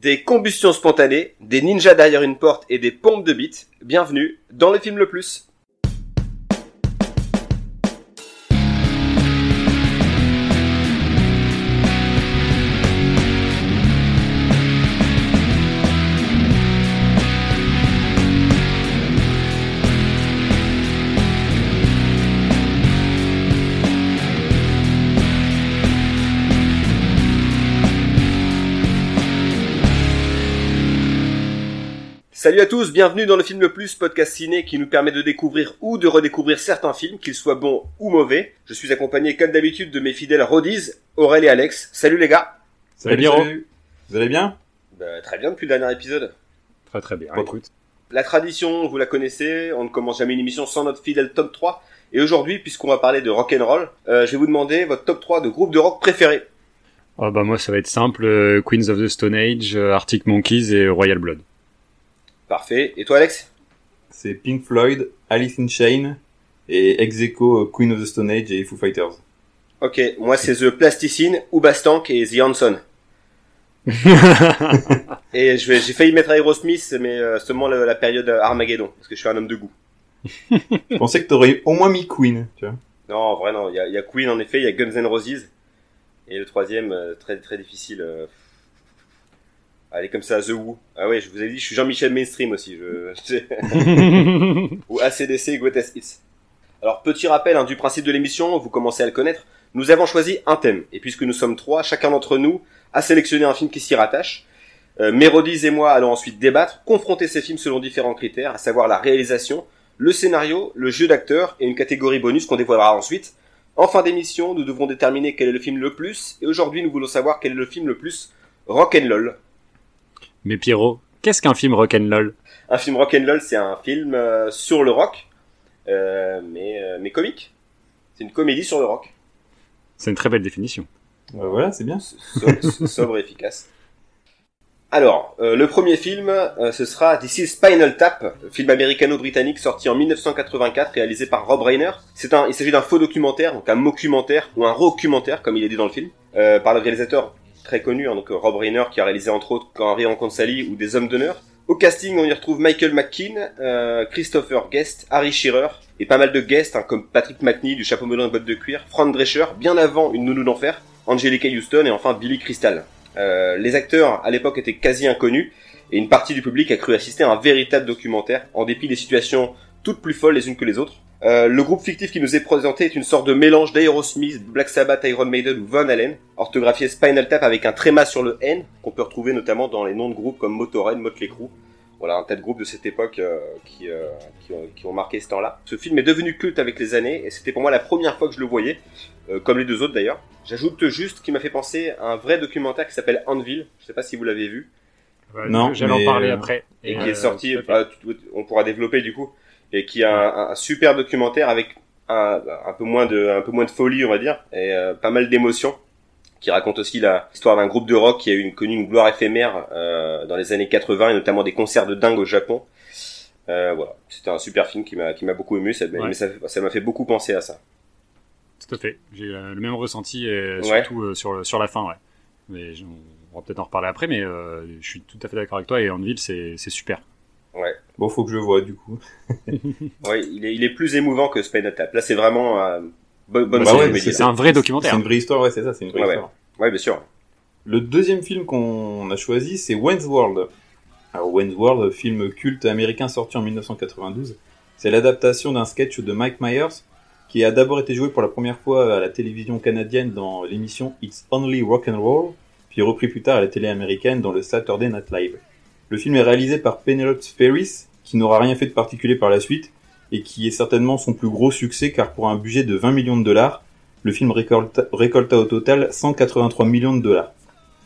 Des combustions spontanées, des ninjas derrière une porte et des pompes de bites. Bienvenue dans le film le plus. Salut à tous, bienvenue dans le film le plus, podcast ciné qui nous permet de découvrir ou de redécouvrir certains films, qu'ils soient bons ou mauvais. Je suis accompagné comme d'habitude de mes fidèles Rodies, Aurel et Alex. Salut les gars Salut, salut. Vous allez bien? Bah, Très bien depuis le dernier épisode. Très très bien, écoute. La tradition, vous la connaissez, on ne commence jamais une émission sans notre fidèle top 3. Et aujourd'hui, puisqu'on va parler de rock'n'roll, euh, je vais vous demander votre top 3 de groupes de rock préférés. Oh bah moi ça va être simple, euh, Queens of the Stone Age, euh, Arctic Monkeys et Royal Blood. Parfait. Et toi, Alex? C'est Pink Floyd, Alice in Chains et ex Queen of the Stone Age et Foo Fighters. Ok, moi c'est The Plasticine, Ubastank et The Hanson. et j'ai failli mettre Aerosmith, mais euh, seulement la, période Armageddon, parce que je suis un homme de goût. je pensais que t'aurais au moins mis Queen, tu vois. Non, en vrai non, il y a, Queen en effet, il y a Guns N' Roses, et le troisième, euh, très très difficile. Allez, comme ça, The Who. Ah ouais, je vous ai dit, je suis Jean-Michel Mainstream aussi. Je... Ou ACDC, Greatest Hits. Alors, petit rappel hein, du principe de l'émission, vous commencez à le connaître. Nous avons choisi un thème. Et puisque nous sommes trois, chacun d'entre nous a sélectionné un film qui s'y rattache. Euh, Mérodies et moi allons ensuite débattre, confronter ces films selon différents critères, à savoir la réalisation, le scénario, le jeu d'acteur et une catégorie bonus qu'on dévoilera ensuite. En fin d'émission, nous devrons déterminer quel est le film le plus, et aujourd'hui nous voulons savoir quel est le film le plus rock'n'roll. Mais Pierrot, qu'est-ce qu'un film rock'n'roll? Un film rock'n'roll, c'est un film euh, sur le rock, euh, mais, euh, mais comique. C'est une comédie sur le rock. C'est une très belle définition. voilà, c'est bien. Sobre, et efficace. Alors, le premier film, ce sera This is Spinal Tap, film américano-britannique sorti en 1984, réalisé par Rob Reiner. C'est un, il s'agit d'un faux documentaire, donc un mockumentaire ou un documentaire, comme il est dit dans le film, par le réalisateur très connu, hein, donc Rob Reiner qui a réalisé entre autres Quand Harry rencontre Sally ou Des Hommes d'honneur. Au casting, on y retrouve Michael McKean, euh, Christopher Guest, Harry Shearer et pas mal de guests hein, comme Patrick McNee du chapeau melon et bottes de cuir, Frank Drescher, bien avant Une nounou d'enfer, Angelica Houston et enfin Billy Crystal. Euh, les acteurs à l'époque étaient quasi inconnus et une partie du public a cru assister à un véritable documentaire en dépit des situations toutes plus folles les unes que les autres. Euh, le groupe fictif qui nous est présenté est une sorte de mélange d'Aerosmith, Black Sabbath, Iron Maiden ou Van Halen, orthographié Spinal Tap avec un tréma sur le N, qu'on peut retrouver notamment dans les noms de groupes comme Motorhead, Motley Crue. Voilà, un tas de groupes de cette époque euh, qui, euh, qui, ont, qui, ont, marqué ce temps-là. Ce film est devenu culte avec les années, et c'était pour moi la première fois que je le voyais, comme les deux autres d'ailleurs. J'ajoute juste qu'il m'a fait penser à un vrai documentaire qui s'appelle Anvil, je sais pas si vous l'avez vu. non, j'allais en parler après. Et qui est sorti, on pourra développer du coup et qui a un, super documentaire avec un, un, peu moins de un peu moins de folie on va dire et euh, pas mal d'émotions qui raconte aussi l'histoire d'un groupe de rock qui a eu une, connu une gloire éphémère euh, dans les années 80 et notamment des concerts de dingue au Japon. Euh, voilà, c'était un super film qui m'a qui m'a beaucoup ému, ça, mais ça ça m'a fait beaucoup penser à ça. Tout à fait, j'ai le même ressenti et surtout sur sur la fin, ouais. Mais on va peut-être en reparler après, mais je suis tout à fait d'accord avec toi et Anvil c'est c'est super. Ouais. Bon, faut que je le vois du coup. ouais, il est, il est plus émouvant que Spinal Tap. Là, c'est vraiment euh, bonne, bonne bah C'est un vrai documentaire. C'est une vraie histoire, ouais, c'est ça, c'est une vraie histoire. Ouais. bien sûr. Le deuxième film qu'on a choisi, c'est Wayne's World. Alors, Wayne's World, film culte américain sorti en 1992. C'est l'adaptation d'un sketch de Mike Myers qui a d'abord été joué pour la première fois à la télévision canadienne dans l'émission It's Only Rock and Roll, puis repris plus tard à la télé américaine dans le Saturday Night Live. Le film est réalisé par Penelope Ferris, qui n'aura rien fait de particulier par la suite, et qui est certainement son plus gros succès car pour un budget de 20 millions de dollars, le film récolta, au total 183 millions de dollars.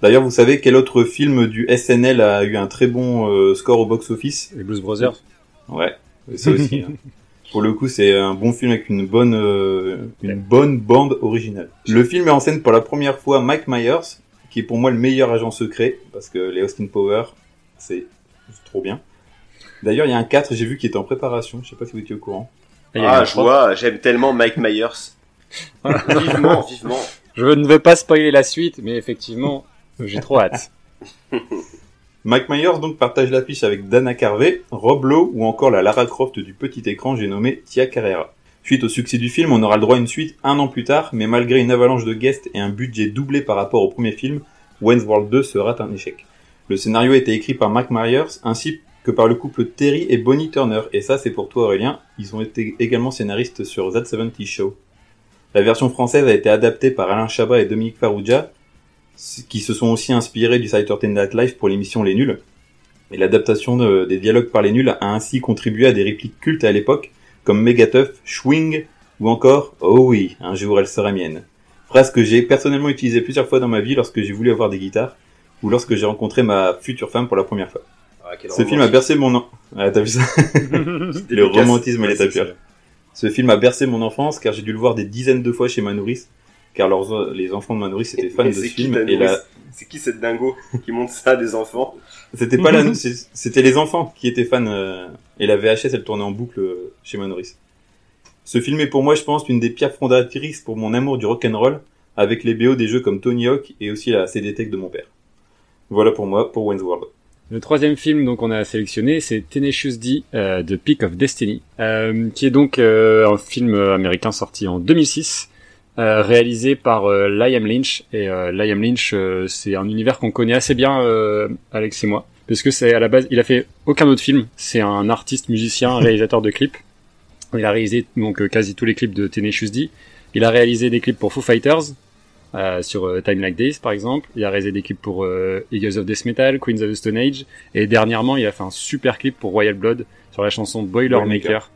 D'ailleurs, vous savez quel autre film du SNL a eu un très bon euh, score au box-office? Les Blues Brothers Ouais, ça aussi. Hein. Pour le coup, c'est un bon film avec une bonne, euh, une bonne bande originale. Le film met en scène pour la première fois Mike Myers, qui est pour moi le meilleur agent secret, parce que les Austin Power, c'est trop bien. D'ailleurs, il y a un 4, j'ai vu, qui est en préparation. Je sais pas si vous étiez au courant. Ah, je vois, j'aime tellement Mike Myers. vivement, vivement. Je ne vais pas spoiler la suite, mais effectivement, j'ai trop hâte. Mike Myers donc partage l'affiche avec Dana Carvey, Rob Lowe ou encore la Lara Croft du petit écran j'ai nommé Tia Carrera. Suite au succès du film, on aura le droit à une suite un an plus tard, mais malgré une avalanche de guests et un budget doublé par rapport au premier film, Wayne's World 2 sera un échec. Le scénario a été écrit par Mike Myers ainsi que par le couple Terry et Bonnie Turner, et ça c'est pour toi Aurélien, ils ont été également scénaristes sur That 70 Show. La version française a été adaptée par Alain Chabat et Dominique Farrugia, qui se sont aussi inspirés du Saturday Night Live pour l'émission Les Nuls. Et l'adaptation des dialogues par les nuls a ainsi contribué à des répliques cultes à l'époque, comme Megatuff, Schwing, ou encore Oh oui, un jour elle sera mienne. Phrase que j'ai personnellement utilisée plusieurs fois dans ma vie lorsque j'ai voulu avoir des guitares, ou lorsque j'ai rencontré ma future femme pour la première fois. Ah, Ce film a bercé mon... an... Ah, t'as vu ça Le romantisme à l'état pur. Ce film a bercé mon enfance car j'ai dû le voir des dizaines de fois chez ma nourrice car leurs, les enfants de ma nourrice étaient fans de ce film. Et C'est qui cette dingo qui montre ça des enfants C'était pas la, c'était les enfants qui étaient fans. Euh, et la VHS, elle tournait en boucle euh, chez ma nourrice. Ce film est pour moi, je pense, une des pierres fondatrices pour mon amour du rock'n'roll, avec les BO des jeux comme Tony Hawk et aussi la CD Tech de mon père. Voilà pour moi, pour Wayne's World. Le troisième film donc on a sélectionné, c'est Tenacious D, euh, The Peak of Destiny, euh, qui est donc un film américain sorti en 2006, euh, réalisé par euh, Liam Lynch. Et euh, Liam Lynch, euh, c'est un univers qu'on connaît assez bien, Alex et moi, parce que c'est à la base, il a fait aucun autre film. C'est un artiste, musicien, réalisateur de clips. Il a réalisé donc quasi tous les clips de Tenacious D. Il a réalisé des clips pour Foo Fighters, euh, sur Time Like This par exemple. Il a réalisé des clips pour Eagles of Death Metal, Queens of the Stone Age, et dernièrement il a fait un super clip pour Royal Blood sur la chanson Boilermaker.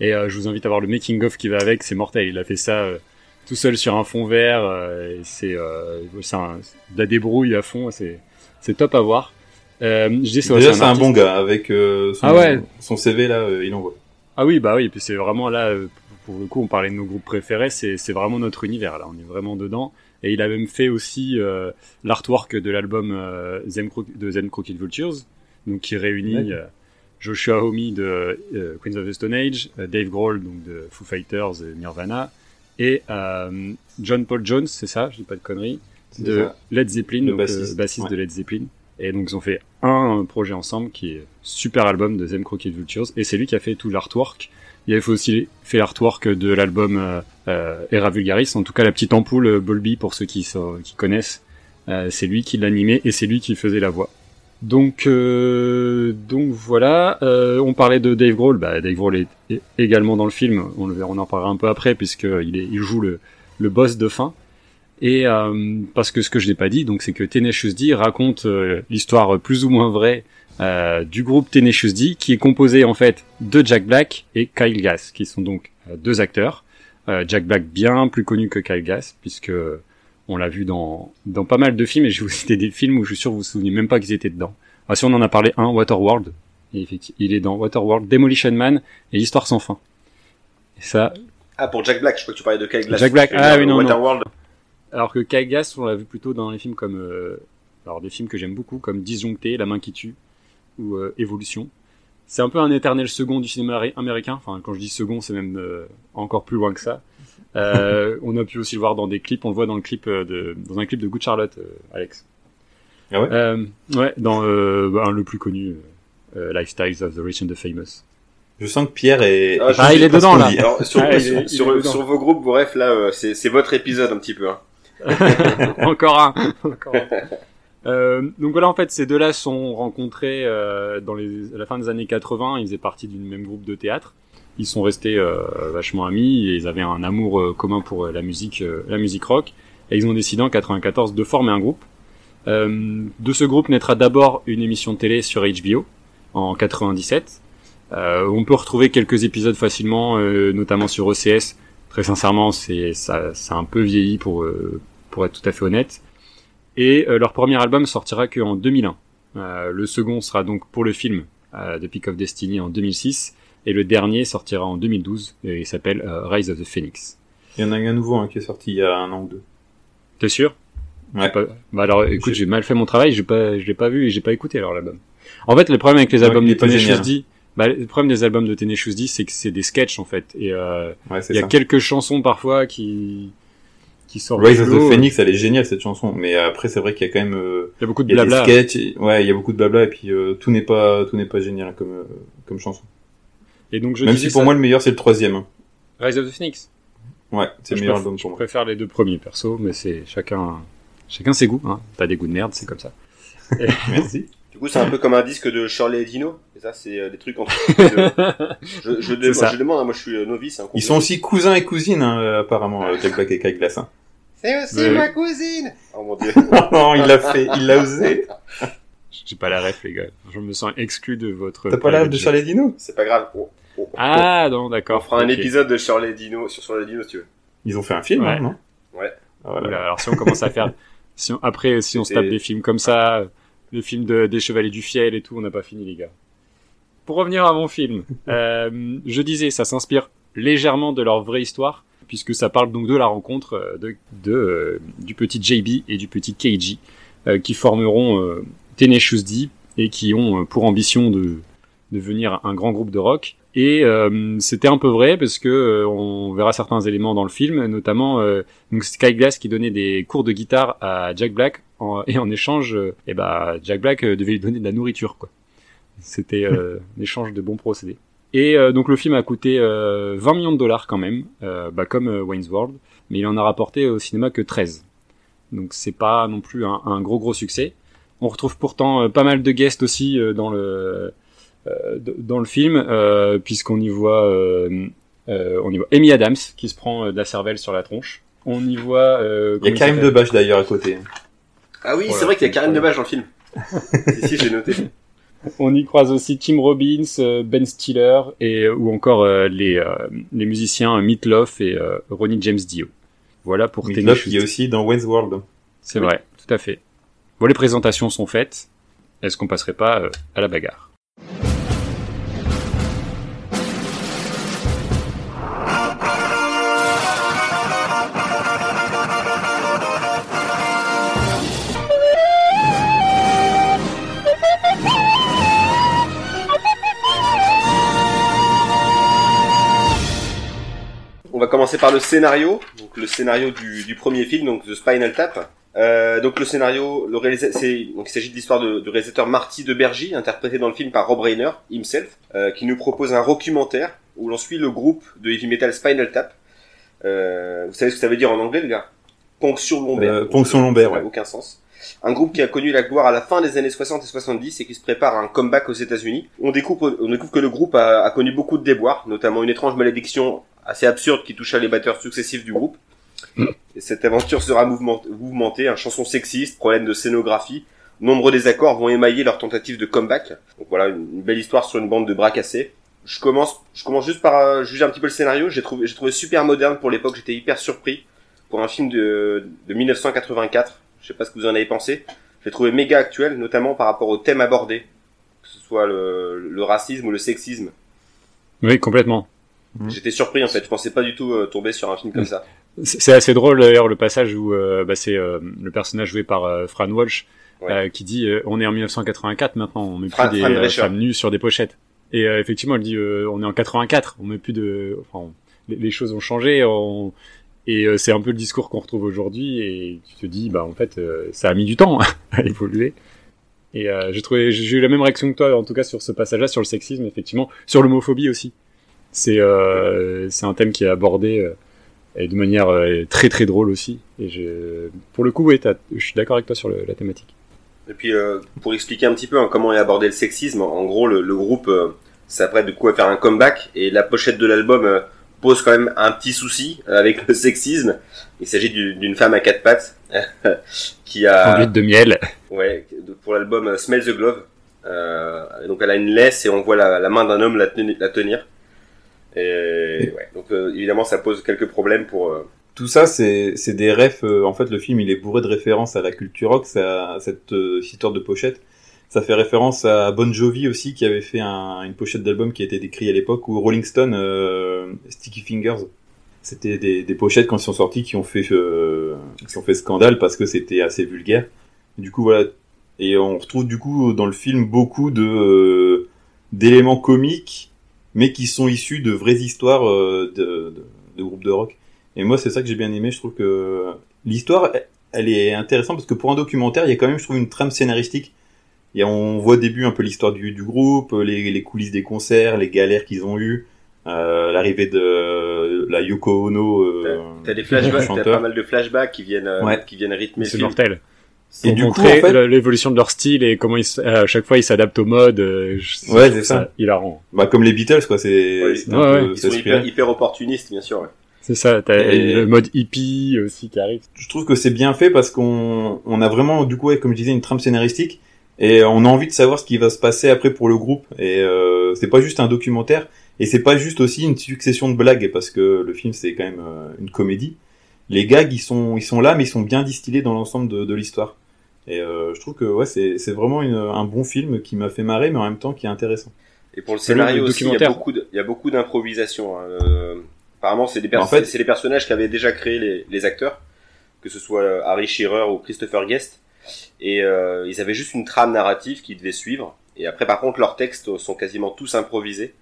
Et je vous invite à voir le making of qui va avec, c'est mortel. Il a fait ça tout seul sur un fond vert. Euh, c'est euh, c'est de la débrouille à fond. C'est c'est top à voir. Euh, je dis, Déjà, c'est un, bon gars avec euh, son, ah son CV là, il envoie. Ah oui, bah oui, puis c'est vraiment là, pour le coup, on parlait de nos groupes préférés, c'est c'est vraiment notre univers là, on est vraiment dedans. Et il a même fait aussi l'artwork de l'album Zen de Zen Crooked Vultures, donc qui réunit Joshua Homme de Queens of the Stone Age, Dave Grohl donc de Foo Fighters et Nirvana, et euh, John Paul Jones, c'est ça, je dis pas de conneries, de Led Zeppelin, le euh, bassiste, de Led Zeppelin. Et donc ils ont fait un projet ensemble qui est super album de Zem Crooked Vultures et c'est lui qui a fait tout l'artwork. Il avait aussi fait l'artwork de l'album euh, euh, Era Vulgaris, en tout cas la petite ampoule euh, Bolby pour ceux qui, qui connaissent. C'est lui qui l'animait et c'est lui qui faisait la voix. Donc, euh, donc voilà. Euh, on parlait de Dave Grohl. Bah, Dave Grohl est également dans le film. On, le, on en parlera un peu après puisqu'il il joue le, le boss de fin. Et euh, parce que ce que je n'ai pas dit, donc c'est que Tenacious D raconte l'histoire plus ou moins vraie euh, du groupe Tenacious D, qui est composé en fait de Jack Black et Kyle Gass, qui sont donc deux acteurs. Jack Black bien plus connu que Kyle Gass, puisque on l'a vu dans, dans pas mal de films, et je vais vous citer des films où je suis sûr que vous vous souvenez même pas qu'ils étaient dedans. Ah, si on en a parlé un, Waterworld. Et effectivement, il est dans Waterworld, Demolition Man et Histoire sans fin. Et ça. Ah, pour Jack Black, je crois que tu parlais de Kyle Glass. Jack Black, ah oui, non, Waterworld. Alors que Kyle Glass, on l'a vu plutôt dans les films comme, euh, alors des films que j'aime beaucoup, comme Disjoncté, La main qui tue, ou euh, Évolution. C'est un peu un éternel second du cinéma américain. Enfin, quand je dis second, c'est même euh, encore plus loin que ça. Euh, on a pu aussi le voir dans des clips. On le voit dans le clip euh, de, dans un clip de Good Charlotte, euh, Alex. Ah ouais? Euh, ouais, dans bah, le plus connu, Lifestyles of the Rich and the Famous. Je sens que Pierre est. Ah, ah il est dedans là. Alors, sur, ah, sur, sur, sur, vos groupes, bref, là, c'est votre épisode un petit peu. Hein. Encore un. Encore un. Euh, donc voilà, en fait, ces deux-là sont rencontrés euh, dans les, à la fin des années 80. Ils faisaient partie du même groupe de théâtre ils sont restés euh, vachement amis ils avaient un amour euh, commun pour euh, la musique, la musique rock. Et ils ont décidé en 94 de former un groupe. de ce groupe naîtra d'abord une émission télé sur HBO en 97. on peut retrouver quelques épisodes facilement, notamment sur OCS. Très sincèrement, c'est ça, ça a un peu vieilli pour pour être tout à fait honnête. Et leur premier album sortira qu'en 2001. le second sera donc pour le film The Peak of Destiny en 2006 et le dernier sortira en 2012 et il s'appelle euh, Rise of the Phoenix. Il y en a un nouveau hein, qui est sorti il y a un an ou deux. T'es sûr? Ouais. Bah alors, écoute, j'ai mal fait mon travail, j'ai pas, je l'ai pas vu et j'ai pas écouté alors l'album. En fait, le problème avec les albums de Tenacious D, bah, le problème des albums de Tenacious D, c'est que c'est des sketchs en fait, et euh, il y a quelques chansons parfois qui qui sort Rise of the Phoenix, elle est géniale cette chanson. Mais après, c'est vrai qu'il y a quand même, euh, Il y a beaucoup de il y a des blabla. sketchs, et- ouais, il y a beaucoup de blabla et puis euh, tout n'est pas, tout n'est pas génial comme, euh, comme chanson. Et donc je Même si pour ça- moi le meilleur c'est le troisième. Rise of the Phoenix. Ouais, c'est le Je meilleur préfère- album pour Je moi. préfère les deux premiers persos, mais c'est chacun, chacun ses goûts. Hein. T'as des goûts de merde, c'est comme ça. Merci. Du coup, c'est un peu comme un disque de Shirley et Dino. Et ça, c'est euh, des trucs entre. de- je, je, demande, hein, moi je suis euh, novice. Hein, Ils sont aussi cousins et cousines hein, euh, apparemment, Jack Black et Kyle Glass. Hein. C'est aussi ma cousine Oh mon dieu. non, il l'a fait, il l'a osé. J'ai pas la ref, les gars. Je me sens exclu de votre. T'as pas l'âge de private Charlie Dino? C'est pas grave. Oh, oh, oh. Ah non, On d'accord. fera un épisode de Shirley et Dino sur Shirley et Dino si tu veux. Ils ont fait un film, Ouais. hein, non? Ouais. Ah, voilà. Oula, alors si on commence à faire, si on- après si on se tape des films comme ça, les films de, des Chevaliers du Fiel et tout, on n'a pas fini les gars. Pour revenir à mon film, euh, je disais, ça s'inspire légèrement de leur vraie histoire, puisque ça parle donc de la rencontre euh, de, de euh, du petit JB et du petit Keiji, euh, qui formeront euh, Tenacious D et qui ont pour ambition de devenir un grand groupe de rock. Et euh, c'était un peu vrai parce que euh, on verra certains éléments dans le film, notamment euh, donc Sky Glass qui donnait des cours de guitare à Jack Black en- et en échange, eh ben Jack Black euh, devait lui donner de la nourriture quoi. C'était euh, un échange de bons procédés. Et euh, donc le film a coûté euh, 20 millions de dollars quand même, euh, bah, comme Wayne's World, mais il en a rapporté au cinéma que 13. Donc c'est pas non plus un, un gros gros succès. On retrouve pourtant euh, pas mal de guests aussi euh, dans le euh, dans le film, euh, puisqu'on y voit euh, euh, on y voit Amy Adams qui se prend euh, de la cervelle sur la tronche. On y voit euh, Il y a Karim Debache d'ailleurs à côté. Ah oui, Voilà. c'est vrai qu'il y a Karim Debache dans le film. si, si, j'ai noté. On y croise aussi Tim Robbins, euh, Ben Stiller et euh, ou encore euh, les euh, les musiciens Meatloaf et euh, Ronnie James Dio. Voilà pour Meatloaf, Tenacious il y a D. aussi dans Wayne's World. C'est vrai, tout à fait. Bon, les présentations sont faites. Est-ce qu'on passerait pas euh, à la bagarre? Va commencer par le scénario. Donc le scénario du, du premier film, donc The Spinal Tap. Euh, donc le scénario, le réalisa- c'est donc il s'agit de l'histoire de, du réalisateur Marty de Bergy, interprété dans le film par Rob Reiner himself, euh, qui nous propose un documentaire où l'on suit le groupe de heavy metal Spinal Tap. Euh, vous savez ce que ça veut dire en anglais, les gars? Ponction lombaire. Euh, ponction lombaire, Ça n'a ouais. aucun sens. Un groupe qui a connu la gloire à la fin des années 60 et 70 et qui se prépare à un comeback aux États-Unis. On découvre, on découvre que le groupe a, a connu beaucoup de déboires, notamment une étrange malédiction assez absurde qui toucha les batteurs successifs du groupe. Et cette aventure sera mouvement- mouvementée, un chanson sexiste, problème de scénographie. Nombre désaccords vont émailler leur tentative de comeback. Donc voilà, une belle histoire sur une bande de bras cassés. Je commence, je commence juste par euh, juger un petit peu le scénario. J'ai trouvé, j'ai trouvé super moderne pour l'époque. J'étais hyper surpris pour un film de, de 1984. Je sais pas ce que vous en avez pensé. J'ai trouvé méga actuel, notamment par rapport au thème abordé, que ce soit le, le racisme ou le sexisme. Oui, complètement. Mhm. J'étais surpris en fait. Je pensais pas du tout euh, tomber sur un film comme ça. C'est assez drôle d'ailleurs le passage où euh, bah, c'est euh, le personnage joué par euh, Fran Walsh Ouais. euh, qui dit euh, on est en 1984 maintenant, on met plus des femmes nues sur des pochettes. Et euh, effectivement, elle dit euh, on est en 84, on met plus de, enfin, on- les, les choses ont changé. on- Et euh, c'est un peu le discours qu'on retrouve aujourd'hui. Et tu te dis bah en fait euh, ça a mis du temps à évoluer. Et euh, j'ai trouvé, j'ai eu la même réaction que toi en tout cas sur ce passage-là, sur le sexisme effectivement, sur l'homophobie aussi. C'est euh, c'est un thème qui est abordé. euh, et de manière euh, très très drôle aussi. Et je, pour le coup, je suis d'accord avec toi sur le- la thématique. Et puis euh, pour expliquer un petit peu hein, comment est abordé le sexisme, en gros le, le groupe euh, s'apprête coup à faire un comeback et la pochette de l'album euh, pose quand même un petit souci avec le sexisme. Il s'agit du- d'une femme à quatre pattes qui a Conduite de miel. ouais de- pour l'album Smell the Glove. Donc elle a une laisse et on voit la, la main d'un homme la tenir. Et ouais, donc euh, évidemment ça pose quelques problèmes pour euh, Tout ça, c'est des refs. euh, en fait, le film, il est bourré de références à la culture rock, à cette euh, histoire de pochette. Ça fait référence à Bon Jovi aussi, qui avait fait un- une pochette d'album qui a été décrite à l'époque, ou Rolling Stone, euh, Sticky Fingers. C'était des, des pochettes quand ils sont sortis qui ont fait euh, qui ont fait scandale parce que c'était assez vulgaire. Du coup, voilà. Et on retrouve du coup dans le film beaucoup de euh, d'éléments comiques, mais qui sont issus de vraies histoires euh, de, de, de groupes de rock. Et moi, c'est ça que j'ai bien aimé. Je trouve que l'histoire, elle est intéressante parce que pour un documentaire, il y a quand même, je trouve, une trame scénaristique. Et on voit au début un peu l'histoire du, du groupe, les, les coulisses des concerts, les galères qu'ils ont eues, euh, l'arrivée de la Yoko Ono. Euh, t'as des flashbacks, t'as pas mal de flashbacks qui viennent, euh, ouais. qui viennent rythmer. C'est mortel. Et du coup, en fait... l'évolution de leur style et comment ils, à chaque fois ils s'adaptent au mode. Euh, ouais, c'est ça. Il a rend. Bah comme les Beatles quoi, c'est. Ouais, ouais, ils sont hyper, hyper, opportunistes bien sûr. Ouais. C'est ça, t'as le mode hippie aussi qui arrive. Je trouve que c'est bien fait parce qu'on on a vraiment du coup, comme je disais, une trame scénaristique et on a envie de savoir ce qui va se passer après pour le groupe. Et euh, c'est pas juste un documentaire et c'est pas juste aussi une succession de blagues parce que le film c'est quand même euh, une comédie. Les gags ils sont ils sont là mais ils sont bien distillés dans l'ensemble de, de l'histoire. Et euh, je trouve que ouais c'est c'est vraiment une, un bon film qui m'a fait marrer mais en même temps qui est intéressant. Et pour le scénario aussi, il y a beaucoup de, il y a beaucoup d'improvisation. Hein. Euh, apparemment, c'est des, en fait, c'est les personnages qui avaient déjà créé les, les acteurs, que ce soit euh, Harry Shearer ou Christopher Guest, et euh, ils avaient juste une trame narrative qu'ils devaient suivre. Et après, par contre, leurs textes sont quasiment tous improvisés.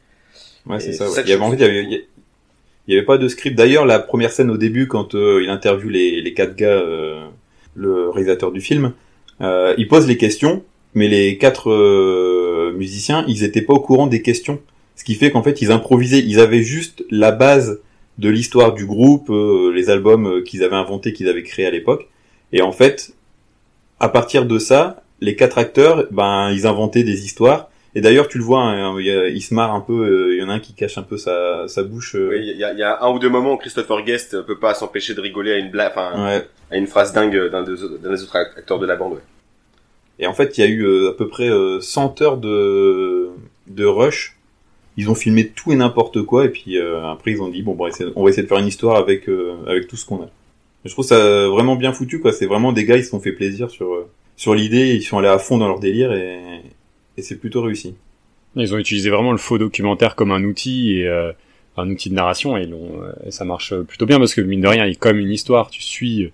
Ouais, c'est ça. Ouais. il, y avait, il, y avait, il y avait pas de script. D'ailleurs, la première scène au début, quand euh, il interviewe les, quatre gars, euh, le réalisateur du film, euh, il pose les questions, mais les quatre musiciens, ils étaient pas au courant des questions. Ce qui fait qu'en fait, ils improvisaient. Ils avaient juste la base de l'histoire du groupe, les albums qu'ils avaient inventés, qu'ils avaient créés à l'époque. Et en fait, à partir de ça, les quatre acteurs, ben, ils inventaient des histoires. Et d'ailleurs, tu le vois, hein, il, se marre un peu. Il y en a un qui cache un peu sa, sa bouche. Oui, il y a, y a, un ou deux moments où Christopher Guest peut pas s'empêcher de rigoler à une blague, ouais. à une phrase dingue d'un des autres acteurs de la bande. Ouais. Et en fait, il y a eu euh, à peu près 100 heures de de rush ils ont filmé tout et n'importe quoi et puis euh, après ils ont dit bon, bon on va essayer de faire une histoire avec euh, avec tout ce qu'on a. je trouve ça vraiment bien foutu quoi. C'est vraiment des gars ils se sont fait plaisir sur euh, sur l'idée, ils sont allés à fond dans leur délire et et c'est plutôt réussi. Ils ont utilisé vraiment le faux documentaire comme un outil et euh, un outil de narration et, et, ça marche plutôt bien parce que mine de rien il y a comme une histoire. Tu suis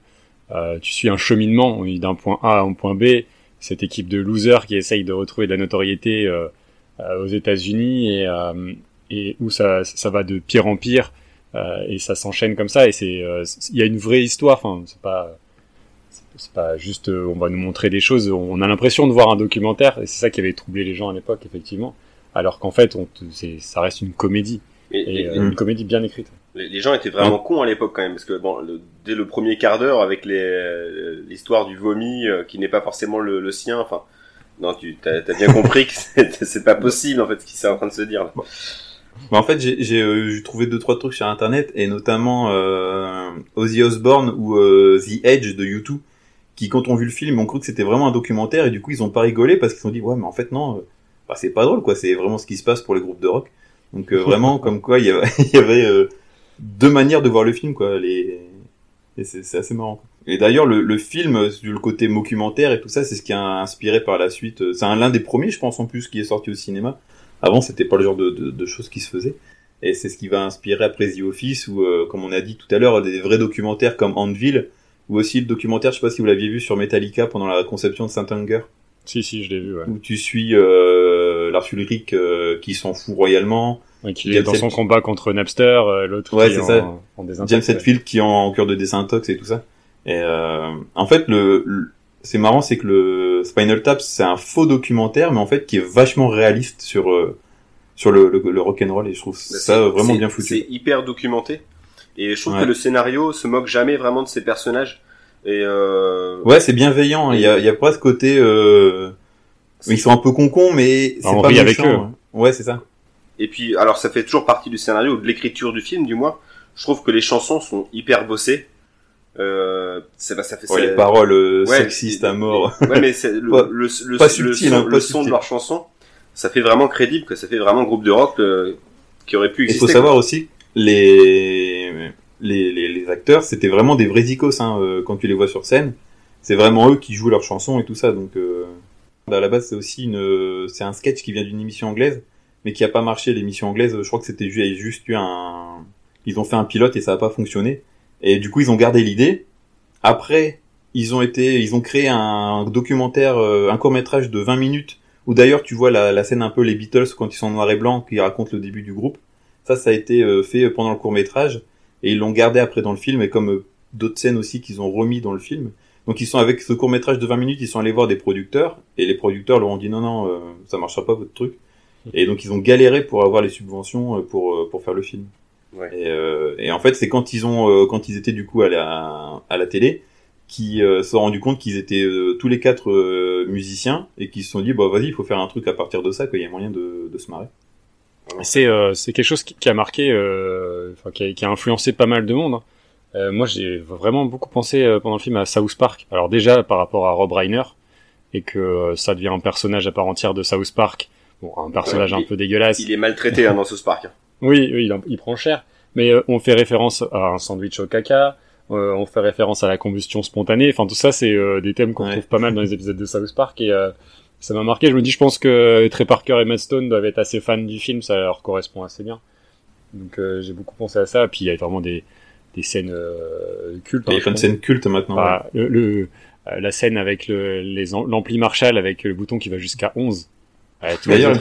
tu suis un cheminement d'un point A à un point B. Cette équipe de losers qui essaye de retrouver de la notoriété euh, aux États-Unis et, euh, et où ça, ça va de pire en pire euh, et ça s'enchaîne comme ça et c'est il y a une vraie histoire. Enfin, c'est pas c'est pas juste on va nous montrer des choses. On a l'impression de voir un documentaire et c'est ça qui avait troublé les gens à l'époque effectivement. Alors qu'en fait, on ça reste une comédie et, et euh, une comédie bien écrite. Les, les gens étaient vraiment cons à l'époque quand même parce que bon, le, dès le premier quart d'heure avec les l'histoire du vomi qui n'est pas forcément le, le sien. Enfin, non, tu as, as bien compris que c'est pas possible en fait ce qui s'est en train de se dire là. Bah, en fait, j'ai euh, trouvé deux trois trucs sur internet et notamment euh, Ozzy Osbourne ou euh, The Edge de U2 qui quand on vu le film ont cru que c'était vraiment un documentaire et du coup ils ont pas rigolé parce qu'ils ont dit ouais mais en fait non bah, c'est pas drôle quoi c'est vraiment ce qui se passe pour les groupes de rock donc vraiment comme quoi il y avait, il y avait deux manières de voir le film quoi les et c'est assez marrant quoi. Et d'ailleurs, le, le, film, le côté documentaire et tout ça, c'est ce qui a inspiré par la suite. C'est l'un des premiers, je pense, en plus, qui est sorti au cinéma. Avant, c'était pas le genre de, de, de, choses qui se faisaient. Et c'est ce qui va inspirer après The Office, ou euh, comme on a dit tout à l'heure, des vrais documentaires comme Anvil, ou aussi le documentaire, je sais pas si vous l'aviez vu sur Metallica pendant la conception de Saint-Anger. Si, si, je l'ai vu, ouais. Où tu suis euh, Lars Ulrich euh, qui s'en fout royalement. Ouais, qui est dans son combat contre Napster, euh, l'autre ouais, c'est ça. En, en James Hetfield qui est en, en cure de désintox et tout ça. Et euh, en fait, le, le c'est marrant, c'est que le Spinal Tap, c'est un faux documentaire, mais en fait qui est vachement réaliste sur euh, sur le, le, le rock'n'roll et je trouve bah, ça vraiment bien foutu. C'est hyper documenté et je trouve ouais. que le scénario se moque jamais vraiment de ses personnages. Et euh... ouais, c'est bienveillant. Il y a il y a pas ce côté euh... ils sont un peu concons, mais c'est pas méchant, avec eux. Ouais, c'est ça. Et puis alors ça fait toujours partie du scénario de l'écriture du film, du moins. Je trouve que les chansons sont hyper bossées. Euh, c'est bah, ça fait ouais, les paroles euh, ouais, sexistes à mort. ouais, mais c'est le, pas, le, le, pas subtil, le, son, hein, le son de leur chanson, ça fait vraiment crédible, que ça fait vraiment groupe de rock euh, qui aurait pu exister. Il faut savoir aussi les les, les, les acteurs, c'était vraiment des vrais icos hein, euh, quand tu les vois sur scène. C'est vraiment eux qui jouent leurs chansons et tout ça. Donc euh, à la base, c'est aussi une c'est un sketch qui vient d'une émission anglaise, mais qui a pas marché. L'émission anglaise, je crois que c'était juste eu un ils ont fait un pilote et ça a pas fonctionné. Et du coup, ils ont gardé l'idée. Après, ils ont été, ils ont créé un documentaire, euh, un court métrage de 20 minutes, où d'ailleurs tu vois la, la, scène un peu les Beatles quand ils sont en noir et blanc, qui racontent le début du groupe. Ça, ça a été euh, fait pendant le court métrage. et ils l'ont gardé après dans le film et comme euh, d'autres scènes aussi qu'ils ont remis dans le film. Donc ils sont avec ce court métrage de 20 minutes, ils sont allés voir des producteurs et les producteurs leur ont dit non non ça marchera pas votre truc. Et donc ils ont galéré pour avoir les subventions pour pour faire le film. Ouais. Et, euh, et en fait c'est quand ils ont euh, quand ils étaient du coup à la à la télé qui euh, se sont rendus compte qu'ils étaient euh, tous les quatre euh, musiciens et qui se sont dit bah vas-y il faut faire un truc à partir de ça quoi il y a moyen de, de se marrer. C'est euh, c'est quelque chose qui, qui a marqué, euh, enfin qui, a, qui a influencé pas mal de monde. hein. Euh, moi, j'ai vraiment beaucoup pensé euh, pendant le film à South Park. Alors déjà par rapport à Rob Reiner et que euh, ça devient un personnage à part entière de South Park. Bon, un personnage Ouais, un il- peu dégueulasse. Il est maltraité hein, dans ce Spark. Oui, oui, il, en- il prend cher. Mais euh, on fait référence à un sandwich au caca. euh, on fait référence à la combustion spontanée. Enfin, tout ça, c'est euh, des thèmes qu'on Ouais. trouve pas mal dans les épisodes de South Park. Et euh, ça m'a marqué. Je me dis, je pense que Trey Parker et Matt Stone doivent être assez fans du film. Ça leur correspond assez bien. Donc, euh, j'ai beaucoup pensé à ça. Puis, il y a vraiment des, des scènes euh, cultes. Il y a scènes cultes maintenant. Enfin, le, le- la scène avec le, l'ampli Marshall avec le bouton qui va jusqu'à 11. Ouais, tout D'ailleurs,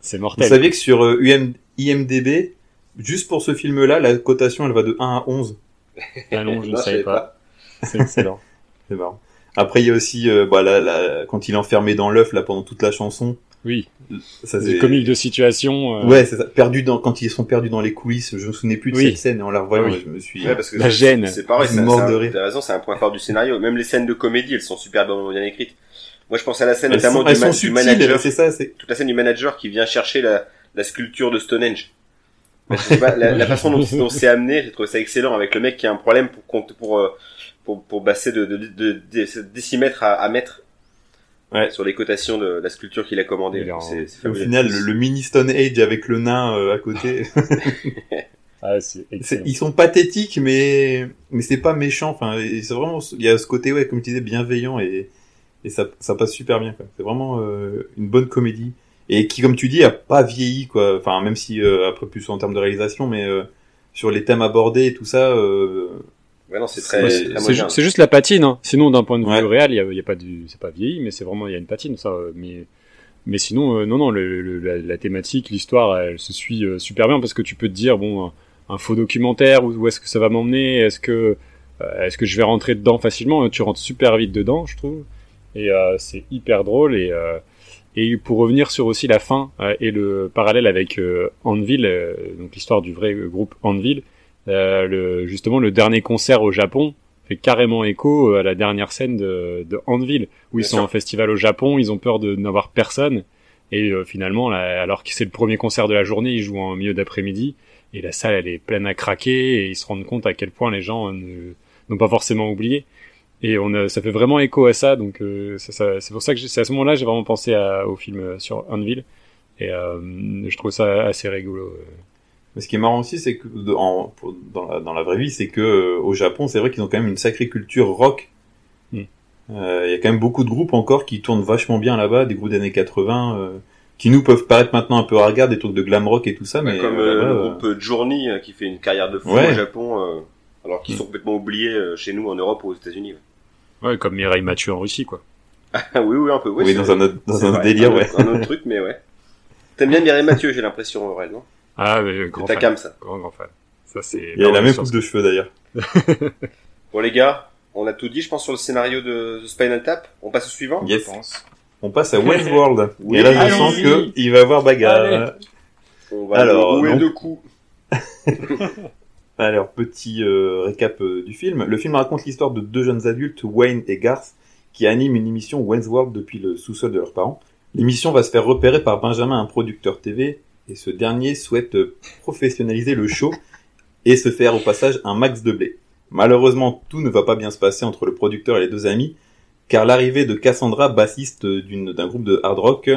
c'est Vous mortel. saviez que sur euh, UM, IMDB, juste pour ce film-là, la cotation elle va de 1 à 11. Ah non, je ne savais pas. C'est excellent. C'est marrant. Après, il y a aussi, euh, bah, la- la- quand il est enfermé dans l'œuf, là, pendant toute la chanson. Oui. Ça, Des comiques de situation. euh, Ouais, c'est ça. Perdu dans, quand ils sont perdus dans les coulisses, je me souvenais plus de Oui. cette scène, et en la revoyant, Oui. je me suis, Ouais, parce que La c'est- gêne. C'est pareil, c'est Mort c'est un- de rire. T'as raison, c'est un point fort du scénario. Même les scènes de comédie, elles sont super bien écrites. Moi, je pense à la scène elles notamment sont, du, elles ma- sont du subtiles, manager. c'est ça, c'est, Toute la scène du manager qui vient chercher la, la sculpture de Stonehenge. Je sais pas, la, la façon dont, dont c'est amené, j'ai trouvé ça excellent avec le mec qui a un problème pour compte- pour euh, pour, pour passer de, de, de, de décimètre à, à mètre. Ouais. Sur les cotations de la sculpture qu'il a commandée. En- C'est c'est au final, le, le mini Stone Age avec le nain euh, à côté. Ah, c'est C'est- ils sont pathétiques, mais mais c'est pas méchant. Enfin, c'est vraiment, il y a ce côté, ouais, comme tu disais, bienveillant et et ça ça passe super bien. quoi. C'est vraiment euh, une bonne comédie et qui, comme tu dis, a pas vieilli quoi. Enfin, même si euh, après plus en termes de réalisation, mais euh, sur les thèmes abordés et tout ça, euh, Ouais, non, c'est très, ju- juste la patine. Hein. Sinon, d'un point de vue réel, il y a, il y a pas du, c'est pas vieilli, mais c'est vraiment il y a une patine ça. euh, Mais mais sinon, euh, non non, le, le- la, la thématique, l'histoire, elle se suit euh, super bien parce que tu peux te dire bon, un, un faux documentaire où, où est-ce que ça va m'emmener Est-ce que est-ce que je vais rentrer dedans facilement Tu rentres super vite dedans, je trouve. Et euh, c'est hyper drôle et euh, et pour revenir sur aussi la fin euh, et le parallèle avec euh, Anvil, euh, donc l'histoire du vrai groupe Anvil, le, justement le dernier concert au Japon fait carrément écho à la dernière scène de, de Anvil où ils Bien sont sûr. en festival au Japon, ils ont peur de n'avoir personne et finalement là, alors que c'est le premier concert de la journée, ils jouent en milieu d'après-midi et la salle elle est pleine à craquer et ils se rendent compte à quel point les gens n'ont pas forcément oublié. Et on a, ça fait vraiment écho à ça, donc euh, ça, ça- c'est pour ça que j'ai- c'est à ce moment-là j'ai vraiment pensé à- au film euh, sur Anvil et euh, je trouve ça assez rigolo. euh. Mais ce qui est marrant aussi, c'est que en, pour- dans, la, dans la vraie vie, c'est que euh, au Japon, c'est vrai qu'ils ont quand même une sacrée culture rock. Mm. Euh, Il y a quand même beaucoup de groupes encore qui tournent vachement bien là-bas, des groupes des années 80, euh, qui nous peuvent paraître maintenant un peu ringard, des trucs de glam rock et tout ça, mais comme le groupe euh, Journey qui fait une carrière de fou Ouais. au Japon, euh, alors qu'ils Mm. sont complètement oubliés chez nous en Europe ou aux États-Unis. Ouais, comme Mireille Mathieu en Russie quoi. Ah oui, oui, un peu. Oui, dans un autre, dans vrai. délire, Un ouais. autre- Un autre truc, mais ouais. T'aimes bien Mireille Mathieu, j'ai l'impression, Aurel, non? Ah, mais, grand C'est ta fan. cam, ça. Grand, grand fan. Ça, c'est. Il a la même coupe de cheveux d'ailleurs. Bon, les gars, on a tout dit, je pense, sur le scénario de The Spinal Tap. On passe au suivant? Yes. je pense. On passe à Westworld. Oui, et là, je sens que il va y avoir bagarre. Allez. On va Alors, le rouer donc- de coups. Alors, petit euh, récap euh, du film. Le film raconte l'histoire de deux jeunes adultes, Wayne et Garth, qui animent une émission Wayne's World depuis le sous-sol de leurs parents. L'émission va se faire repérer par Benjamin, un producteur TV, et ce dernier souhaite euh, professionnaliser le show et se faire au passage un max de blé. Malheureusement, tout ne va pas bien se passer entre le producteur et les deux amis, car l'arrivée de Cassandra, bassiste d'un groupe de hard rock,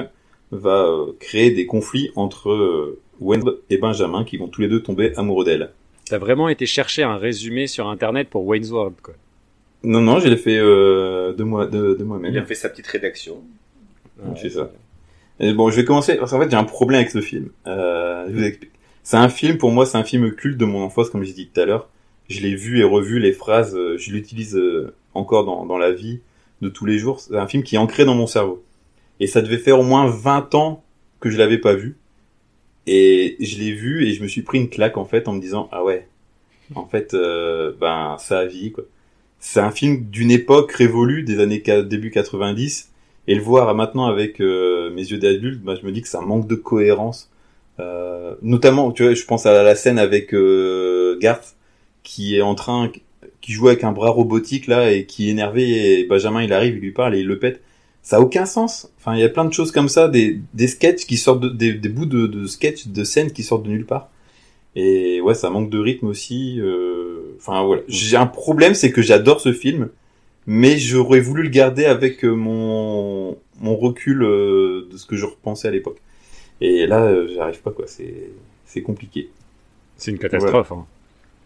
va créer des conflits entre Wayne et Benjamin, qui vont tous les deux tomber amoureux d'elle. T'as vraiment été chercher un résumé sur internet pour Wayne's World, quoi. Non, non, je l'ai fait euh, de moi, de, de Il a moi-même. fait sa petite rédaction. C'est ça. Et bon, je vais commencer parce qu'en fait, j'ai un problème avec ce film. Euh, je vous explique. C'est un film, pour moi, c'est un film culte de mon enfance, comme j'ai dit tout à l'heure. Je l'ai vu et revu les phrases, euh, je l'utilise euh, encore dans, dans la vie de tous les jours. C'est un film qui est ancré dans mon cerveau. Et ça devait faire au moins 20 ans que je l'avais pas vu. Et je l'ai vu et je me suis pris une claque en fait en me disant ah ouais, En fait, euh, ben ça a vie quoi. C'est un film d'une époque révolue des années début 90 et le voir maintenant avec euh, mes yeux d'adulte, ben, je me dis que ça manque de cohérence. Euh, notamment, tu vois, je pense à la scène avec euh, Garth qui est en train, qui joue avec un bras robotique là et qui est énervé et Benjamin il arrive, il lui parle et il le pète. Ça a aucun sens. Enfin, il y a plein de choses comme ça, des, des sketchs qui sortent de, des, des bouts de, de sketchs, de scènes qui sortent de nulle part. Et ouais, ça manque de rythme aussi. euh, Enfin voilà, j'ai un problème, c'est que j'adore ce film, mais j'aurais voulu le garder avec euh, mon mon recul euh, de ce que je repensais à l'époque. Et là, euh, j'arrive pas quoi. C'est c'est compliqué. C'est une catastrophe. hein.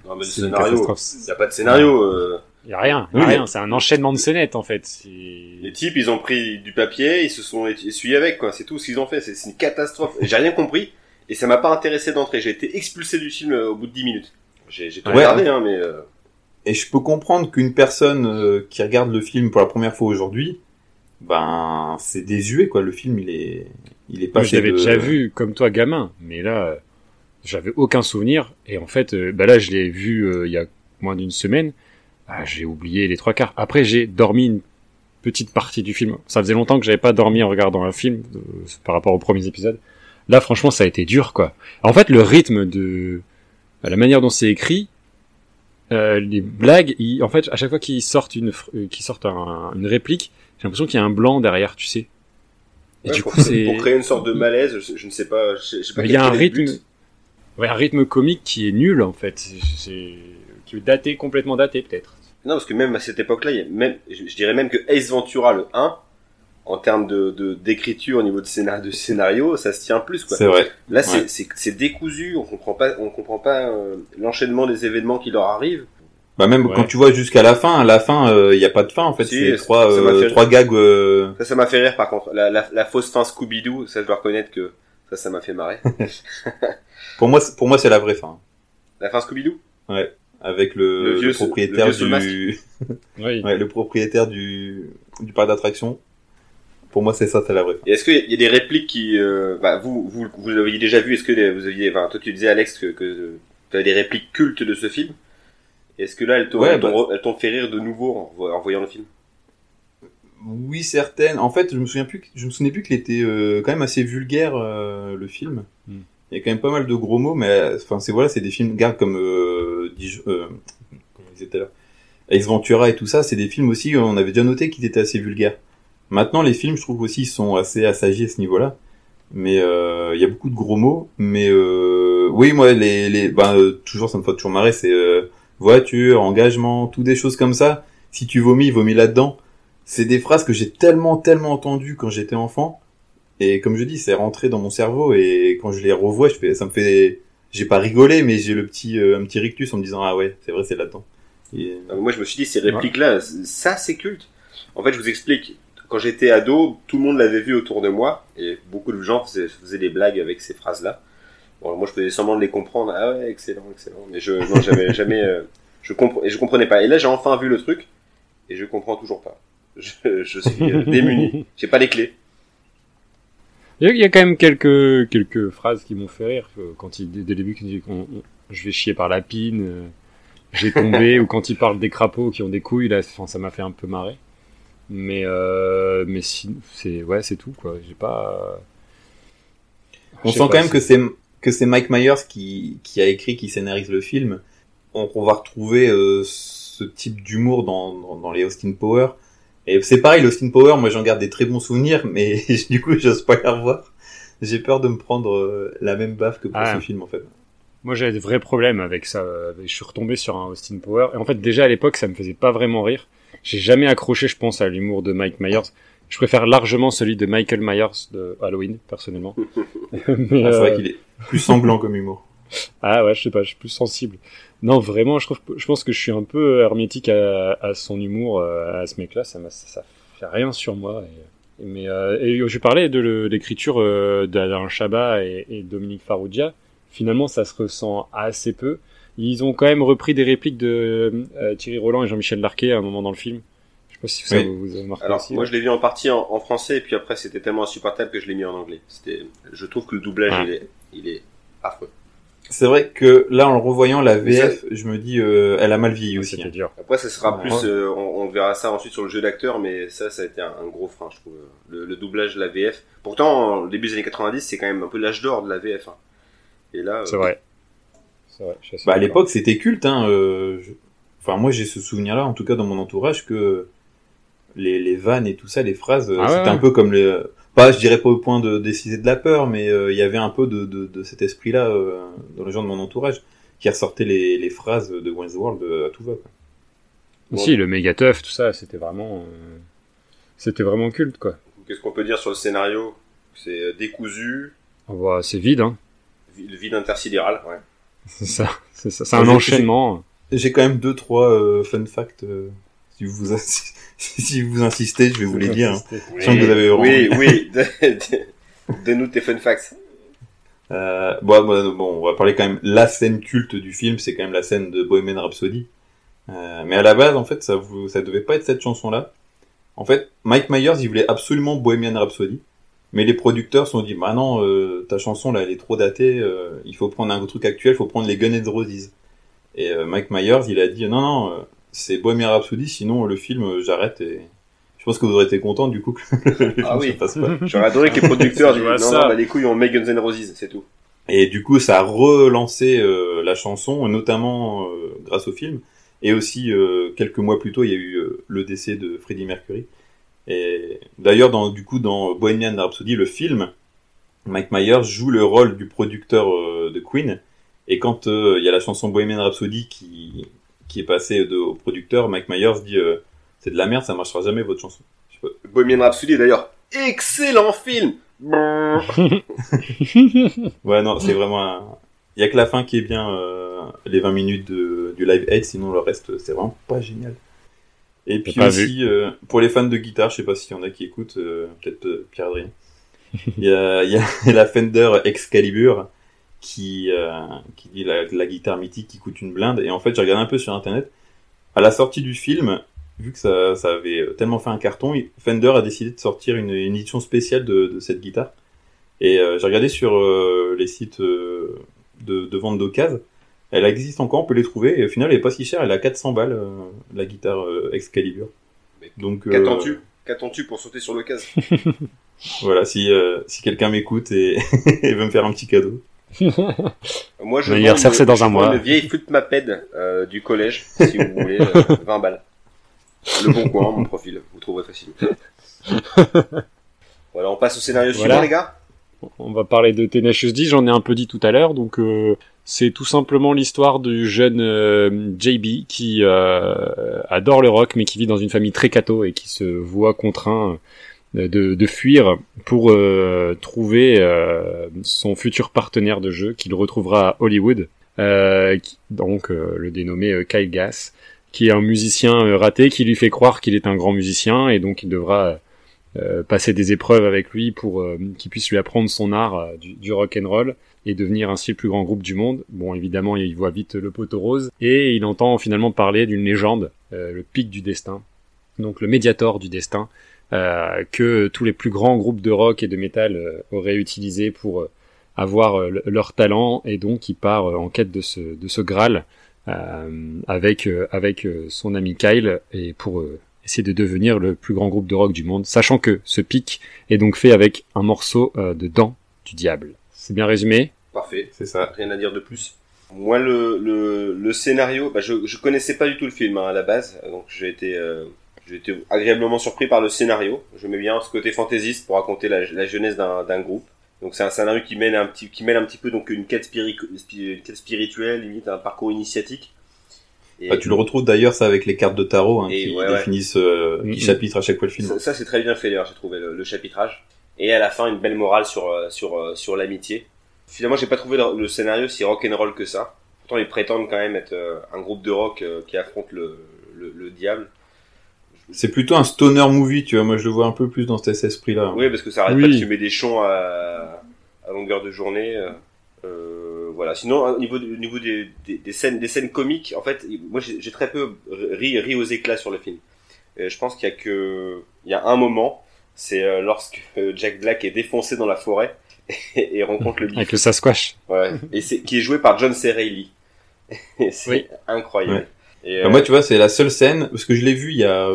Non, mais le scénario, catastrophe. il n'y a pas de scénario. Euh. Y a rien, y mais- rien. C'est un enchaînement de scénettes en fait. Les types, ils ont pris du papier, ils se sont essuyés avec, quoi. C'est tout ce qu'ils ont fait. C'est une catastrophe. J'ai rien compris. Et ça m'a pas intéressé d'entrer. J'ai été expulsé du film euh, au bout de 10 minutes. J'ai tout Ouais. regardé, hein, mais... euh, Et je peux comprendre qu'une personne euh, qui regarde le film pour la première fois aujourd'hui, ben c'est désuet quoi. Le film il est il est pas. Je l'avais de- déjà vu comme toi gamin, mais là, j'avais aucun souvenir. Et en fait, bah là, je l'ai vu euh, il y a moins d'une semaine. Ah, j'ai oublié les trois quarts. Après, j'ai dormi une petite partie du film. Ça faisait longtemps que j'avais pas dormi en regardant un film euh, par rapport aux premiers épisodes. Là, franchement, ça a été dur, quoi. En fait, le rythme de la manière dont c'est écrit, euh, les blagues, ils- en fait, à chaque fois qu'ils sortent une, euh, qu'ils sortent un- une réplique, j'ai l'impression qu'il y a un blanc derrière, tu sais. Et ouais, du pour, coup, c'est pour créer une sorte de malaise, je, je ne sais pas. Je, sais- je sais pas il y a un rythme, ouais, un rythme comique qui est nul en fait. C'est- C'est qui est daté, complètement daté peut-être. Non, parce que même à cette époque-là, il y a même, je, je dirais même que Ace Ventura, le 1, en termes de de- d'écriture au niveau de scénario, de scénario, ça se tient plus, quoi. C'est vrai. Là, Ouais. c'est- c'est c'est décousu, on comprend pas, on comprend pas euh, l'enchaînement des événements qui leur arrivent. Bah même Ouais. quand tu vois jusqu'à la fin, à la fin il y a pas de fin en fait. Si, c'est ça- trois euh, fait- trois gags. euh, Ça, ça m'a fait rire, par contre. La, la, la fausse fin Scooby-Doo, ça, je dois reconnaître que ça, ça m'a fait marrer. Pour moi c'est- pour moi c'est la vraie fin. La fin Scooby-Doo? Avec le, Le vieux- le propriétaire le vieux du Oui. ouais, le propriétaire du du parc d'attraction. Pour moi c'est ça c'est la vraie. Et est-ce qu'il y a des répliques qui... Euh, bah, vous, vous, vous l'aviez déjà vu, est-ce que vous aviez... Enfin, toi, tu disais, Alex, que, que tu avais des répliques cultes de ce film. Est-ce que là, elles t'ont Ouais, elles t'ont bah- re- elles t'ont fait rire de nouveau en, vo- en voyant le film? Oui, certaines. En fait, je me souviens plus, je me souvenais plus qu'il était euh, quand même assez vulgaire euh, le film. Hmm. Il y a quand même pas mal de gros mots, mais euh, enfin c'est voilà, c'est des films, regarde comme dis- euh, Ventura et tout ça, c'est des films aussi. On avait déjà noté qu'ils étaient assez vulgaires. Maintenant, les films, je trouve aussi, sont assez assagis à ce niveau-là. Mais euh, il y a beaucoup de gros mots. Mais euh, oui, moi, les, les, ben, euh, toujours, ça me fait toujours marrer, c'est voiture, engagement, tout des choses comme ça. Si tu vomis, vomis là-dedans. C'est des phrases que j'ai tellement, tellement entendues quand j'étais enfant. Et comme je dis, c'est rentré dans mon cerveau. Et quand je les revois, je fais, ça me fait, j'ai pas rigolé, mais j'ai le petit, euh, un petit rictus en me disant ah ouais, c'est vrai, c'est là-dedans. Et- Non, mais Moi, je me suis dit, ces répliques-là, ça, c'est culte. En fait, je vous explique. Quand j'étais ado, tout le monde l'avait vu autour de moi, et beaucoup de gens faisaient, faisaient des blagues avec ces phrases-là. Bon, moi, je faisais semblant de les comprendre. Ah ouais, excellent, excellent. Mais je, non, j'avais jamais, euh, je compre, et je comprenais pas. Et là, j'ai enfin vu le truc, et je comprends toujours pas. Je, je suis euh, démuni. J'ai pas les clés. Il y, a, quand même quelques quelques phrases qui m'ont fait rire euh, quand il dès, le début quand il dit on- je vais chier par la pine, euh, j'ai tombé ou quand il parle des crapauds qui ont des couilles là, enfin, ça m'a fait un peu marrer. Mais euh, mais si, c'est ouais c'est tout quoi. J'ai pas. On sent pas, quand même que c'est que c'est Mike Myers qui, qui a écrit, qui scénarise le film. On, on va retrouver euh, ce type d'humour dans, dans, dans les Austin Power. Et c'est pareil, l'Austin Power, moi j'en garde des très bons souvenirs, mais du coup j'ose pas les revoir. J'ai peur de me prendre euh, la même baffe que pour Ah. ce film en fait. Moi, j'avais des vrais problèmes avec ça. euh, Je suis retombé sur un Austin Power. Et en fait, déjà à l'époque, ça me faisait pas vraiment rire. J'ai jamais accroché, je pense, à l'humour de Mike Myers. Je préfère largement celui de Michael Myers de Halloween, personnellement. Ah, c'est euh, vrai qu'il est plus sanglant comme humour. Ah ouais, je sais pas, je suis plus sensible. Non, vraiment, je trouve, je pense que je suis un peu hermétique à, à son humour, euh, à ce mec-là. Ça, ça, ça fait rien sur moi. Et, mais euh, et je parlais de l'écriture euh, d'Alain Chabat et, et Dominique Farrugia. Finalement, ça se ressent assez peu. Ils ont quand même repris des répliques de euh, Thierry Roland et Jean-Michel Larquet à un moment dans le film. Je sais pas si ça Oui. vous, vous avez marqué Alors, aussi. moi, ouais. je l'ai vu en partie en, en français, et puis après, c'était tellement insupportable que je l'ai mis en anglais. C'était, je trouve que le doublage, Ah. il est, il est affreux. C'est vrai que là, en le revoyant, la VF, je me dis, euh, elle a mal vieilli aussi. Hein. dur. Après, ça sera Ouais. plus, euh, on, on verra ça ensuite sur le jeu d'acteur, mais ça, ça a été un, un gros frein, je trouve. Le, le doublage de la VF. Pourtant, début des années 90, c'est quand même un peu l'âge d'or de la VF. hein. Et là, euh, C'est vrai. C'est vrai. assez Bah, à l'époque, c'était culte. Hein, euh, je- Enfin, moi, j'ai ce souvenir-là, en tout cas dans mon entourage, que les, les vannes et tout ça, les phrases, euh, Ah c'était ouais. un peu comme les... Pas, je dirais pas au point de décider de la peur, mais euh, il y avait un peu de, de, de cet esprit-là euh, dans les gens de mon entourage, qui ressortaient les, les phrases de Wayne's World euh, à tout va. quoi. Si, le méga teuf, tout ça, c'était vraiment, euh, c'était vraiment culte, quoi. qu'est-ce qu'on peut dire sur le scénario? C'est décousu, c'est vide, hein. le vide intersidéral, ouais. C'est ça, c'est ça. C'est un j'ai- enchaînement. J'ai quand même deux, trois euh, fun facts. Si, vous, si vous insistez, je vais vous les dire. hein. Oui, que vous avez oui, oui. Donne-nous tes fun facts. Euh, bon, bon, bon, on va parler quand même la scène culte du film, c'est quand même la scène de Bohemian Rhapsody. Euh, mais à la base, en fait, ça, vous, ça devait pas être cette chanson-là. En fait, Mike Myers, il voulait absolument Bohemian Rhapsody, mais les producteurs se sont dit, bah non, euh, ta chanson là, elle est trop datée, euh, il faut prendre un truc actuel, il faut prendre les Guns N' Roses. Et euh, Mike Myers, il a dit, non, non, euh, c'est Bohemian Rhapsody, sinon le film, euh, j'arrête. Et je pense que vous aurez été content du coup que le film Ah oui. se fasse pas. J'aurais adoré que les producteurs disent non, ça. non, bah, les couilles, on met Guns N' Roses, c'est tout. Et du coup, ça a relancé euh, la chanson, notamment euh, grâce au film. Et aussi, euh, quelques mois plus tôt, il y a eu euh, le décès de Freddie Mercury. Et d'ailleurs, dans, du coup, dans Bohemian Rhapsody, le film, Mike Myers joue le rôle du producteur euh, de Queen. Et quand euh, il y a la chanson Bohemian Rhapsody qui, qui est passée de, au producteur, Mike Myers dit euh, c'est de la merde, ça marchera jamais votre chanson. Bohemian Rhapsody, d'ailleurs, excellent film. Ouais, non, c'est vraiment un... Il y a que la fin qui est bien, euh, les 20 minutes de, du live aid, sinon le reste, c'est vraiment pas génial. Et puis aussi, euh, pour les fans de guitare, je sais pas s'il y en a qui écoutent, euh, peut-être euh, Pierre-Adrien. Il y a, il y a la Fender Excalibur qui, euh, qui dit la, la guitare mythique qui coûte une blinde. Et en fait, j'ai regardé un peu sur internet. À la sortie du film, vu que ça, ça avait tellement fait un carton, Fender a décidé de sortir une, une édition spéciale de, de cette guitare. Et euh, j'ai regardé sur euh, les sites de, de vente d'occasion. Elle existe encore, on peut les trouver. Et au final, elle est pas si chère. Elle a 400 balles, la guitare Excalibur. Mais Donc, Qu'attends-tu? Qu'attends-tu pour sauter sur l'occasion? Voilà, si, si quelqu'un m'écoute et, et veut me faire un petit cadeau. Moi, je L'anniversaire, c'est dans un mois. Une vieille footmaped euh, du collège, si vous voulez, euh, 20 balles. Le bon coin, mon profil, vous trouverez facilement. voilà, on passe au scénario Voilà. suivant, les gars On va parler de Tenacious D, j'en ai un peu dit tout à l'heure, donc euh, c'est tout simplement l'histoire du jeune euh, JB qui euh, adore le rock mais qui vit dans une famille très catho et qui se voit contraint euh, de, de fuir pour euh, trouver euh, son futur partenaire de jeu qu'il retrouvera à Hollywood, euh, qui- donc euh, le dénommé euh, Kyle Gass, qui est un musicien euh, raté qui lui fait croire qu'il est un grand musicien et donc il devra euh, passer des épreuves avec lui pour euh, qu'il puisse lui apprendre son art euh, du, du rock and et devenir ainsi le plus grand groupe du monde. Bon, évidemment, il voit vite le poteau rose et il entend finalement parler d'une légende, euh, le pic du destin, donc le médiator du destin, euh, que tous les plus grands groupes de rock et de métal euh, auraient utilisé pour euh, avoir euh, le- leur talent et donc il part euh, en quête de ce, de ce Graal euh, avec, euh, avec euh, son ami Kyle et pour euh, essayer de devenir le plus grand groupe de rock du monde, sachant que ce pic est donc fait avec un morceau euh, de dents du diable. C'est bien résumé? Parfait, C'est ça. rien à dire de plus. Moi, le, le, le scénario, bah, je, je connaissais pas du tout le film hein, à la base, donc j'ai été, euh, j'ai été agréablement surpris par le scénario. Je mets bien ce côté fantaisiste pour raconter la, la jeunesse d'un groupe. Donc c'est un scénario qui mêle un petit, qui mêle un petit peu donc une quête, spiri- spi- une quête spirituelle, limite un parcours initiatique. Et Bah, tu le retrouves d'ailleurs ça avec les cartes de tarot hein, qui ouais, ouais. définissent, euh, qui chapitrent à chaque fois le film. ça, ça, c'est très bien fait d'ailleurs, j'ai trouvé le, le chapitrage. Et à la fin, une belle morale sur euh, sur euh, sur l'amitié. Finalement, j'ai pas trouvé le, le scénario si rock'n'roll que ça. Pourtant, ils prétendent quand même être euh, un groupe de rock euh, qui affronte le, le, le diable. C'est plutôt un stoner movie, tu vois. Moi, je le vois un peu plus dans cet esprit-là. Oui, parce que ça arrête Oui. pas de fumer des chons à, à longueur de journée. euh, euh, voilà. Sinon, au niveau, du- au niveau des, des, des scènes, des scènes comiques, en fait, moi j'ai très peu ri, ri aux éclats sur le film. Et je pense qu'il y a que, il y a un moment, c'est euh, lorsque Jack Black est défoncé dans la forêt et, et rencontre le Bigfoot. Avec le Sasquatch. Ouais. Et c'est qui est joué par John C. Reilly. Et c'est Oui. incroyable. Et, Bah, euh, moi, tu vois, c'est la seule scène, parce que je l'ai vu il y a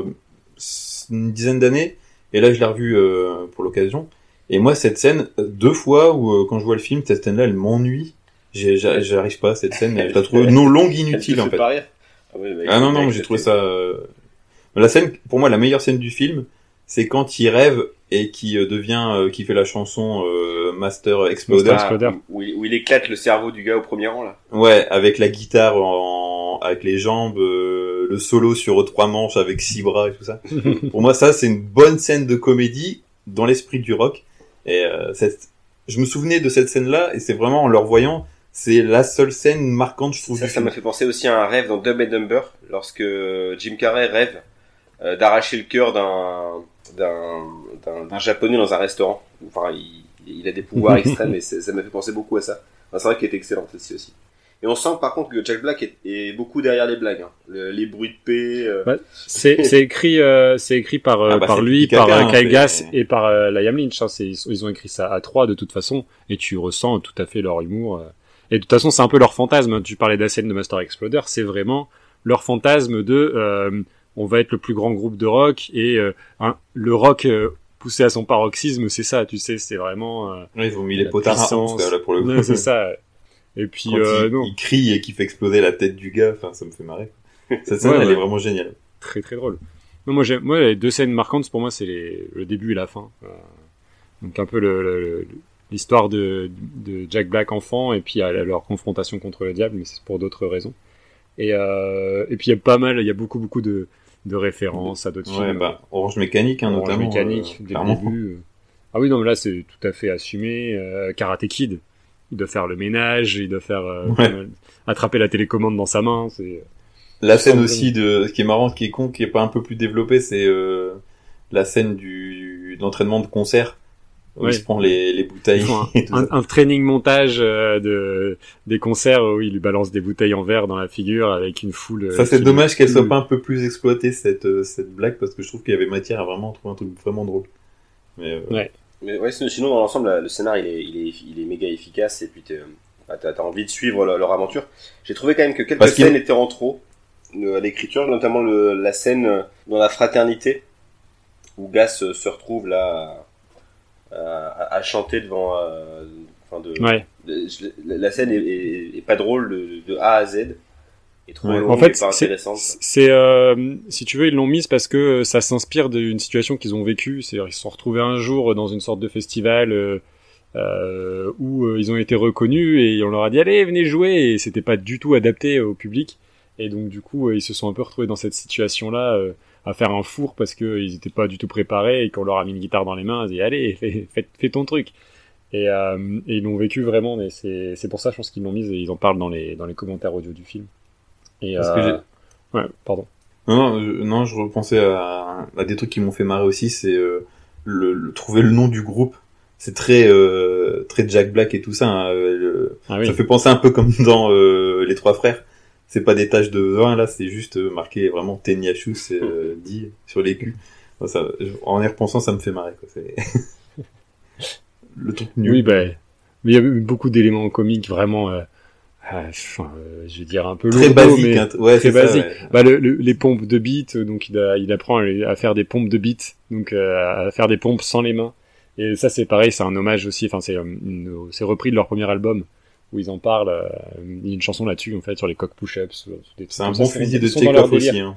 une dizaine d'années, et là, je l'ai revu euh, pour l'occasion. Et moi, cette scène, deux fois où, euh, quand je vois le film, cette scène-là, elle m'ennuie. J'ai- j'a- J'arrive pas à cette scène, je la trouve non longue, inutile, en fait. pas rire Ah, ouais, bah, Ah non, non, j'ai trouvé ça... euh, La scène, pour moi, la meilleure scène du film, c'est quand il rêve et qui euh, devient, euh, qui fait la chanson euh, Master Exploder. Master Exploder. Où, il- où il éclate le cerveau du gars au premier rang là. Ouais, avec la guitare en, avec les jambes, euh, le solo sur trois manches avec six bras et tout ça. Pour moi, ça, c'est une bonne scène de comédie dans l'esprit du rock. Et euh, cette... je me souvenais de cette scène-là, et c'est vraiment en le revoyant, c'est la seule scène marquante, je trouve. Ça, m'a fait penser aussi à un rêve dans Dumb and Dumber, lorsque Jim Carrey rêve euh, d'arracher le cœur d'un d'un japonais dans un restaurant. Enfin, il, il a des pouvoirs extrêmes et ça m'a fait penser beaucoup à ça. Enfin, c'est vrai qu'il est excellent aussi aussi. Et on sent par contre que Jack Black est, est beaucoup derrière les blagues, hein. Le- les bruits de paix. euh, Ouais. C'est c'est écrit euh, c'est écrit par euh, Ah bah, par lui, par euh, hein, Kyle Gass c'est- et par euh, Liam Lynch. hein. C'est- ils, ils ont écrit ça à trois de toute façon et tu ressens tout à fait leur humour. euh. Et de toute façon, c'est un peu leur fantasme. Tu parlais de la scène de Master Exploder, c'est vraiment leur fantasme de euh, on va être le plus grand groupe de rock et euh, hein, le rock euh, poussé à son paroxysme, c'est ça. Tu sais, c'est vraiment euh, Ouais, ils ont mis les potards pour le coup. ouais, c'est ça. Et puis Quand euh, il, non, il crie et qu'il fait exploser la tête du gars, enfin, ça me fait marrer. Cette scène, Ouais, elle ouais. est vraiment géniale. très très drôle. Non, moi, moi, les deux scènes marquantes pour moi, c'est les, le début et la fin. Euh, donc un peu le, le- le- l'histoire de, de Jack Black enfant et puis à leur confrontation contre le diable, mais c'est pour d'autres raisons. Et, euh, et puis il y a pas mal, il y a beaucoup beaucoup de, de références à d'autres Ouais, films. bah, Orange Mécanique, hein, Orange notamment. Mécanique, euh, dès clairement. le début. euh. Ah oui, non, mais là c'est tout à fait assumé. Euh, Karate Kid, il doit faire le ménage, il doit faire euh, Ouais. euh, attraper la télécommande dans sa main. C'est La scène aussi de, ce qui est marrant, ce qui est con, qui est pas un peu plus développé, c'est euh, la scène du de l'entraînement de concert où Ouais. il se prend les, les bouteilles. Un, et tout un- training montage euh, de des concerts où il lui balance des bouteilles en verre dans la figure avec une foule. euh, Ça c'est dommage qu'elle soit pas un peu plus exploitée cette euh, cette blague parce que je trouve qu'il y avait matière à vraiment trouver un truc vraiment drôle. Mais euh, Ouais. Mais ouais, sinon, dans l'ensemble, le scénar il est, il est, il est méga efficace et puis bah, t'as, envie de suivre leur, leur aventure. J'ai trouvé quand même que quelques Parce scènes étaient en trop à l'écriture, notamment le, la scène euh, dans la fraternité où Gas euh, se retrouve là à, à- à chanter devant. euh, enfin de, Ouais. de- je- la, la scène est, est- est pas drôle de, de A à Z. Et trop Ouais. longue En fait, et pas c'est, intéressante. c'est euh, si tu veux, ils l'ont mise parce que ça s'inspire d'une situation qu'ils ont vécue. C'est-à-dire, ils se sont retrouvés un jour dans une sorte de festival euh, euh, où euh, ils ont été reconnus et on leur a dit allez, venez jouer. Et c'était pas du tout adapté au public. Et donc, du coup, euh, ils se sont un peu retrouvés dans cette situation-là euh, à faire un four parce que ils étaient pas du tout préparés et qu'on leur a mis une guitare dans les mains. Ils ont dit allez, fais, fais, fais ton truc. Et, euh, et ils l'ont vécu vraiment. Mais c'est, c'est pour ça, je pense qu'ils l'ont mise et ils en parlent dans les dans les commentaires audio du film. Et Parce que euh, ouais, pardon. Non, non, je, non, je repensais à, à des trucs qui m'ont fait marrer aussi, c'est euh, le, le- trouver le nom du groupe. C'est très euh, très Jack Black et tout ça. hein, euh, le- Ah oui. Ça fait penser un peu comme dans euh, les trois frères. C'est pas des taches de vin là, c'est juste euh, marqué vraiment Tenyashus c'est euh, dit sur les culs. Enfin, ça, en y repensant, ça me fait marrer. Quoi. C'est le truc nul. Oui, bah, mais il y a beaucoup d'éléments comiques vraiment, euh, euh, je vais dire un peu très basique. mais hein, ouais, très ça, basique. ouais. Bah, le, le- les pompes de beats, euh, donc il, a- il apprend à, faire des pompes de beats, donc euh, à faire des pompes sans les mains. Et ça, c'est pareil, c'est un hommage aussi. Enfin, c'est euh, c'est repris de leur premier album où ils en parlent. euh, il y a une chanson là-dessus, en fait, sur les cock push-ups. C'est un bon ça, fusil de take-off délire. aussi. Hein.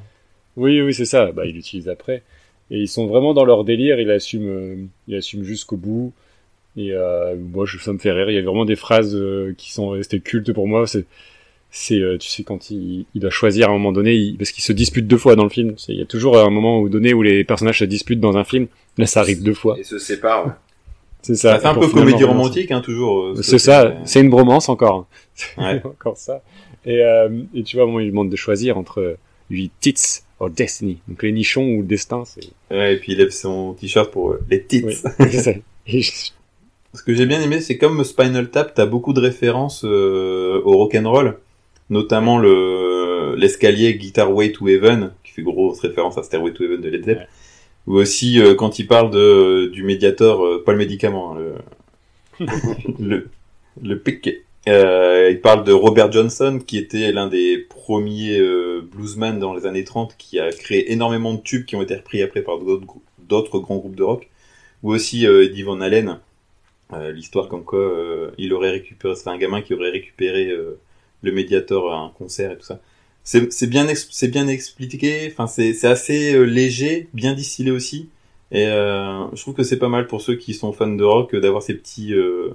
Oui, oui, c'est ça. Bah, il l'utilise après. Et ils sont vraiment dans leur délire. Il assume, euh, il assume jusqu'au bout. Et euh, moi, je, ça me fait rire. Il y a vraiment des phrases euh, qui sont restées cultes pour moi. C'est, c'est, euh, tu sais, quand il, il doit choisir à un moment donné, il- parce qu'il se dispute deux fois dans le film. C'est- Il y a toujours un moment où donné où les personnages se disputent dans un film. Là, ça arrive deux fois. Et se séparent. C'est ça. Ça fait un peu comédie romantique, hein, toujours. ce C'est côté, ça. C'est une bromance encore. Ouais. encore ça. Et, euh, et tu vois, moi, il demande de choisir entre lui tits or destiny. Donc les nichons ou le destin, c'est. Ouais, et puis il lève son t-shirt pour euh, les tits. Oui. C'est ça. Et je- Ce que j'ai bien aimé, c'est comme Spinal Tap, t'as beaucoup de références euh, au rock'n'roll, notamment le l'escalier Guitar Way to Heaven, qui fait grosse référence à Stairway to Heaven de Led Zepp, Ouais. ou aussi euh, quand il parle de du médiator, euh, pas le médicament, hein, le, le, le. Euh, il parle de Robert Johnson, qui était l'un des premiers euh, bluesmen dans les années 30, qui a créé énormément de tubes qui ont été repris après par d'autres grands groupes de rock. Ou aussi euh, Eddie Van euh, l'histoire comme quoi euh, il aurait récupéré, c'est un gamin qui aurait récupéré euh, le médiator à un concert et tout ça. C'est c'est bien, c'est bien expliqué, enfin c'est c'est assez euh, léger, bien distillé aussi. Et euh, je trouve que c'est pas mal pour ceux qui sont fans de rock euh, d'avoir ces petits euh,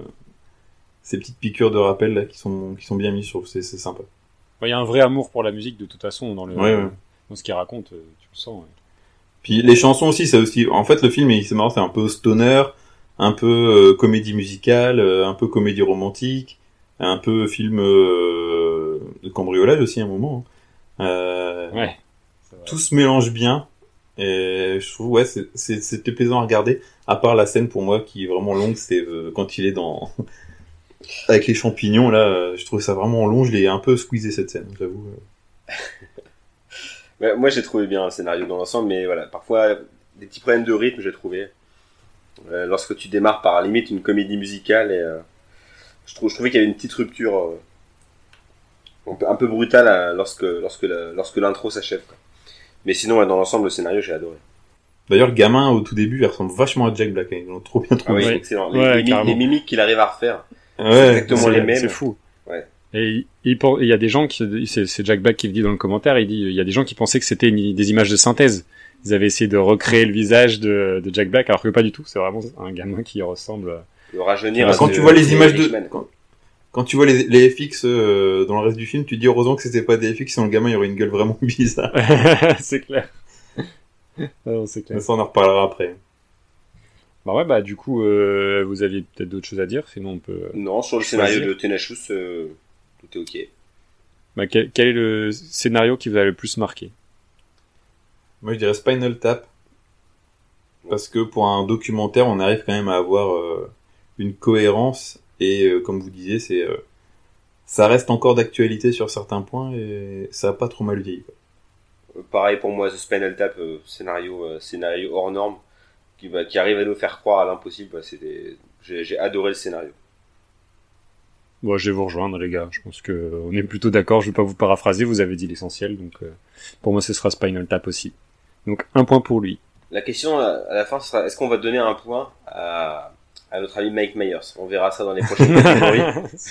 ces petites piqûres de rappel là qui sont qui sont bien mis sur c'est c'est sympa. Il y a un vrai amour pour la musique de toute façon dans le Ouais, ouais. dans ce qu'il raconte, euh, tu le sens. ouais. Puis les chansons aussi, c'est aussi en fait le film il- c'est marrant, c'est un peu stoner, un peu euh, comédie musicale, euh, un peu comédie romantique, un peu film euh, de cambriolage aussi à un moment. hein. Euh, Ouais. Tout se mélange bien et je trouve ouais c'est- c'est- c'était plaisant à regarder à part la scène pour moi qui est vraiment longue c'est euh, quand il est dans avec les champignons là euh, je trouve ça vraiment long je l'ai un peu squeezé cette scène j'avoue euh. Ouais, moi, j'ai trouvé bien le scénario dans l'ensemble, mais voilà, parfois, des petits problèmes de rythme, j'ai trouvé. Euh, lorsque tu démarres par limite une comédie musicale, et euh, je, trouve, je trouvais qu'il y avait une petite rupture euh, un, peu, brutale euh, lorsque, lorsque, la- lorsque l'intro s'achève. Mais sinon, ouais, dans l'ensemble, le scénario, j'ai adoré. d'ailleurs le gamin au tout début il ressemble vachement à Jack Black hein, ils l'ont trop bien Ah trouvé oui, Ouais. excellent. Les, Ouais, les mi- carrément. les mimiques qu'il arrive à refaire. ouais exactement les mêmes. C'est fou. Ouais. Et il, il pen- il y a des gens qui, c'est Jack Black qui le dit dans le commentaire, il dit, il y a des gens qui pensaient que c'était des images de synthèse. Ils avaient essayé de recréer le visage de, de Jack Black, alors que pas du tout. C'est vraiment un gamin qui ressemble. Le rajeunir. quand de- tu vois les images de quand, quand tu vois les, les FX euh, dans le reste du film tu te dis heureusement que c'était pas des FX sinon le gamin il aurait une gueule vraiment bizarre c'est clair. Non, c'est clair. mais ça on en reparlera après Bah ouais, bah du coup, euh, vous aviez peut-être d'autres choses à dire, sinon on peut. Non, sur le Choisir. scénario de Tenachus, euh, tout est ok. Bah, quel, quel est le scénario qui vous a le plus marqué? Moi, je dirais Spinal Tap. Parce que pour un documentaire, on arrive quand même à avoir euh, une cohérence. Et euh, comme vous disiez, c'est euh, ça reste encore d'actualité sur certains points et ça a pas trop mal vieilli. quoi. Pareil pour moi, The Spinal Tap, euh, scénario, euh, scénario hors norme, qui, va, qui arrive à nous faire croire à l'impossible. bah, des- J'ai j'ai adoré le scénario. Bon, je vais vous rejoindre, les gars. Je pense que on est plutôt d'accord. Je vais pas vous paraphraser. Vous avez dit l'essentiel, donc euh, pour moi, ce sera Spinal Tap aussi. Donc un point pour lui. La question à à la fin sera est-ce qu'on va donner un point à, à notre ami Mike Myers? On verra ça dans les prochaines catégories.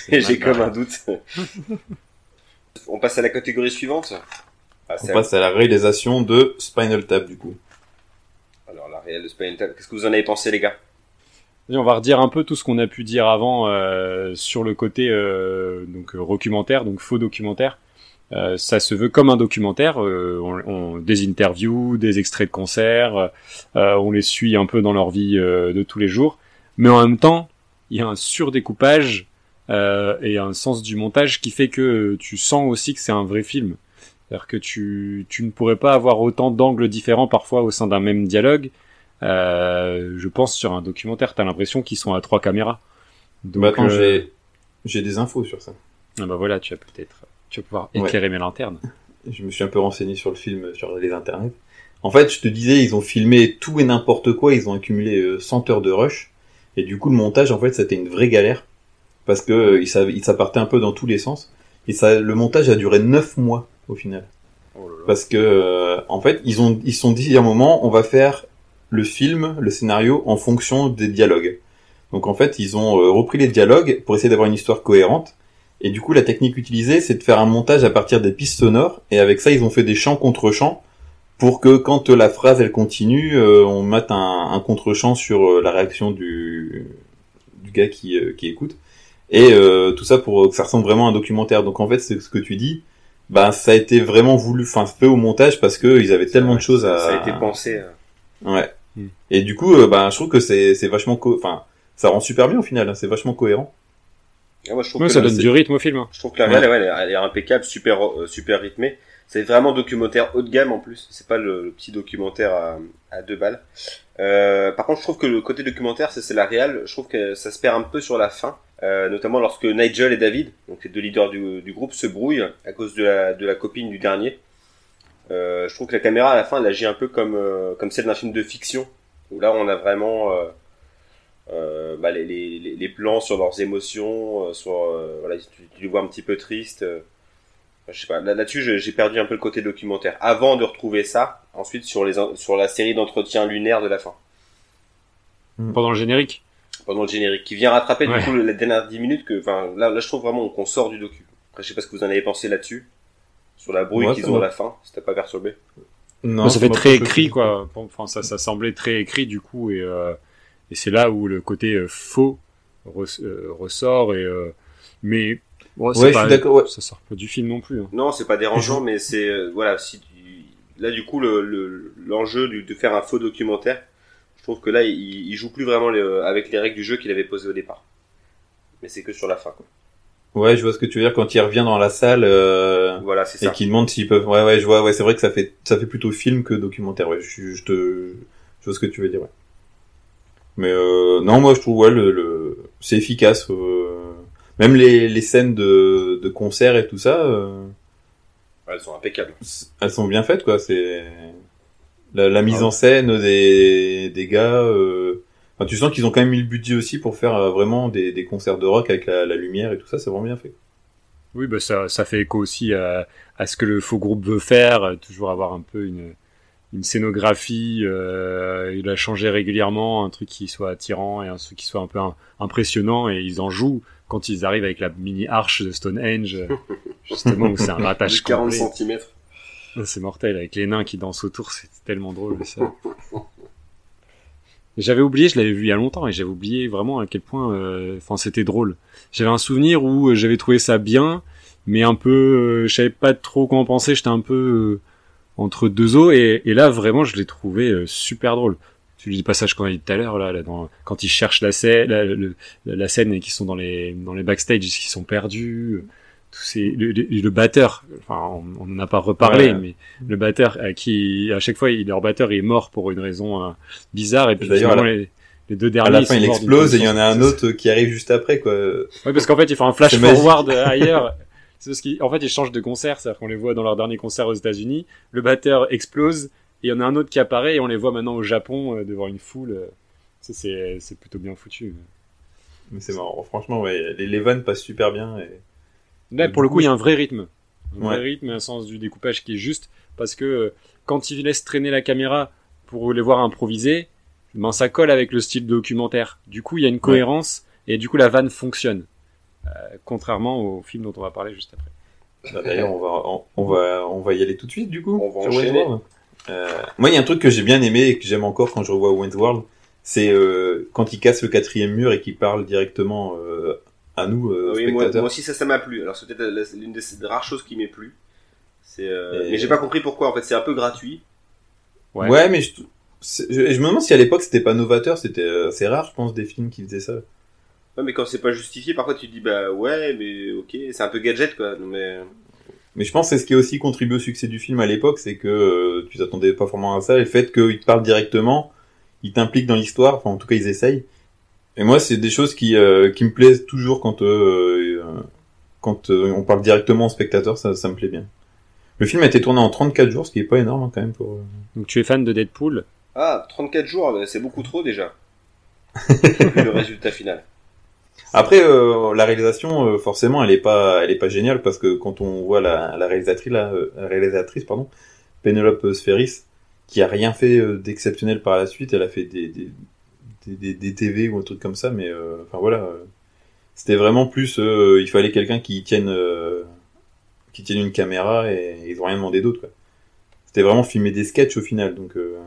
J'ai comme un doute. On passe à la catégorie suivante? Ah, On passe à la réalisation de Spinal Tap du coup. Alors la réelle de Spinal Tap. Qu'est-ce que vous en avez pensé, les gars? Et on va redire un peu tout ce qu'on a pu dire avant euh, sur le côté euh, donc euh, documentaire, donc faux documentaire. Euh, ça se veut comme un documentaire. euh, on, on- des interviews, des extraits de concerts, euh, on les suit un peu dans leur vie euh, de tous les jours. Mais en même temps, il y a un surdécoupage euh, et un sens du montage qui fait que tu sens aussi que c'est un vrai film. C'est-à-dire que tu, tu ne pourrais pas avoir autant d'angles différents parfois au sein d'un même dialogue. Euh, je pense sur un documentaire, t'as l'impression qu'ils sont à trois caméras. Donc, bah j'ai j'ai des infos sur ça. ah bah voilà, tu vas peut-être, tu vas pouvoir Ouais. éclairer mes lanternes. Je me suis un peu renseigné sur le film sur les internets. En fait, je te disais, ils ont filmé tout et n'importe quoi, ils ont accumulé euh, 100 heures de rush. Et du coup, le montage, en fait, c'était une vraie galère. Parce que euh, il il s'appartait un peu dans tous les sens. Et ça, le montage a duré 9 mois, au final. Oh là là. Parce que, euh, en fait, ils ont, ils se sont dit à un moment, on va faire le film, le scénario, en fonction des dialogues. Donc, en fait, ils ont euh, repris les dialogues pour essayer d'avoir une histoire cohérente. Et du coup, la technique utilisée, c'est de faire un montage à partir des pistes sonores. Et avec ça, ils ont fait des chants contre chants pour que quand la phrase elle continue, euh, on mette un, un contre-champ sur euh, la réaction du, du gars qui, euh, qui écoute. Et euh, tout ça pour que ça ressemble vraiment à un documentaire. Donc en fait, c'est ce que tu dis. Bah, ça a été vraiment voulu, enfin fait au montage parce que ils avaient tellement de choses à. Ça a été pensé. euh, Ouais. Hmm. Et du coup, euh, bah, je trouve que c'est c'est vachement, co- enfin, ça rend super bien au final. hein, c'est vachement cohérent. Ah, moi, je trouve Ouais, que ça donne du rythme au film. hein. Je trouve que la réelle, ouais, elle, est- elle est impeccable, super, euh, super rythmée. C'est vraiment documentaire haut de gamme en plus. C'est pas le, le petit documentaire à, à deux balles. Euh, par contre, je trouve que le côté documentaire, c'est la réelle. Je trouve que ça se perd un peu sur la fin, euh, notamment lorsque Nigel et David, donc les deux leaders du, du groupe, se brouillent à cause de la, de la copine du dernier. Euh, je trouve que la caméra à la fin, elle agit un peu comme, euh, comme celle d'un film de fiction, où là, on a vraiment, euh, bah, les, les, les plans sur leurs émotions, euh, sur euh, voilà, tu, tu les vois un petit peu tristes. euh. Je sais pas. Là- Là-dessus, j'ai j'ai perdu un peu le côté documentaire. Avant de retrouver ça, ensuite sur les sur la série d'entretiens lunaires de la fin, Pendant le générique. pendant le générique, qui vient rattraper Ouais. du coup les dernières 10 minutes que, enfin, là, là, je trouve vraiment qu'on sort du docu. Après, je sais pas ce que vous en avez pensé là-dessus, sur la brouille qu'ils ont à la fin. C'était pas perturbé. Non, ça fait très écrit, quoi. Enfin, ça, ça semblait très écrit, du coup, et, euh, et c'est là où le côté euh, faux euh, ressort, et, euh, mais, bon, Ouais, je suis d'accord, ouais. ça sort pas du film non plus. hein. Non, c'est pas dérangeant, mais c'est euh, voilà, si tu... là du coup le le- l'enjeu de faire un faux documentaire, je trouve que là il, il joue plus vraiment les- avec les règles du jeu qu'il avait posées au départ. Mais c'est que sur la fin. Quoi. Ouais, je vois ce que tu veux dire quand il revient dans la salle euh, Voilà, et qu'il demande s'ils peuvent. Ouais, ouais, je vois. Ouais, c'est vrai que ça fait ça fait plutôt film que documentaire. Ouais, je, je te je vois ce que tu veux dire. Ouais. Mais euh, non, moi je trouve ouais le, le... c'est efficace. euh, Même les, les scènes de, de concert et tout ça, euh, Ouais, elles sont impeccables. elles sont bien faites quoi. C'est la, la mise Ah en scène des des gars. Euh... Enfin, tu sens qu'ils ont quand même mis le budget aussi pour faire euh, vraiment des, des concerts de rock avec la, la lumière et tout ça. C'est vraiment bien fait. Oui, bah ça, ça fait écho aussi à, à ce que le faux groupe veut faire, euh, toujours avoir un peu une, une scénographie, euh, il a changé régulièrement, un truc qui soit attirant et un truc qui soit un peu im- impressionnant, et ils en jouent quand ils arrivent avec la mini arche de Stonehenge, justement où c'est un De rattache 40 complet. cm. C'est mortel, avec les nains qui dansent autour, c'est tellement drôle ça. J'avais oublié, je l'avais vu il y a longtemps, et j'avais oublié vraiment à quel point, euh, enfin, c'était drôle. J'avais un souvenir où euh, j'avais trouvé ça bien, mais un peu, euh, je savais pas trop quoi en penser, j'étais un peu euh, entre deux eaux, et, et là, vraiment, je l'ai trouvé euh, super drôle. Tu dis le passage qu'on a dit tout à l'heure, là, là dans, quand ils cherchent la scène, la, le- la scène et qu'ils sont dans les, dans les backstage, qu'ils sont perdus, euh, tous ces, le, le, le batteur, enfin, on n'en a pas reparlé, Ouais. mais le batteur à qui à chaque fois il, leur batteur est mort pour une raison euh, bizarre et puis D'ailleurs, les, les deux derniers À la fin, il explose et il y en a un connaissance. autre qui arrive juste après, quoi. Ouais, parce qu'en fait il fait un flash forward ailleurs c'est parce qu'en fait ils changent de concert c'est-à-dire qu'on les voit dans leur dernier concert aux États-Unis le batteur explose et il y en a un autre qui apparaît et on les voit maintenant au Japon euh, devant une foule euh. Ça, c'est c'est plutôt bien foutu Mais c'est marrant. Franchement, ouais, les, les vannes passent super bien. Et... Là, Et pour le coup, il y a un vrai rythme. Un Ouais. vrai rythme, un sens du découpage qui est juste, parce que euh, quand il laisse traîner la caméra pour les voir improviser, ben ça colle avec le style documentaire. Du coup, il y a une cohérence, et du coup, la vanne fonctionne. Euh, contrairement au film dont on va parler juste après. Bah, D'ailleurs, on va, on, on va, on va y aller tout de suite, du coup. On va sur enchaîner. Euh, moi, il y a un truc que j'ai bien aimé et que j'aime encore quand je revois Wayne's World, c'est euh, quand il casse le quatrième mur et qu'il parle directement euh, à nous, euh, Oui, moi, spectateurs. moi aussi ça, ça m'a plu. Alors c'est peut-être l'une des rares choses qui m'est plu. Euh, Et- mais j'ai pas compris pourquoi. En fait, c'est un peu gratuit. Ouais. mais je, c'est- je, je me demande si à l'époque c'était pas novateur, c'était euh, c'est rare, je pense, des films qui faisaient ça. Ouais, mais quand c'est pas justifié, parfois tu te dis bah ouais, mais ok, c'est un peu gadget quoi. Mais Mais je pense que c'est ce qui a aussi contribué au succès du film à l'époque, c'est que euh, tu t'attendais pas vraiment à ça, et le fait qu'ils te parlent directement, ils t'impliquent dans l'histoire, enfin en tout cas ils essayent. Et moi c'est des choses qui, euh, qui me plaisent toujours quand, euh, euh, quand euh, on parle directement au spectateur, ça, ça me plaît bien. Le film a été tourné en 34 jours, ce qui est pas énorme hein, quand même pour... euh, Donc tu es fan de Deadpool? Ah, 34 jours, c'est beaucoup trop déjà. le résultat final. Après euh, la réalisation euh, forcément elle est pas elle est pas géniale parce que quand on voit la, la réalisatrice la, euh, la réalisatrice pardon Penelope Spheris qui a rien fait euh, d'exceptionnel par la suite elle a fait des des, des, des- TV ou un truc comme ça mais euh, enfin voilà euh, c'était vraiment plus euh, il fallait quelqu'un qui tienne euh, qui tienne une caméra et ils ont rien demandé d'autre c'était vraiment filmer des sketchs au final donc euh,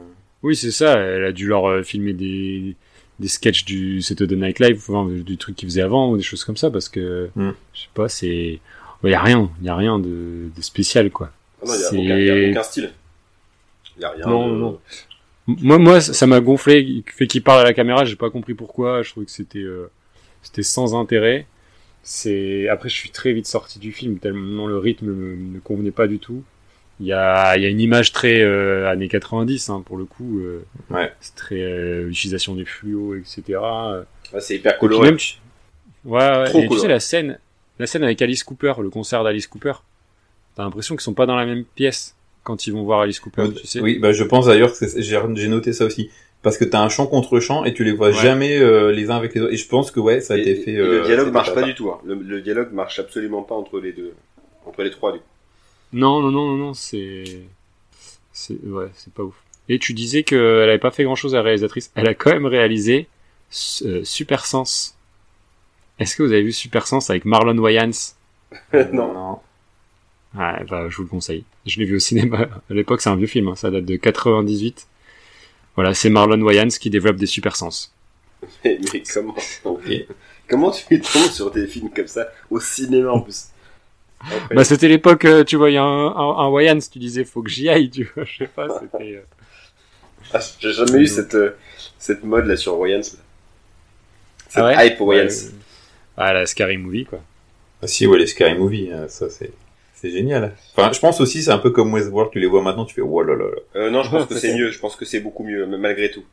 Oui, c'est ça. Elle a dû leur euh, filmer des, des sketchs du Saturday Night Live, enfin, du truc qu'ils faisaient avant, ou des choses comme ça, parce que, Hmm. je sais pas, c'est... Il y a rien, il y a rien de, de spécial, quoi. Ah non, il y a aucun, y a aucun style. Il a rien. Non, de- non. Moi, moi, ça m'a gonflé, il fait qu'il parle à la caméra, j'ai pas compris pourquoi, je trouvais que c'était, euh, c'était sans intérêt. C'est, après, je suis très vite sorti du film, tellement le rythme me, ne convenait pas du tout. Il y a, il y a une image très, euh, années 90, hein, pour le coup, euh, Ouais. c'est très, euh, utilisation des fluos, etc. Euh, Ouais, c'est hyper coloré. même, tu- ouais, ouais, Trop et tu coloré. sais, la scène, la scène avec Alice Cooper, le concert d'Alice Cooper, t'as l'impression qu'ils sont pas dans la même pièce quand ils vont voir Alice Cooper, Euh, tu sais. Oui, bah je pense d'ailleurs que c'est- j'ai noté ça aussi. parce que t'as un champ contre champ et tu les vois Ouais. jamais euh, les uns avec les autres. Et je pense que ouais, ça a Et- été fait. et euh, le dialogue marche pas pas- du tout. hein. Le, le dialogue marche absolument pas entre les deux, entre les trois. Du coup. Non, non, non, non, non, c'est. C'est ouais, c'est pas ouf. Et tu disais qu'elle avait pas fait grand chose à la réalisatrice. Elle a quand même réalisé euh, Super Sense. Est-ce que vous avez vu Super Sense avec Marlon Wayans? Non. non. Ouais, bah, je vous le conseille. Je l'ai vu au cinéma. À l'époque, c'est un vieux film, hein. ça date de 98. Voilà, c'est Marlon Wayans qui développe des super sens. Mais, mais comment. Comment tu tombes sur des films comme ça au cinéma en plus? Après, Bah, c'était l'époque, euh, tu vois, il y a un, un, un Wayans, tu disais, faut que j'y aille, tu vois, je sais pas, c'était... euh, ah, J'ai jamais eu cette euh, cette mode là sur Wayans. là. Cette Ah ouais hype Wayans. Ouais, Ah, la Scary Movie, quoi. Ah si, ouais, les Scary Movie, euh, ça c'est c'est génial. Enfin, je pense aussi c'est un peu comme Westworld, tu les vois maintenant, tu fais oh là là là. Euh, non, je pense que c'est mieux. Je pense que c'est beaucoup mieux, m- malgré tout.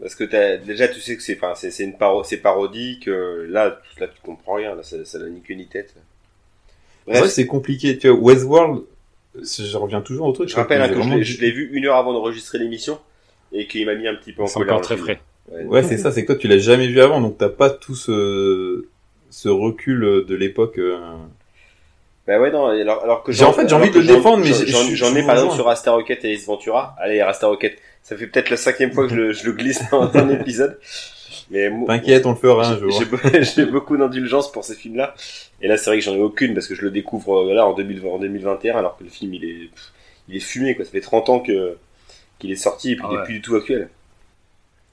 Parce que t'as, déjà, tu sais que c'est, enfin, c'est, c'est une paro c'est parodique. là, là, tu comprends rien. Là, ça, ça n'a ni queue ni tête. Bref, que c'est compliqué. Tu vois, Westworld, je reviens toujours au truc. je rappelle hein, que je vraiment l'ai, dit- je l'ai vu une heure avant d'enregistrer l'émission et qu'il m'a mis un petit peu en C'est colère. encore très film. frais. Ouais. Ouais, c'est ça, c'est que toi tu l'as jamais vu avant, donc t'as pas tout ce ce recul de l'époque. euh. Bah ouais, non, alors, alors que J'ai- en fait, j'ai envie de le défendre, mais j'en, ai par exemple sur Rasta Rocket et Ace Ventura. Allez, Rasta Rocket. Ça fait peut-être la cinquième fois que je le, je le glisse dans un épisode. Mais T'inquiète, on le fera un J'ai- jour. J'ai be- j'ai beaucoup d'indulgence pour ces films-là. Et là, c'est vrai que j'en ai aucune parce que je le découvre euh, là en, 2020, en 2021 alors que le film il est, il est fumé quoi. Ça fait 30 ans que qu'il est sorti et puis Ah il est ouais. plus du tout actuel.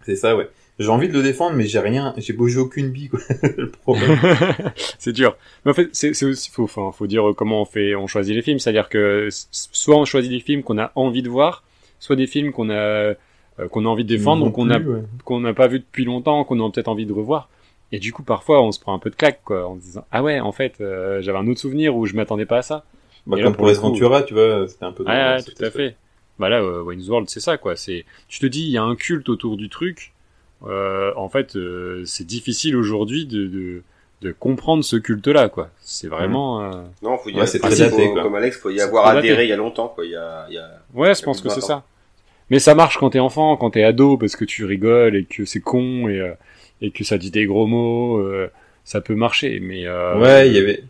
C'est ça, ouais. J'ai envie de le défendre, mais j'ai rien, j'ai beau j'ai aucune bille, quoi. le problème. c'est dur. Mais en fait, c'est aussi, faut, enfin, faut dire comment on fait, on choisit les films. C'est-à-dire que soit on choisit des films qu'on a envie de voir, soit des films qu'on a, euh, qu'on a envie de défendre, qu'on a, plus, ouais. qu'on n'a pas vu depuis longtemps, qu'on a peut-être envie de revoir. Et du coup, parfois, on se prend un peu de claque, quoi, en se disant, ah ouais, en fait, euh, j'avais un autre souvenir où je m'attendais pas à ça. Bah, Et là, comme pour pour coup- Ventura, tu vois, c'était un peu. Ouais, cet tout à fait. Bah là, euh, Wayne's World, c'est ça, quoi. C'est, tu te dis, il y a un culte autour du truc. Euh, en fait, euh, c'est difficile aujourd'hui de, de, de comprendre ce culte-là, quoi. C'est vraiment. euh, Non, faut y Ouais, c'est faut- très faut- daté, quoi. comme Alex, faut y avoir adhéré il y a longtemps quoi. Il y a, il y a... Ouais, je Il y a pense que c'est 20 ans. ça. Mais ça marche quand t'es enfant, quand t'es ado, parce que tu rigoles et que c'est con et, euh, et que ça dit des gros mots, euh, ça peut marcher. Mais euh, Ouais, il y avait,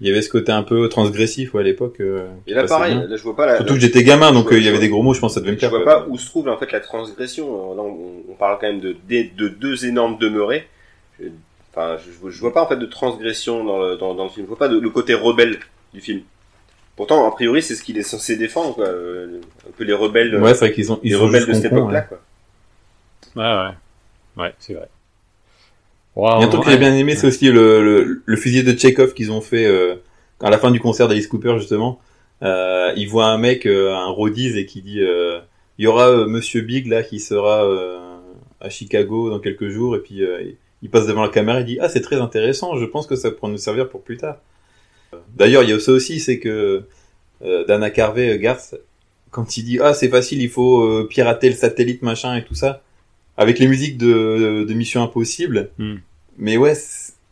il y avait ce côté un peu transgressif, ouais, à l'époque. euh, Et là, pareil, bien. là, je vois pas la. Surtout que j'étais gamin, donc Je euh, il y je avait des gros mots, je pense que ça devait me Je faire. vois pas où se trouve en fait la transgression. Là, on, on parle quand même de, de, de deux énormes demeurés. Je- Enfin, je, je vois pas en fait de transgression dans le, dans, dans le film. Je vois pas de- le côté rebelle du film. Pourtant, a priori, c'est ce qu'il est censé défendre, quoi. euh, le- Un peu les rebelles, Ouais, c'est vrai qu'ils ont, les rebelles de cette époque-là, ouais. quoi. Ouais, ouais. Ouais, c'est vrai. Il y a un truc que j'ai bien aimé, c'est aussi le, le, le fusil de Chekhov qu'ils ont fait euh, à la fin du concert d'Alice Cooper, justement. Euh, il voit un mec, euh, un roadies, et qui dit euh, il y aura euh, Monsieur Big là qui sera euh, à Chicago dans quelques jours, et puis euh, il passe devant la caméra et dit ah c'est très intéressant, je pense que ça pourrait nous servir pour plus tard. D'ailleurs, il y a ça aussi, c'est que euh, Dana Carvey, euh, Garth, quand il dit ah c'est facile, il faut euh, pirater le satellite machin et tout ça, avec les musiques de, de Mission Impossible. Hmm. Mais ouais,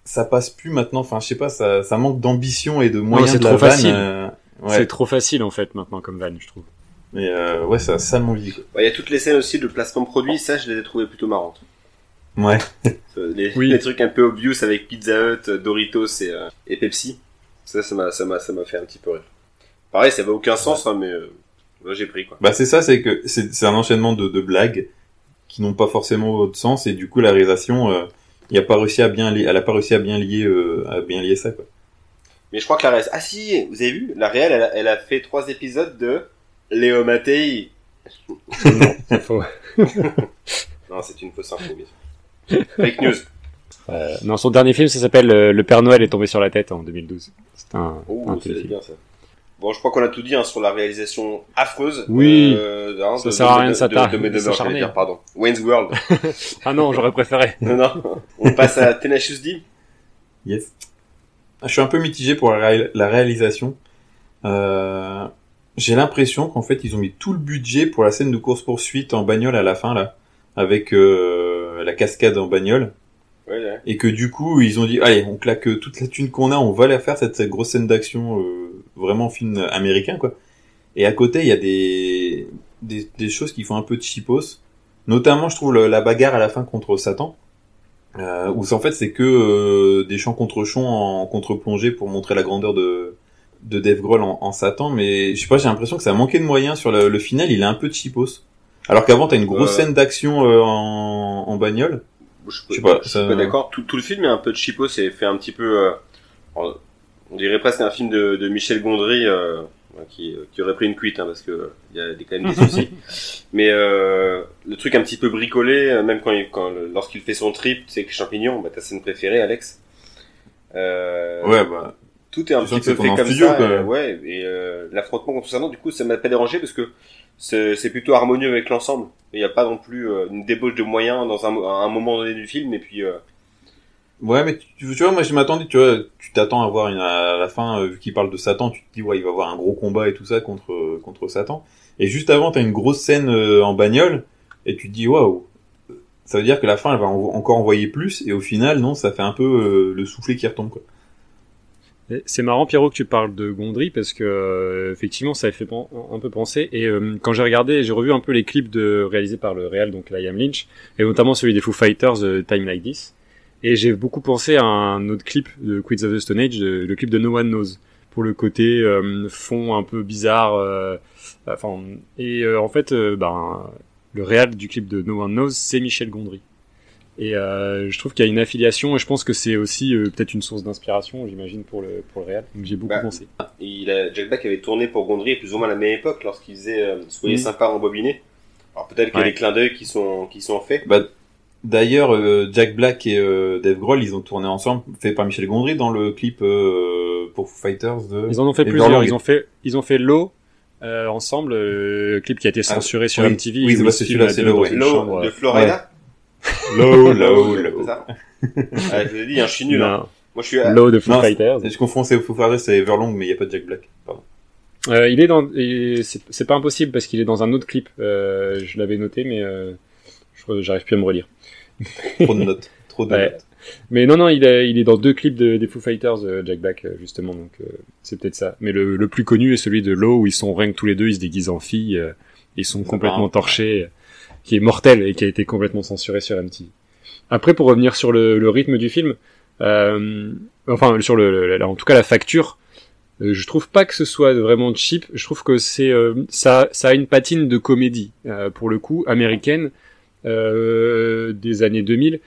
ça passe plus maintenant. Enfin, je sais pas, ça, ça manque d'ambition et de moyens c'est de la trop vanne. facile. euh, C'est trop facile en fait maintenant comme van, je trouve. mais euh, ouais, ça, ça m'envie. Bah, Il y a toutes les scènes aussi de placement de produits, ça, je les ai trouvées plutôt marrantes. Ouais. Euh, Les, Oui. les trucs un peu obvious avec Pizza Hut, Doritos et, euh, et Pepsi. Ça, ça m'a, ça m'a, ça m'a fait un petit peu rire. Pareil, ça avait aucun sens, hein, mais euh, là, j'ai pris, quoi. Bah c'est ça, c'est que c'est c'est un enchaînement de, de blagues qui n'ont pas forcément de sens et du coup la réalisation, euh, il a pas réussi à bien, li- elle a pas réussi à bien lier, euh, à bien lier ça quoi. Mais je crois que la réelle... Ah si, vous avez vu La réelle, elle a, elle a fait trois épisodes de Léo Mattei. C'est faux. Non, c'est une fausse info, bien sûr. Fake news. Euh, non, son dernier film, ça s'appelle euh, Le Père Noël est tombé sur la tête en 2012. C'est un, un Oh, c'est téléfilm. bien ça. Bon, je crois qu'on a tout dit hein, sur la réalisation affreuse. Oui. Euh, hein, Ça sert à rien de s'attar- de, de, de, de de- s'acharner. j'allais dire, pardon. Wayne's World. Ah non, j'aurais préféré. non, non. On passe à Tenacious D. Yes. Ah, Je suis un peu mitigé pour la, réal- la réalisation. Euh, j'ai l'impression qu'en fait ils ont mis tout le budget pour la scène de course poursuite en bagnole à la fin là, avec euh, la cascade en bagnole. Ouais, ouais. et que du coup ils ont dit allez on claque toute la thune qu'on a on va la faire cette, cette grosse scène d'action euh, vraiment film américain quoi et à côté il y a des, des des choses qui font un peu de chipos Notamment, je trouve le- la bagarre à la fin contre Satan, euh, où en fait c'est que euh, des champs contre champs en contre-plongée pour montrer la grandeur de de Dave Grohl en, en Satan, mais je sais pas, j'ai l'impression que ça a manqué de moyens sur le, le final, il est un peu cheapos. Alors qu'avant, t'as une grosse Euh. scène d'action euh, en, en bagnole. Je, Je sais pas, ça- suis pas d'accord. Tout, tout le film est un peu cheapo, c'est fait un petit peu, euh, on dirait presque un film de, de Michel Gondry euh, qui, qui aurait pris une cuite, hein, parce que euh, il y a des, quand même des soucis. Mais euh, le truc un petit peu bricolé, euh, même quand, il, quand le- lorsqu'il fait son trip, tu sais, avec les champignons, bah, ta scène préférée, Alex. Euh, Ouais, bah. Tout est un petit peu fait comme studio, ça. quoi. et, ouais, et euh, l'affrontement contre Satan, du coup, ça m'a pas dérangé parce que c'est plutôt harmonieux avec l'ensemble. Il n'y a pas non plus euh, une débauche de moyens dans un, moment donné du film, et puis euh, Ouais, mais tu, tu vois, moi je m'attendais, tu vois, tu t'attends à voir une, à la fin, euh, vu qu'il parle de Satan, tu te dis, ouais, il va y avoir un gros combat et tout ça contre, contre Satan. Et juste avant, t'as une grosse scène euh, en bagnole, et tu te dis, waouh, ça veut dire que la fin, elle va en- encore envoyer plus, et au final, non, ça fait un peu euh, le soufflet qui retombe, quoi. Et C'est marrant, Pierrot, que tu parles de Gondry parce que euh, effectivement, ça a fait un peu penser. Et euh, quand j'ai regardé, j'ai revu un peu les clips de réalisés par le réal, donc Liam Lynch, et notamment celui des Foo Fighters, euh, Time Like This. Et j'ai beaucoup pensé à un autre clip de Queens of the Stone Age, le clip de No One Knows, pour le côté euh, fond un peu bizarre. euh, enfin, et euh, en fait, euh, ben, le réal du clip de No One Knows, c'est Michel Gondry. Et euh, je trouve qu'il y a une affiliation, et je pense que c'est aussi euh, peut-être une source d'inspiration, j'imagine, pour le, pour le réal. Donc j'ai beaucoup Bah, pensé. il a, Jack Black avait tourné pour Gondry plus ou moins à la même époque lorsqu'il faisait euh, Soyez Mm. sympa rembobiné. Alors peut-être qu'il y a Ouais. des clins d'œil qui sont qui sont faits. Bah, d'ailleurs, euh, Jack Black et euh, Dave Grohl, ils ont tourné ensemble, fait par Michel Gondry, dans le clip euh, pour Foo Fighters de... Ils en ont fait Et plusieurs. Ils ont fait, ils ont fait Low euh, ensemble, euh, le clip qui a été censuré sur oui. MTV. Oui, c'est celui-là, c'est chambre. de Florida. Low, low, low. ah, je vous ai dit, hein, je suis nul. hein. Moi je suis à- Low de Foo Non, Fighters. Je confonds, c'est Foo Fighters, c'est Everlong, mais il n'y a pas de Jack Black. Pardon. Euh, il est dans, c'est pas impossible parce qu'il est dans un autre clip. Euh, je l'avais noté, mais euh, je- j'arrive plus à me relire. Trop de notes. Trop de Ouais. notes. Mais non, non, il est, il est dans deux clips de, des Foo Fighters, euh, Jack Black, justement, donc euh, c'est peut-être ça. Mais le, le plus connu est celui de Low, où ils sont rien que tous les deux, ils se déguisent en filles, euh, ils sont complètement marrant. torchés, qui est mortel et qui a été complètement censuré sur MTV. Après, pour revenir sur le, rythme du film, euh, enfin, sur le, en tout cas la facture, euh, je trouve pas que ce soit vraiment cheap. Je trouve que c'est euh, ça, a une patine de comédie euh, pour le coup américaine des années 2000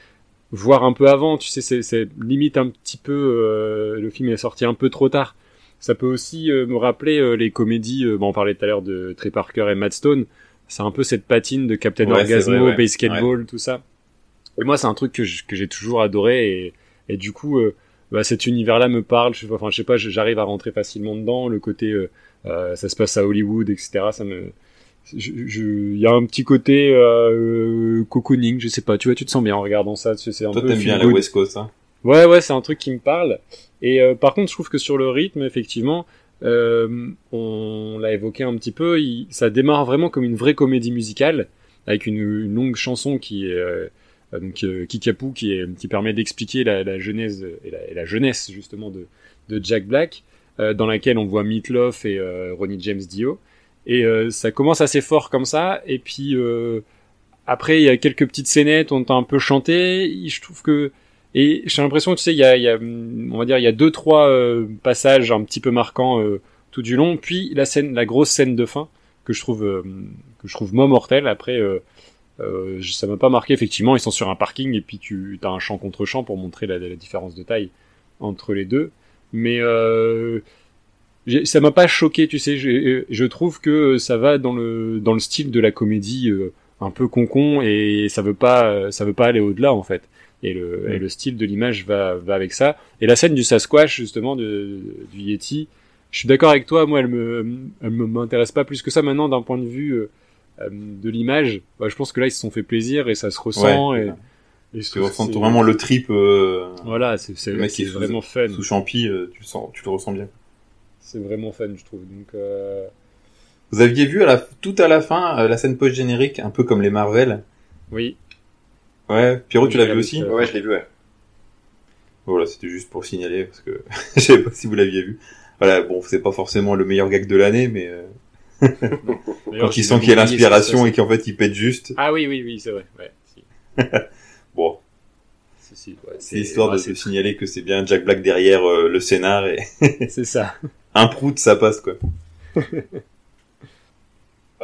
voire un peu avant, tu sais, c'est, limite un petit peu, le film est sorti un peu trop tard. Ça peut aussi me rappeler les comédies, on parlait tout à l'heure de Trey Parker et Matt Stone, c'est un peu cette patine de Captain Ouais, Orgasmo, vrai, ouais. Basketball, tout ça. Et moi, c'est un truc que, j'ai toujours adoré, et, et du coup, euh, bah, cet univers-là me parle, je, enfin, je sais pas, j'arrive à rentrer facilement dedans, le côté, euh, euh, ça se passe à Hollywood, etc., ça me... Il y a un petit côté cocooning, je sais pas, tu vois, tu te sens bien en regardant ça, c'est un Toi, t'aimes bien la. West Coast, hein. Ouais, ouais, c'est un truc qui me parle. Et par contre, je trouve que sur le rythme, effectivement, euh, on l'a évoqué un petit peu, ça démarre vraiment comme une vraie comédie musicale, avec une, longue chanson qui est euh, donc euh, Kickapoo, qui, qui permet d'expliquer la, genèse et la, jeunesse justement de, Jack Black, dans laquelle on voit Meatloaf et Ronnie James Dio. Et ça commence assez fort comme ça, et puis après il y a quelques petites scénettes, on entend un peu chanter. Je trouve que et j'ai l'impression, tu sais, il y a, y a, on va dire, il y a deux trois euh, passages un petit peu marquants euh, tout du long, puis la scène, la grosse scène de fin que je trouve euh, que je trouve mortelle. Après, euh, euh, ça m'a pas marqué. Effectivement, ils sont sur un parking et puis tu as un champ contre champ pour montrer la, la différence de taille entre les deux. Mais euh, ça m'a pas choqué, tu sais. Je, je trouve que ça va dans le dans le style de la comédie un peu concon et ça veut pas ça veut pas aller au-delà en fait. Et le, Mm. et le style de l'image va, va avec ça. Et la scène du Sasquatch, justement, de, du Yeti, je suis d'accord avec toi, moi, elle me, elle me m'intéresse pas plus que ça maintenant d'un point de vue euh, euh, de l'image. Bah, je pense que là, ils se sont fait plaisir et ça se ressent. Ouais. et, et je Tu ressens vraiment le trip euh, Voilà, c'est sous- vraiment fun. sous champi, euh, tu, le sens, tu le ressens bien. C'est vraiment fun, je trouve. Donc, euh, Vous aviez vu à la, tout à la fin euh, la scène post-générique, un peu comme les Marvel? oui. Ouais, Pierrot, tu l'as vu aussi ça. Ouais, je l'ai vu, ouais. Voilà, c'était juste pour signaler, parce que je savais pas si vous l'aviez vu. Voilà, bon, c'est pas forcément le meilleur gag de l'année, mais... euh, Quand il j'ai sent qu'il y a l'inspiration et qu'en fait il pète juste. Ah oui, oui, oui, c'est vrai. Ouais, si. Bon, Si, si, ouais, c'est histoire ouais, de se signaler que c'est bien Jack Black derrière euh, le scénar et c'est- ça. un prout ça passe quoi.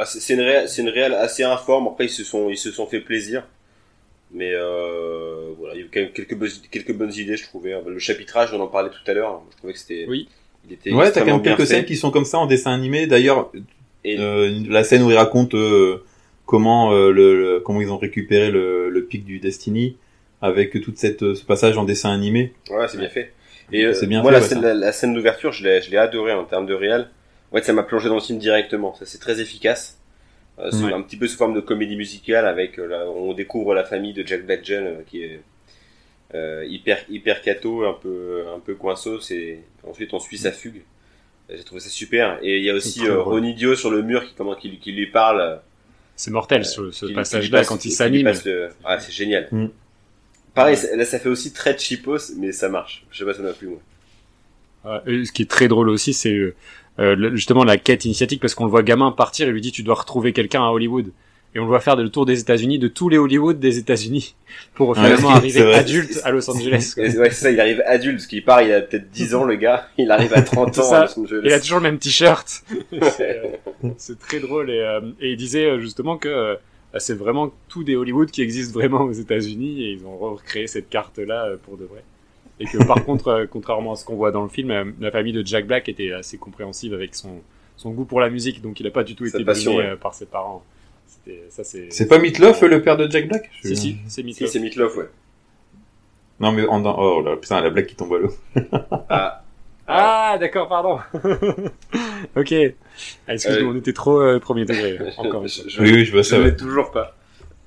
C'est une réal, c'est une réal assez informe. Après, ils se sont, ils se sont fait plaisir. Mais euh, voilà, il y a eu quand même quelques, bonnes- quelques bonnes idées, je trouvais. Le chapitrage, on en parlait tout à l'heure. Je trouvais que c'était. Oui. Il était Ouais, t'as quand même quelques scènes qui sont comme ça en dessin animé. D'ailleurs, Et euh, la scène où il raconte euh, comment euh, le, le- comment ils ont récupéré le, le pic du Destiny avec toute cette euh, ce passage en dessin animé. ouais, c'est bien fait. Et euh, C'est bien moi, fait, la, ouais, scène, la scène d'ouverture, je l'ai, je l'ai adoré en termes de réel. Ouais, ça m'a plongé dans le film directement. Ça, c'est très efficace. Euh, un petit peu sous forme de comédie musicale avec, euh, là, on découvre la famille de Jack Badgel euh, qui est euh, hyper hyper cato, un peu un peu coinceau. C'est ensuite on suit sa fugue. J'ai trouvé ça super. Et il y a aussi C'est très euh, drôle. Ron Idiot sur le mur qui comment qui, qui lui parle. C'est mortel, ce, ce passage-là, quand il s'anime. le- Ah, c'est génial. Mm. Pareil, là ça fait aussi très cheapos, mais ça marche. Je sais pas, ça m'a plu moi. Ce qui est très drôle aussi, c'est euh, euh, justement la quête initiatique, parce qu'on le voit gamin partir et lui dit tu dois retrouver quelqu'un à Hollywood. Et on le voit faire le tour des États-Unis, de tous les Hollywood des États-Unis, pour finalement arriver adulte à Los Angeles. quoi. Ouais, c'est ça, il arrive adulte, parce qu'il part, il a peut-être 10 ans, le gars. Il arrive à 30 C'est ans ça. à Los Angeles. Il a toujours le même t-shirt. c'est euh, c'est très drôle et, euh, et il disait justement que euh, c'est vraiment tout des Hollywood qui existent vraiment aux États-Unis et ils ont recréé cette carte-là euh, pour de vrai. Et que par contre, euh, contrairement à ce qu'on voit dans le film, euh, la famille de Jack Black était assez compréhensive avec son, son goût pour la musique, donc il n'a pas du tout été passion, ouais. euh, par ses parents. C'était ça, c'est. C'est pas Meatloaf le père de Jack Black Je- Si si, c'est Si, Meatloaf. c'est Meatloaf, ouais. Non mais en oh là putain la blague qui tombe à l'eau. Ah, Ah d'accord, pardon. ok. Ah, Excuse-moi, Euh, on était trop euh, premier degré. Encore je, je, Oui oui je vois ça. ouais. toujours pas.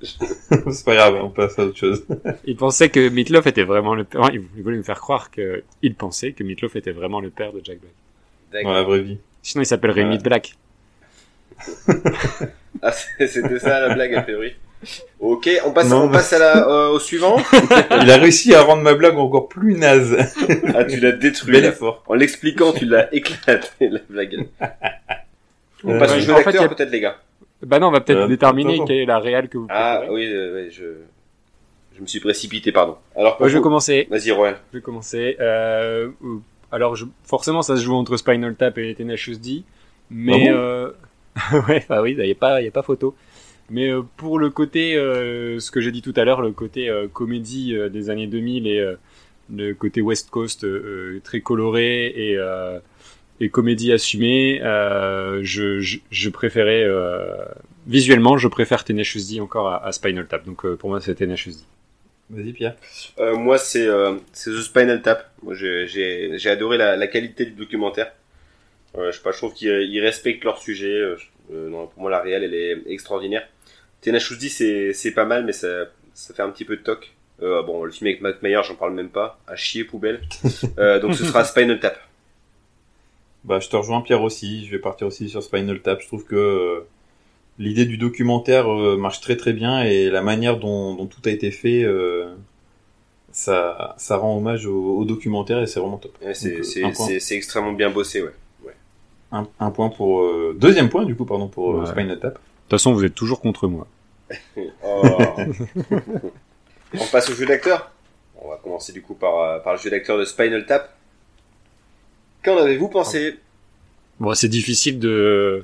c'est pas grave on passe à autre chose. Il pensait que Meatloaf était vraiment le père. Il voulait nous faire croire que il pensait que Meatloaf était vraiment le père de Jack Black. Dans la vraie vie. Sinon, il s'appellerait Voilà. Meat Black. Ah, c'était ça la blague, a priori. Ok, on passe, Non, on passe à la, euh, au suivant. Il a réussi à rendre ma blague encore plus naze. Ah, tu l'as détruit. Là. En l'expliquant, tu l'as éclaté, la blague. On Euh, passe au ouais, jeu fait, d'acteur, a- peut-être, les gars. Bah non, on va peut-être Euh, déterminer quelle est la réelle que vous Ah, préférez. oui, euh, ouais, je, je me suis précipité, pardon. Alors, pour Ouais, je vais commencer. Vas-y, Royal. Je vais commencer. Euh, alors, je, forcément, ça se joue entre Spinal Tap et Tenacious D. Mais, Ah bon euh, ouais, bah oui, il n'y a pas, y a pas photo. Mais euh, pour le côté, euh, ce que j'ai dit tout à l'heure, le côté euh, comédie des années 2000 et euh, le côté West Coast très coloré et, euh, et comédie assumée, euh, je, je, je préférais euh, visuellement, je préfère Tenacious D encore à, à Spinal Tap. Donc euh, pour moi, c'est Tenacious D. Vas-y Pierre. Euh, moi, c'est euh, c'est The Spinal Tap. Moi, j'ai- adoré la, la qualité du documentaire. Euh, je sais pas, je trouve qu'ils ils respectent leur sujet. Je- non, pour moi, la réelle, elle est extraordinaire. Tenacious D, c'est c'est pas mal, mais ça ça fait un petit peu de toc. Euh, bon, le film avec Matt Meyer, j'en parle même pas. À chier, poubelle. Euh, donc, ce sera Spinal Tap. Bah, je te rejoins Pierre aussi. Je vais partir aussi sur Spinal Tap. Je trouve que euh, l'idée du documentaire euh, marche très très bien et la manière dont, dont tout a été fait, euh, ça, ça rend hommage au, au documentaire et c'est vraiment top. Ouais, C'est extrêmement bien bossé, ouais. Un, un point pour euh, deuxième point du coup pardon pour Ouais. Spinal Tap. De toute façon, vous êtes toujours contre moi. Oh. On passe au jeu d'acteur. On va commencer du coup par, par le jeu d'acteur de Spinal Tap. Qu'en avez-vous pensé? Bon, c'est difficile de,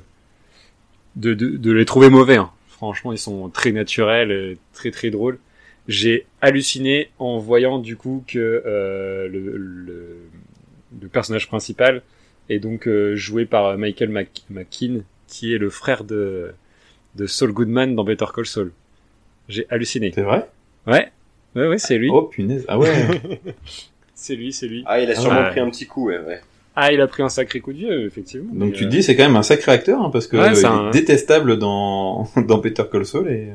de, de, de les trouver mauvais. hein. Franchement, ils sont très naturels, et très très drôles. J'ai halluciné en voyant du coup que euh, le, le, le personnage principal est donc euh, joué par Michael Mc- McKean, qui est le frère de, de Saul Goodman dans Better Call Saul. J'ai halluciné. C'est vrai? Ouais, ouais, ouais, c'est lui. Oh punaise. Ah ouais. C'est lui, c'est lui. Ah, il a sûrement Ouais. pris un petit coup, ouais. ouais. Ah, il a pris un sacré coup de vieux, effectivement. Donc tu euh, te dis c'est quand même un sacré acteur hein, parce que Ouais, euh, c'est il un- est détestable dans dans Peter Call Saul et euh,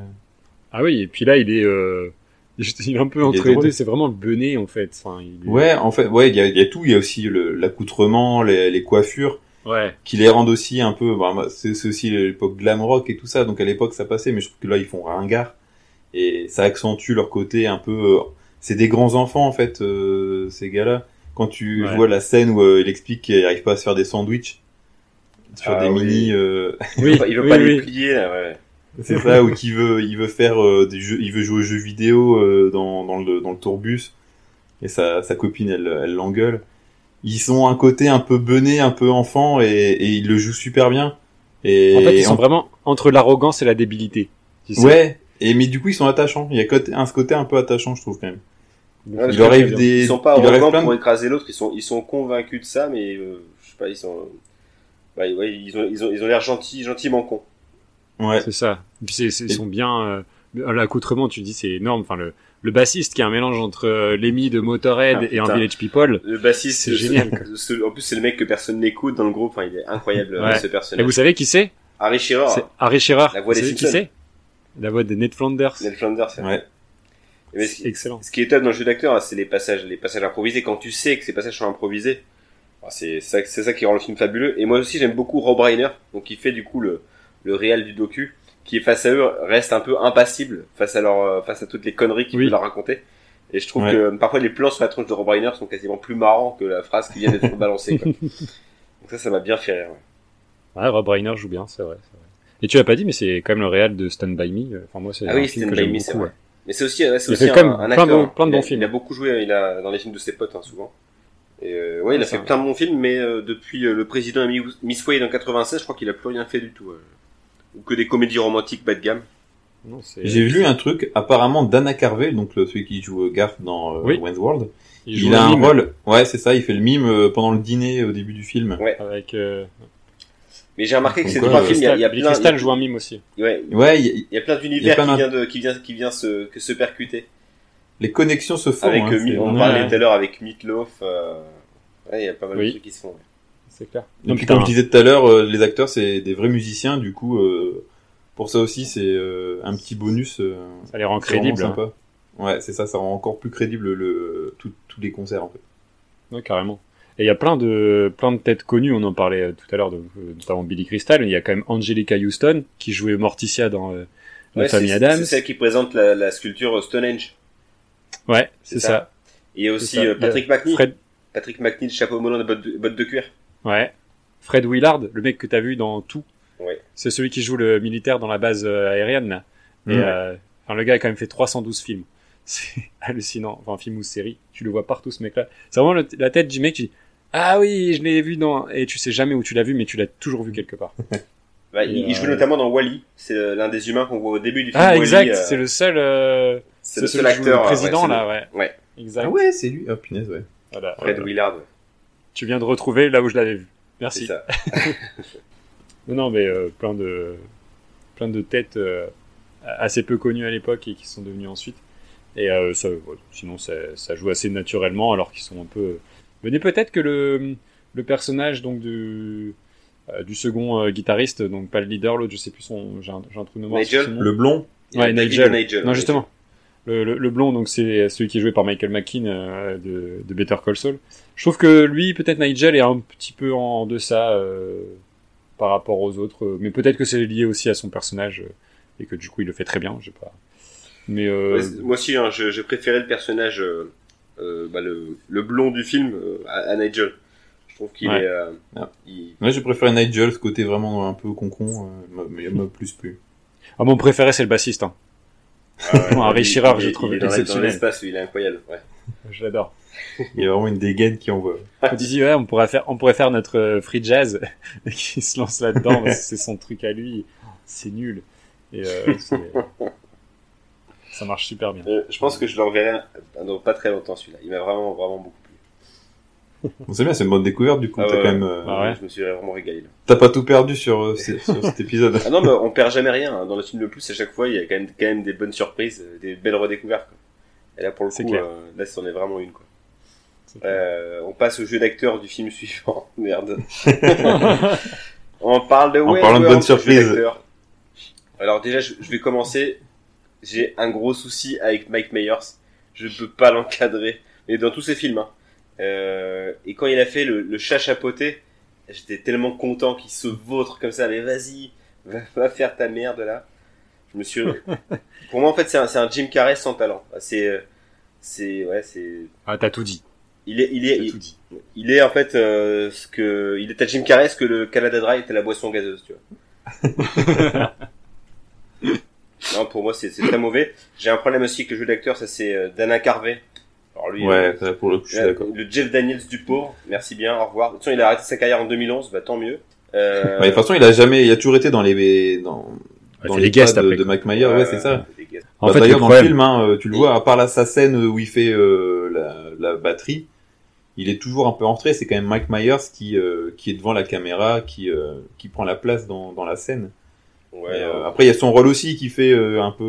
Ah oui, et puis là, il est, euh, il est un peu entre les deux. C'est vraiment le benet, en fait. Enfin, il est- ouais en fait ouais il y a, il y a tout il y a aussi le- l'accoutrement les, les coiffures Ouais. qui les rendent aussi un peu bah, c'est aussi l'époque glam rock et tout ça donc à l'époque ça passait mais je trouve que là ils font ringard et ça accentue leur côté un peu euh, c'est des grands enfants en fait euh, ces gars-là quand tu Ouais. vois la scène où euh, il explique qu'il arrive pas à se faire des sandwichs sur Ah des oui. mini. euh, Il veut pas, il veut oui, pas oui. les plier, là, ouais. C'est ça, ou qui veut, il veut faire euh, des jeux, il veut jouer aux jeux vidéo euh, dans, dans le dans le tourbus et sa sa copine elle elle l'engueule. Ils ont un côté un peu bené, un peu enfant et, et ils le jouent super bien. Et En fait, ils en- sont vraiment entre l'arrogance et la débilité. Tu sais. ouais. Et mais du coup ils sont attachants. Il y a côté- un ce côté un peu attachant je trouve quand même. Il leur arrive des, Ils sont pas arrogants plein de- pour écraser l'autre, ils sont, ils sont convaincus de ça, mais euh, je sais pas, ils sont. Ouais, ouais, ils ont, ils ont, ils ont l'air gentils, gentiment cons. Ouais. C'est ça. Et puis c'est, c'est- ils Et- sont bien. Euh, l'accoutrement, tu dis, c'est énorme. Enfin, le, le bassiste qui est un mélange entre euh, Lemmy de Motorhead Ah, et un. Village People. Le bassiste, C'est ce- génial, ce- en plus, c'est le mec que personne n'écoute dans le groupe. Enfin, il est incroyable Ouais. ce Et personnage. vous savez qui c'est? Harry Shearer, Harry Shearer. La voix des Vous savez qui c'est? La voix de Ned Flanders. Ned Flanders. c'est- Ouais. Mais ce, qui- Excellent. ce qui est top dans le jeu d'acteur, c'est les passages, les passages improvisés. Quand tu sais que ces passages sont improvisés, bah, c'est ça, c'est ça qui rend le film fabuleux. Et moi aussi, j'aime beaucoup Rob Reiner, donc qui fait du coup le, le réel du docu, qui face à eux reste un peu impassible face à leur, euh, face à toutes les conneries qu'il Oui. peut leur raconter. Et je trouve Ouais. que euh, parfois les plans sur la tronche de Rob Reiner sont quasiment plus marrants que la phrase qui vient d'être balancée. Quoi. Donc ça, ça m'a bien fait rire. ouais. Ouais, Rob Reiner joue bien, c'est vrai, c'est vrai. Et tu l'as pas dit, mais c'est quand même le réel de Stand By Me. Enfin, moi, c'est Ah un oui, film Stand que By j'aime beaucoup. ouais. Mais c'est aussi, ouais, c'est aussi un, quand même un plein de- acteur. plein de il, a, bons films. il a beaucoup joué, il a dans les films de ses potes hein, souvent. Et euh, ouais, il a c'est fait plein de bons films, mais euh, depuis euh, le président a mis Miss Wade en 96, je crois qu'il a plus rien fait du tout. euh. Ou que des comédies romantiques bas de gamme. Non, c'est- J'ai vu un truc apparemment Dana Carvey, donc le- celui qui joue euh, Garth dans euh, Oui. Wayne's World. Il, Il, a un mime rôle. Ouais, c'est ça. Il fait le mime euh, pendant le dîner au début du film. Ouais. Avec. Mais j'ai remarqué que Donc, ces trois films, il y a, y a Billy plein, Crystal joue un mime aussi. ouais, Ouais, il y a- il y a plein d'univers qui vient de, qui vient, qui vient se, que se percuter. les connexions se font. Avec, hein, euh, on parlait tout à l'heure avec Meatloaf. Euh... Ouais, il y a pas mal Oui. de trucs qui se font. ouais. C'est clair. Et Non, puis putain. comme je disais tout à l'heure, euh, les acteurs c'est des vrais musiciens, du coup euh, pour ça aussi c'est euh, un petit bonus. euh, Ça les rend crédibles. hein. sympa. Ouais, c'est ça, ça rend encore plus crédible le tout- tous les concerts en fait. Ouais, carrément. Et il y a plein de plein de têtes connues. On en parlait euh, tout à l'heure, euh, notamment Billy Crystal. mais Il y a quand même Angelica Houston qui jouait Morticia dans euh, La Ouais, famille c'est- Adams. C'est celle qui présente la, la sculpture Stonehenge. Ouais, c'est C'est ça. Et aussi ça. euh, Patrick McNee. Fred, Patrick McNee, chapeau melon de bottes de, bottes de cuir. ouais. Fred Willard, le mec que t'as vu dans tout. Ouais. C'est celui qui joue le militaire dans la base aérienne là. Et euh, enfin, le gars a quand même fait 312 films. C'est hallucinant. Enfin, film ou série. Tu le vois partout ce mec-là. C'est vraiment le- la tête du mec. Dis ah oui, je l'ai vu dans et tu sais jamais où tu l'as vu, mais tu l'as toujours vu quelque part. Bah, il, il euh, joue notamment dans Wally. C'est euh, l'un des humains qu'on voit au début du film. Ah exact. euh, C'est le seul. euh, c'est le seul joue acteur. Le président ouais, là, ouais. Ouais. Exact. Ah ouais, c'est lui. Oh punaise, ouais. Voilà. Fred Voilà. Willard. Tu viens de retrouver là où je l'avais vu. C'est Merci. ça. Non, non, mais euh, plein de plein de têtes euh, assez peu connues à l'époque et qui sont devenues ensuite. Et euh, ça, ouais, sinon, ça, ça joue assez naturellement, alors qu'ils sont un peu. Venez peut-être que le le personnage donc du euh, du second euh, guitariste, donc pas le leader, l'autre, je sais plus son, j'ai un, j'ai un trou de mémoire. Nigel. Le blond. Ouais, Nigel. Nigel. Non, justement. Le, le, le blond, donc c'est celui qui est joué par Michael McKean euh, de, de Better Call Saul. Je trouve que lui, peut-être Nigel, est un petit peu en deçà euh, par rapport aux autres, euh, mais peut-être que c'est lié aussi à son personnage euh, et que du coup il le fait très bien. Je sais pas. Mais euh, Ouais, moi aussi, hein, je, je préférais le personnage, euh, bah, le, le blond du film euh, à, à Nigel. Je trouve qu'il Ouais. est. euh, Ah. il- Ouais, je préfère Nigel, ce côté vraiment un peu concon, euh, m'a- mais il m'a plus plu. ah, mon préféré c'est le bassiste. Hein. ah, ouais, Harry il je est- trouve il est dans, la- dans exceptionnel. l'espace, il est incroyable. Ouais. Je l'adore. Il y a vraiment une dégaine qui envoie. Il dit ouais, on pourrait faire, on pourrait faire notre euh, free jazz et qu'il se lance là-dedans, c'est son truc à lui. C'est nul. Et euh, ça marche super bien. Euh, je pense que je le reverrai euh, dans pas très longtemps celui-là. Il m'a vraiment, vraiment beaucoup plu. C'est bien, c'est une bonne découverte du coup. Ah T'as ouais, quand même, euh, Ah ouais. Je me suis vraiment régalé. t'as pas tout perdu sur, euh, sur cet épisode. Ah non, mais on perd jamais rien. hein. Dans le film le plus, à chaque fois, il y a quand même, quand même des bonnes surprises, des belles redécouvertes. Quoi. Et là, pour le C'est coup, clair. euh, là, c'en est vraiment une. Quoi. Euh, on passe au jeu d'acteur du film suivant. Merde. on parle de En parlant de bonnes surprises. d'acteur. Alors déjà, je, je vais commencer. J'ai un gros souci avec Mike Myers. Je ne peux pas l'encadrer. Mais dans tous ses films. Hein. Euh, et quand il a fait le, le chat chapeauté, j'étais tellement content qu'il se vautre comme ça. Mais vas-y, va, va faire ta merde là. Je me suis. Pour moi, en fait, c'est un, un Jim Carrey sans talent. C'est, euh, c'est, ouais, c'est. Ah, t'as tout dit. Il est, il est, il- tout dit. il est en fait euh, ce que il était Jim Carrey, ce que le Canada Dry était la boisson gazeuse, tu vois. non, pour moi c'est très mauvais. J'ai un problème aussi avec le jeu d'acteur, ça c'est euh, Dana Carvey. Alors lui, Ouais, ça, pour le coup, je suis euh, d'accord. le Jeff Daniels du pauvre. Merci bien, au revoir. De toute façon, il a arrêté sa carrière en 2011, bah tant mieux. Euh, Ouais, de toute façon, il a jamais, il a toujours été dans les, dans, Ouais, dans les guests de, de. Mike Myers, ouais, c'est ça. En Bah, fait, d'ailleurs, le dans problème- le film, hein, euh, tu le vois, à part la, sa scène où il fait euh, la, la batterie, il est toujours un peu entré. C'est quand même Mike Myers qui, euh, qui est devant la caméra, qui, euh, qui prend la place dans, dans la scène. Ouais, euh, euh, après, il y a son rôle aussi qui fait euh, un peu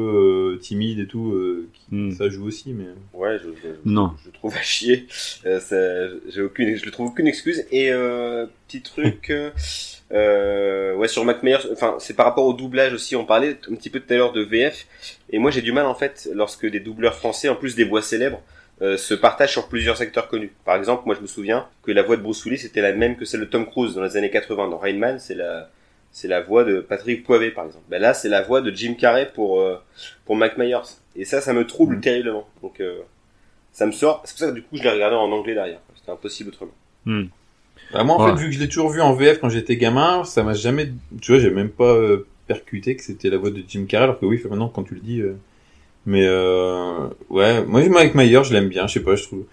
euh, timide et tout. euh, qui- Hmm. Ça joue aussi, mais. ouais, je, je, Non. je trouve à chier. Euh, ça- j'ai aucune, je le trouve aucune excuse. Et euh, petit truc, ouais, sur Mac Myers, enfin, c'est par rapport au doublage aussi. On parlait un petit peu tout à l'heure de VF. Et moi, j'ai du mal en fait lorsque des doubleurs français, en plus des voix célèbres, euh, se partagent sur plusieurs acteurs connus. Par exemple, moi, je me souviens que la voix de Bruce Willis était la même que celle de Tom Cruise dans les années 80. Dans Rain Man, c'est la c'est la voix de Patrick Poivet, par exemple. Ben là, c'est la voix de Jim Carrey pour euh, pour Mac Myers. Et ça, ça me trouble Mhm. terriblement. Donc, euh, ça me sort. C'est pour ça que du coup, je l'ai regardé en anglais derrière. C'était impossible autrement. Bah, moi, en Ouais. fait, vu que je l'ai toujours vu en VF quand j'étais gamin, ça m'a jamais, tu vois, j'ai même pas euh, percuté que c'était la voix de Jim Carrey, alors que oui, maintenant, quand tu le dis, euh, mais euh, ouais, moi, Mike Myers, je l'aime bien, je sais pas, je trouve.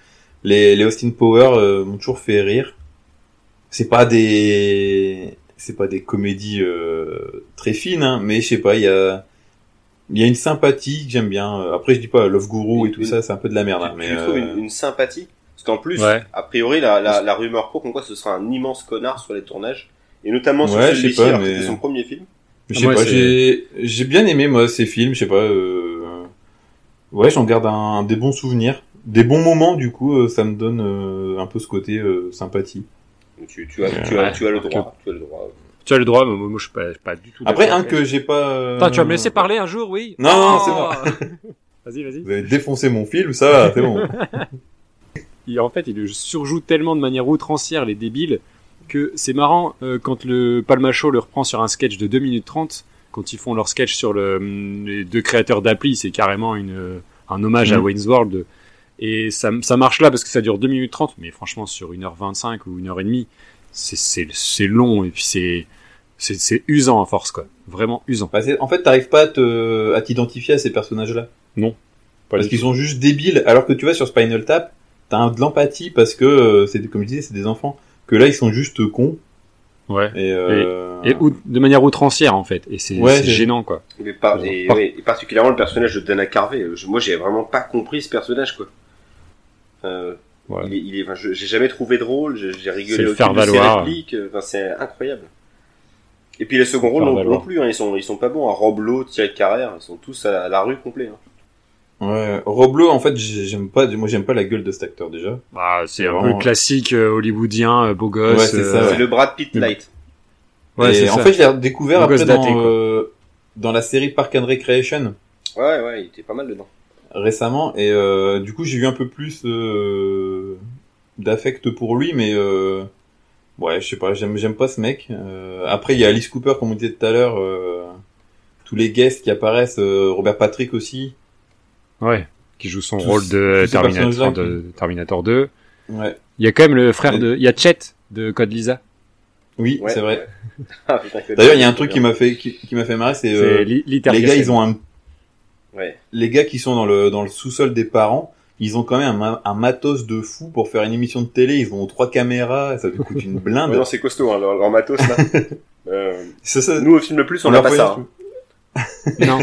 Les, les Austin Power euh, m'ont toujours fait rire. C'est pas des, c'est pas des comédies euh, très fines, hein, mais je sais pas, il y a, il y a une sympathie que j'aime bien. Après, je dis pas Love Guru et tout Une- ça, c'est un peu de la merde, hein, tu, mais tu trouves euh, une, une sympathie? Parce qu'en plus, Ouais. a priori, la, la, la rumeur court comme quoi ce sera un immense connard sur les tournages. Et notamment sur Ouais, celui-ci, mais- c'était son premier film. Je Ah, sais pas, c'est- j'ai bien aimé moi ces films, je sais pas. Euh... Ouais, j'en garde un, des bons souvenirs, des bons moments. Du coup, euh, ça me donne euh, un peu ce côté euh, sympathie. Donc Tu, tu, as, tu, as, Ouais. tu as le droit. Tu as le droit. Tu as le droit, mais moi, moi, je suis pas, je suis pas du tout. Après, un que j'ai pas. euh, Attends, tu vas me laisser parler un jour, oui Non, non, c'est bon. vas-y, vas-y. Vous avez défoncé mon film, ça va, c'est bon. Il- en fait, il surjoue tellement de manière outrancière, les débiles, que c'est marrant euh, quand le Palmacho le reprend sur un sketch de 2 minutes 30, quand ils font leur sketch sur le, hum, les deux créateurs d'appli, c'est carrément une, euh, un hommage à Mhm. Wayne's World. Et ça, ça marche là parce que ça dure 2 minutes 30, mais franchement, sur 1h25 ou 1h30, c'est, c'est, c'est long et puis c'est, c'est, c'est usant à force, quoi. Vraiment usant. Bah, en fait, t'arrives pas à t'identifier à ces personnages-là. Pas Parce qu'ils sont juste débiles. Alors que tu vois, sur Spinal Tap, t'as de l'empathie parce que, euh, c'est comme je disais, c'est des enfants. Que là, ils sont juste cons. Ouais. Et, euh... Et out- de manière outrancière, en fait. Et c'est, Ouais, gênant, quoi. Mais par, et, ouais, et particulièrement le personnage de Dana Carvey. Je- moi, j'ai vraiment pas compris ce personnage, quoi. Euh, Ouais. Il est, il est, enfin, je- j'ai jamais trouvé drôle. J'ai rigolé le au faire de ses valoir. répliques. euh, Enfin, c'est incroyable. Et puis les seconds rôles non, plus. Hein, ils sont, ils sont pas bons. Hein. Rob Lowe, Thierry Carrère, ils sont tous à la, à la rue complet. Hein. Ouais, Roblo, en fait, j'ai- j'aime pas, moi j'aime pas la gueule de cet acteur déjà. Ah, c'est un Vraiment. peu classique euh, hollywoodien, euh, beau gosse. Ouais, c'est euh, ouais. Le Brad Pitt Mais- light. Ouais, c'est en ça. fait, je l'ai découvert après dans, daté, euh, dans la série Park and Recreation Ouais, ouais, il était pas mal dedans. Récemment, et euh, du coup, j'ai eu un peu plus euh, d'affect pour lui, mais euh, ouais, je sais pas, j'aime, j'aime pas ce mec. Euh, après, il y a Alice Cooper, comme on disait tout à l'heure, euh, tous les guests qui apparaissent, euh, Robert Patrick aussi. Ouais, qui joue son Tous- rôle de Terminator, de Terminator 2. Ouais, Il y a quand même le frère de, il y a Chet de Code Lisa. oui, Ouais, c'est vrai. Ah, D'ailleurs, il y a un truc qui m'a fait, qui, qui m'a fait marrer, c'est euh, les gars, ils ont un Ouais. les gars qui sont dans le dans le sous-sol des parents, ils ont quand même un, ma- un matos de fou pour faire une émission de télé. Ils ont trois caméras, ça leur coûte une blinde. Ouais, non, c'est costaud, hein, leur, leur matos, là. euh, C'est ça. nous, au film le plus, on n'a pas ça. hein. Non.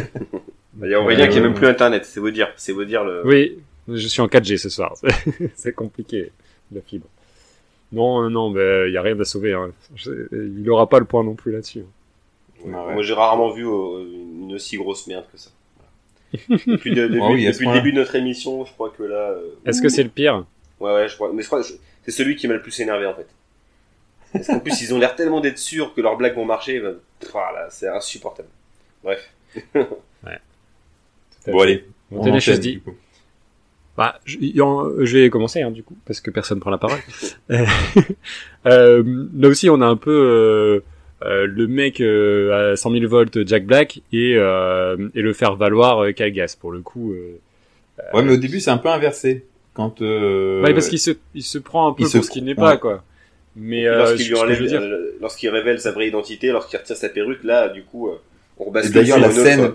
Il y a Aurélien Euh, qui a même plus internet, c'est vous dire. C'est vous dire le. oui, je suis en 4G ce soir. c'est compliqué, la fibre. Non, non, non, ben, il y a rien à sauver. Hein. Il aura pas le point non plus là-dessus. Ouais. Ouais. Moi, j'ai rarement vu euh, une aussi grosse merde que ça. Voilà. Depuis, de- depuis- Ah oui, depuis le début de notre émission, je crois que là. euh, Est-ce que c'est le pire Ouais, ouais, je crois. Mais je crois que c'est celui qui m'a le plus énervé en fait. Parce qu'en plus, ils ont l'air tellement d'être sûrs que leurs blagues vont marcher. bah, pff, Voilà, c'est insupportable. Bref. Bon allez, On on tenait enchaîne, chose dit. du coup. Bah, je, y en- je vais commencer hein, du coup, parce que personne prend la parole. euh, là aussi, on a un peu euh, euh, le mec euh, à 100 000 volts Jack Black et, euh, et le faire valoir euh, Gass pour le coup. euh, Ouais, mais au début c'est un peu inversé. quand euh, Ouais, parce qu'il se, il se prend un peu il pour ce qu'il n'est pas, quoi. Mais euh, lorsqu'il euh, lorsqu'il révèle sa vraie identité, lorsqu'il retire sa perruque, là, du coup, euh, on d'ailleurs, la autre- scène,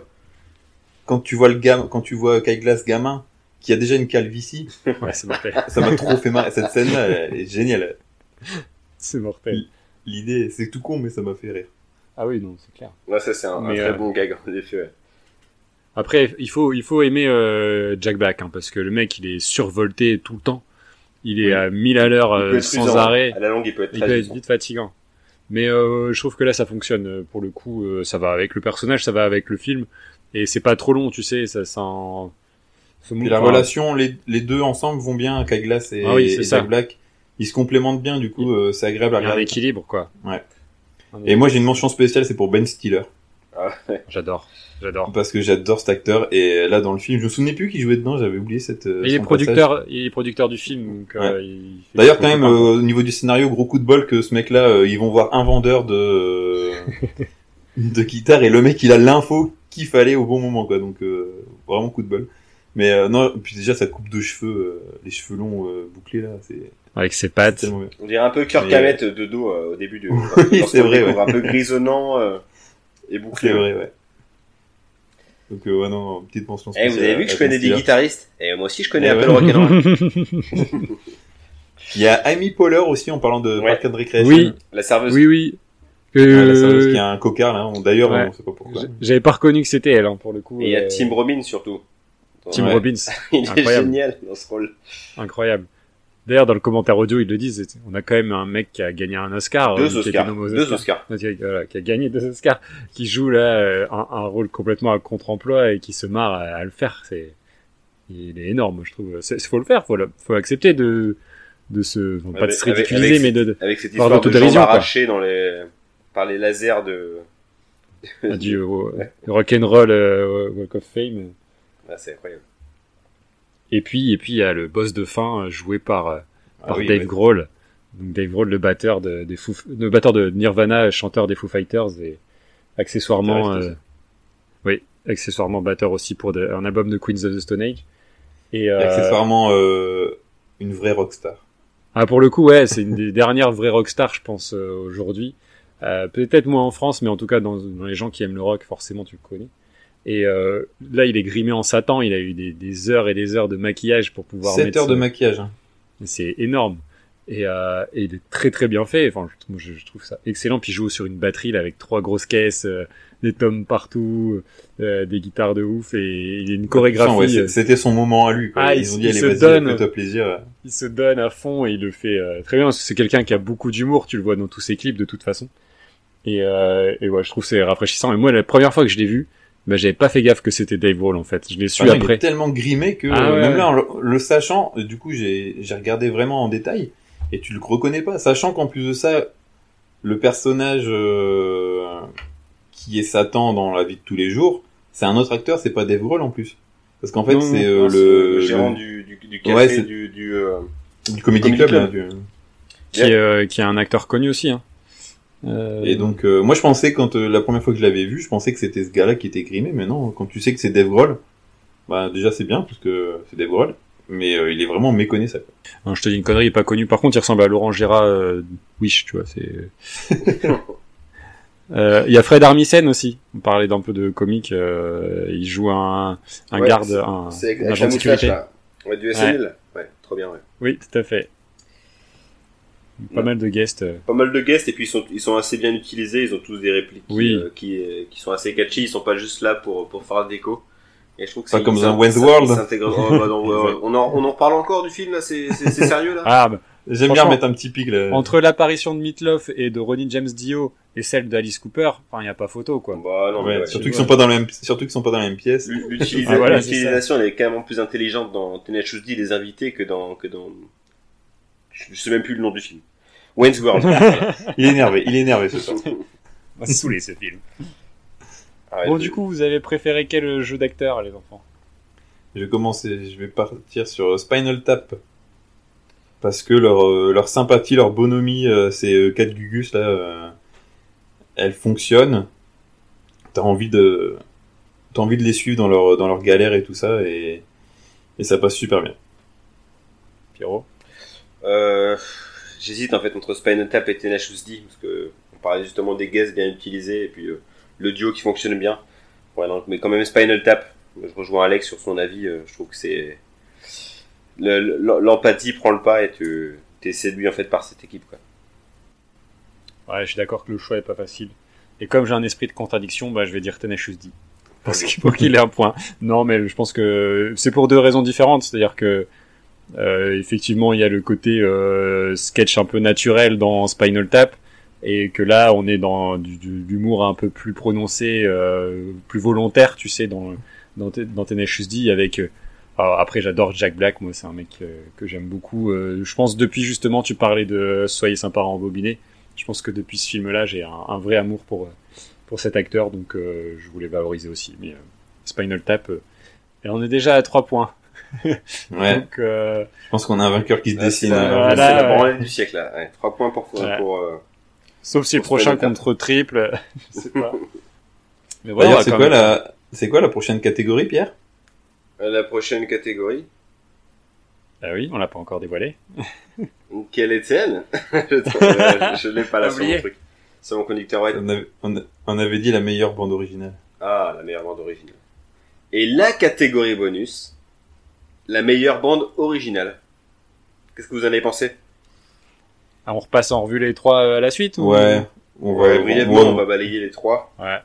quand tu vois le gamin, quand tu vois Kyle Glass gamin, qui a déjà une calvitie, ouais, c'est mortel. ça m'a trop fait marrer. Cette scène-là, elle est géniale. C'est mortel. L'idée, c'est tout con, mais ça m'a fait rire. Ah oui, non, c'est clair. Ouais, ça c'est un, très euh, bon gag, en effet. ouais. Après, il faut, il faut aimer euh, Jack Black, hein, parce que le mec, il est survolté tout le temps. Il est Oui. à 1000 à l'heure euh, sans usant, arrêt. À la longue, il peut être Il peut être vite fatigant. Mais euh, je trouve que là, ça fonctionne. euh, Pour le coup, euh, ça va avec le personnage, ça va avec le film. Et c'est pas trop long, tu sais, ça, ça en... ça la relation, les, les deux ensemble vont bien, Kyle Glass et, Ah oui, et. Jack Black. Ils se complémentent bien, du coup, euh, c'est agréable à Il y a un regarder. équilibre, quoi. Ouais. Et moi, j'ai une mention spéciale, c'est pour Ben Stiller. J'adore, j'adore. Parce que j'adore cet acteur. Et là, dans le film, je me souvenais plus qui jouait dedans, j'avais oublié cette. euh, il est producteur, il est producteur du film. Donc, euh, D'ailleurs, quand même, euh, au niveau du scénario, gros coup de bol que ce mec-là, ils vont voir un vendeur de de guitare et le mec, il a l'info qu'il fallait au bon moment, quoi. Donc vraiment coup de bol. Mais non, puis déjà sa coupe de cheveux, les cheveux longs bouclés là, c'est avec ses c'est pattes. On dirait un peu Kirk Mais- Hammett de dos euh, au début du. Oui, c'est vrai, ouais. Un peu grisonnant euh, et bouclé. C'est vrai, ouais. Donc euh, ouais, non, petite mention Eh, vous spéciale avez vu que je connais des guitaristes Et moi aussi, je connais Eh un peu ouais. le rock'n'roll. Il y a Amy Poehler aussi en parlant de Ouais. Park and Recreation. Oui. La serveuse. oui, oui. Ouais, la serveuse Euh, qui a un cocard là. D'ailleurs, ouais. on sait pas pourquoi. J'avais pas reconnu que c'était elle, hein, pour le coup. Et il y a euh, Tim Robbins surtout. Tim Ouais. Robbins. Il est Incroyable. génial dans ce rôle. Incroyable. D'ailleurs, dans le commentaire audio, ils le disent, on a quand même un mec qui a gagné un Oscar. euh, Deux été Oscars. Deux Oscars. Qui a, voilà, qui a gagné deux Oscars, qui joue là euh, un, un rôle complètement à contre-emploi et qui se marre à, à le faire. C'est, il est énorme, je trouve. C'est, faut le faire, faut, le- faut accepter de, de se, bon, pas de se ridiculiser, mais de, de Avec cette histoire de d'autodérision, jambes arrachées dans les... par les lasers de... du euh, rock'n'roll euh, Walk of Fame. Ah, c'est incroyable. Et puis, et puis il y a le boss de fin euh, joué par, euh, Ah par oui, Dave ouais. Grohl. Donc Dave Grohl, le batteur de, des Foo, le batteur de Nirvana, chanteur des Foo Fighters et accessoirement, euh, oui, accessoirement batteur aussi pour de- un album de Queens of the Stone Age. Et, Et euh, accessoirement euh, une vraie rockstar. ah, pour le coup, ouais, c'est une des dernières vraies rockstars, je pense, aujourd'hui. Peut-être moins en France, mais en tout cas dans, dans les gens qui aiment le rock, forcément tu le connais. Et euh, là, il est grimé en Satan. Il a eu des, des heures et des heures de maquillage pour pouvoir 7 mettre heures de maquillage. hein. c'est énorme. Et, euh, et il est très très bien fait. Enfin, je, je, trouve ça excellent. Puis il joue sur une batterie là, avec trois grosses caisses, euh, des tomes partout, euh, des guitares de ouf et il y a une chorégraphie. Ouais, euh, C'était son moment à lui. Quoi. Ah, Ils il- ont dit il se donne. plaisir. il se donne à fond et il le fait euh, très bien. C'est quelqu'un qui a beaucoup d'humour. Tu le vois dans tous ses clips de toute façon. Et, euh, et ouais, je trouve c'est rafraîchissant. Et moi, la première fois que je l'ai vu, bah, j'avais pas fait gaffe que c'était Dave Grohl en fait. Je l'ai su Ah non, Il après. est tellement grimé que Ah euh, ouais, même ouais. là, en le, sachant, du coup, j'ai j'ai regardé vraiment en détail et tu le reconnais pas, sachant qu'en plus de ça, le personnage euh, qui est Satan dans la vie de tous les jours, c'est un autre acteur, c'est pas Dave Grohl en plus, parce qu'en fait c'est euh, c'est le, gérant le- du, du, du café, Ouais, du... du euh, du Comedy Comedy Club. Club. là, du- Qui, est, euh, qui est un acteur connu aussi. Hein. Euh, Et donc, euh, moi je pensais quand euh, la première fois que je l'avais vu, je pensais que c'était ce gars-là qui était grimé, mais non, quand tu sais que c'est Dave Grohl, bah déjà c'est bien parce que c'est Dave Grohl, mais euh, il est vraiment méconnaissable. Non, je te dis une connerie, il est pas connu. Par contre, il ressemble à Laurent Gérard euh, Wish, tu vois. C'est. Euh, Il y a Fred Armisen aussi. On parlait d'un peu de comique. euh, il joue un, un Ouais, garde, c'est- un, un agent la de sécurité. là. Ouais, du SNL. Ouais, trop bien, ouais. Oui, tout à fait. Pas Ouais. mal de guests. euh. Pas mal de guests, et puis ils sont, ils sont assez bien utilisés, ils ont tous des répliques Oui. euh, qui, euh, qui sont assez catchy, ils sont pas juste là pour, pour faire déco. Et je trouve que Pas comme dans s'in- Wayne's ils World. s'intègrent- oh, bah, on, en, on en parle encore du film, là, c'est sérieux, là? Ah, bah, J'aime bien mettre un petit pic là. entre l'apparition de Meatloaf et de Ronnie James Dio et celle d'Alice Cooper, enfin, il n'y a pas photo, quoi. Bah non, mais Ouais, ouais, surtout qu'ils sont pas dans la même, surtout qu'ils sont pas dans la même pièce. Ah, voilà, c'est L'utilisation, elle est quand même plus intelligente dans Tenacious D, les invités, que dans, que dans, je sais même plus le nom du film. Wayne's World. Il est énervé, il est énervé ce soir. On va saouler ce film. Arrête Bon, de- du coup, vous avez préféré quel jeu d'acteur, les enfants? Je vais commencer, je vais partir sur Spinal Tap. Parce que leur, euh, leur sympathie, leur bonhomie, euh, ces euh, quatre gugus là, euh, elles fonctionnent. T'as envie de, t'as envie de les suivre dans leur, dans leur galère et tout ça, et, et ça passe super bien. Pierrot? Euh, J'hésite en fait entre Spinal Tap et Tenacious D parce que on parlait justement des guests bien utilisés et puis euh, le duo qui fonctionne bien. Mais quand même Spinal Tap. Je rejoins Alex sur son avis. euh, je trouve que c'est le- le- l'empathie prend le pas et tu es séduit en fait par cette équipe. Ouais, je suis d'accord que le choix est pas facile. Et comme j'ai un esprit de contradiction, bah, je vais dire Tenacious D. Parce qu'il faut qu'il ait un point. Non, mais je pense que c'est pour deux raisons différentes. C'est-à-dire que, euh, effectivement, il y a le côté euh, sketch un peu naturel dans Spinal Tap. Et que là, on est dans du, du- d'humour un peu plus prononcé, euh, plus volontaire, tu sais, dans, dans, dans Tenacious D avec... euh, après, j'adore Jack Black. Moi, c'est un mec euh, que j'aime beaucoup. Euh, je pense depuis justement, tu parlais de Soyez sympa en bobiné. Je pense que depuis ce film-là, j'ai un, un vrai amour pour pour cet acteur, donc je voulais valoriser aussi. Mais Spinal Tap, et on est déjà à 3 points. Ouais, Donc, euh, je pense qu'on a un vainqueur qui se Là, C'est dessine. la, Voilà, c'est la ouais. branlée du siècle là. Ouais, trois points pour, Ouais. pour euh, sauf si le prochain contre triple, je sais pas. Mais voilà, c'est quoi même- la, c'est quoi la prochaine catégorie, Pierre? La prochaine catégorie. Ah oui, on l'a pas encore dévoilé. Quelle est-elle? Je euh, l'ai pas là sur mon truc. Sur mon conducteur web. on avait, on, a- on avait dit la meilleure bande originale. Ah, la meilleure bande originale. Et la catégorie bonus, la meilleure bande originale. Qu'est-ce que vous en avez pensé? Ah, on repasse en revue les trois euh, à la suite ou... Ouais. On Ouais, va, brièvement, on- on va balayer les trois. Ouais.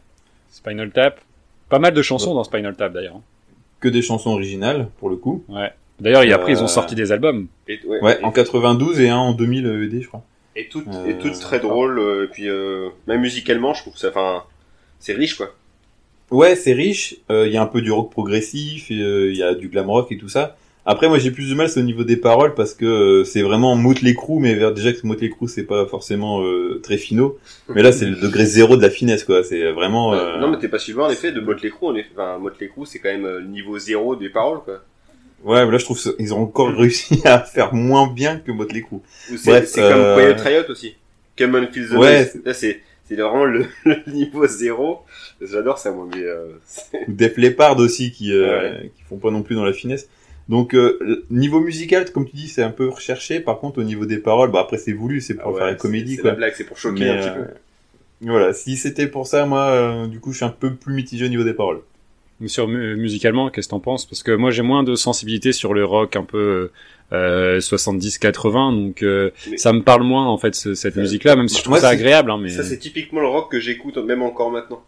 Spinal Tap. Pas mal de chansons dans Spinal Tap d'ailleurs. que des chansons originales, pour le coup. Ouais. D'ailleurs, et après, ils ont Euh, sorti des albums. Et, ouais, Ouais, et, en 92 et un en 2000 ED, je crois. et toutes, Euh, et toutes très drôles. euh, Et puis, euh, même musicalement, je trouve que ça, enfin, c'est riche, quoi. Ouais, c'est riche. euh, Il y a un peu du rock progressif, euh, il y a du glam rock et tout ça. Après, moi, j'ai plus de mal, au niveau des paroles, parce que euh, c'est vraiment Motley Crue, mais vers- déjà que Motley Crue, c'est pas forcément euh, très finaux. Mais là, c'est le degré zéro de la finesse, quoi. C'est vraiment... Euh, euh, Non, mais t'es pas suivant, en effet, de Motley Crue. En effet, enfin, Motley Crue, c'est quand même euh, le niveau zéro des paroles, quoi. Ouais, mais là, je trouve qu'ils ont encore réussi à faire moins bien que Motley Crue. C'est Bref, c'est euh, comme Quiet Riot aussi. Come on, feel the Ouais. Là, c'est, c'est vraiment le, le niveau zéro. J'adore ça, moi, mais, euh, Def Leppard aussi qui euh, qui font pas non plus dans la finesse. Donc euh, niveau musical, comme tu dis, c'est un peu recherché. Par contre, au niveau des paroles, bah après c'est voulu, c'est pour Ah ouais, faire la comédie c'est la blague, c'est pour choquer Mais, un petit euh, peu. Voilà, si c'était pour ça, moi, euh, du coup, je suis un peu plus mitigé au niveau des paroles. Sur mu- musicalement, qu'est-ce que t'en penses? Parce que moi, j'ai moins de sensibilité sur le rock un peu euh, 70-80, donc euh, Mais- ça me parle moins en fait ce- cette Ça- musique-là, même si je trouve Moi, ça c'est- agréable. Hein, mais Ça, c'est typiquement le rock que j'écoute, même encore maintenant.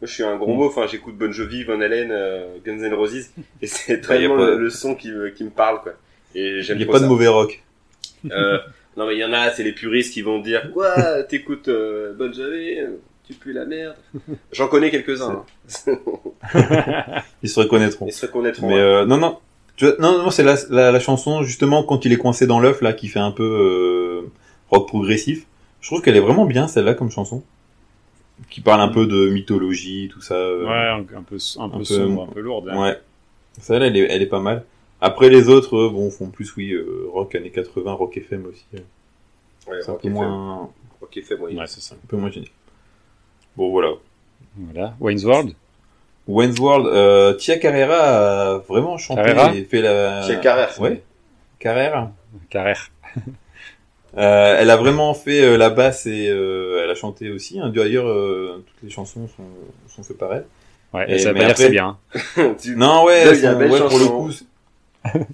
Moi, je suis un gros Mm. mot, enfin, j'écoute Bon Jovi, Van Halen, euh, Guns N' Roses, et c'est pas- le, le son qui me, qui me parle, quoi. Et Il j'aime n'y a pas de mauvais rock. Euh, non, mais il y en a, c'est les puristes qui vont dire, quoi, t'écoutes euh, Bon Jovi, euh, tu pues la merde. J'en connais quelques-uns, hein. Ils se reconnaîtront. Ils se reconnaîtront. Mais euh, non, non, Tu vois, non, non, c'est la, la, la chanson justement quand il est coincé dans l'œuf là, qui fait un peu euh, rock progressif. Je trouve qu'elle est vraiment bien celle-là comme chanson, qui parle un peu de mythologie, tout ça. euh, Ouais, un, un peu, un peu peu- sombre, un peu lourde. hein. Ouais. Celle-là, elle est, elle est pas mal. Après, les autres, bon, font plus, oui, euh, rock années 80, rock FM aussi. euh, Ouais, c'est un Rock peu FM. moins, Rock FM, oui. Ouais, c'est ça. un peu moins génial. Bon, voilà. Voilà. Wayne's World. Wayne's World, euh, Tia Carrera a vraiment chanté Carrera et fait la... Tia Carrera. Ouais. Carrera. Carrère. Euh, elle a vraiment fait euh, la basse et euh, elle a chanté aussi. Hein. D'ailleurs, euh, toutes les chansons sont, sont faites par elle. Ouais, Et- et ça veut dire c'est bien. Tu- Non, ouais, elles sont- ouais, pour le coup,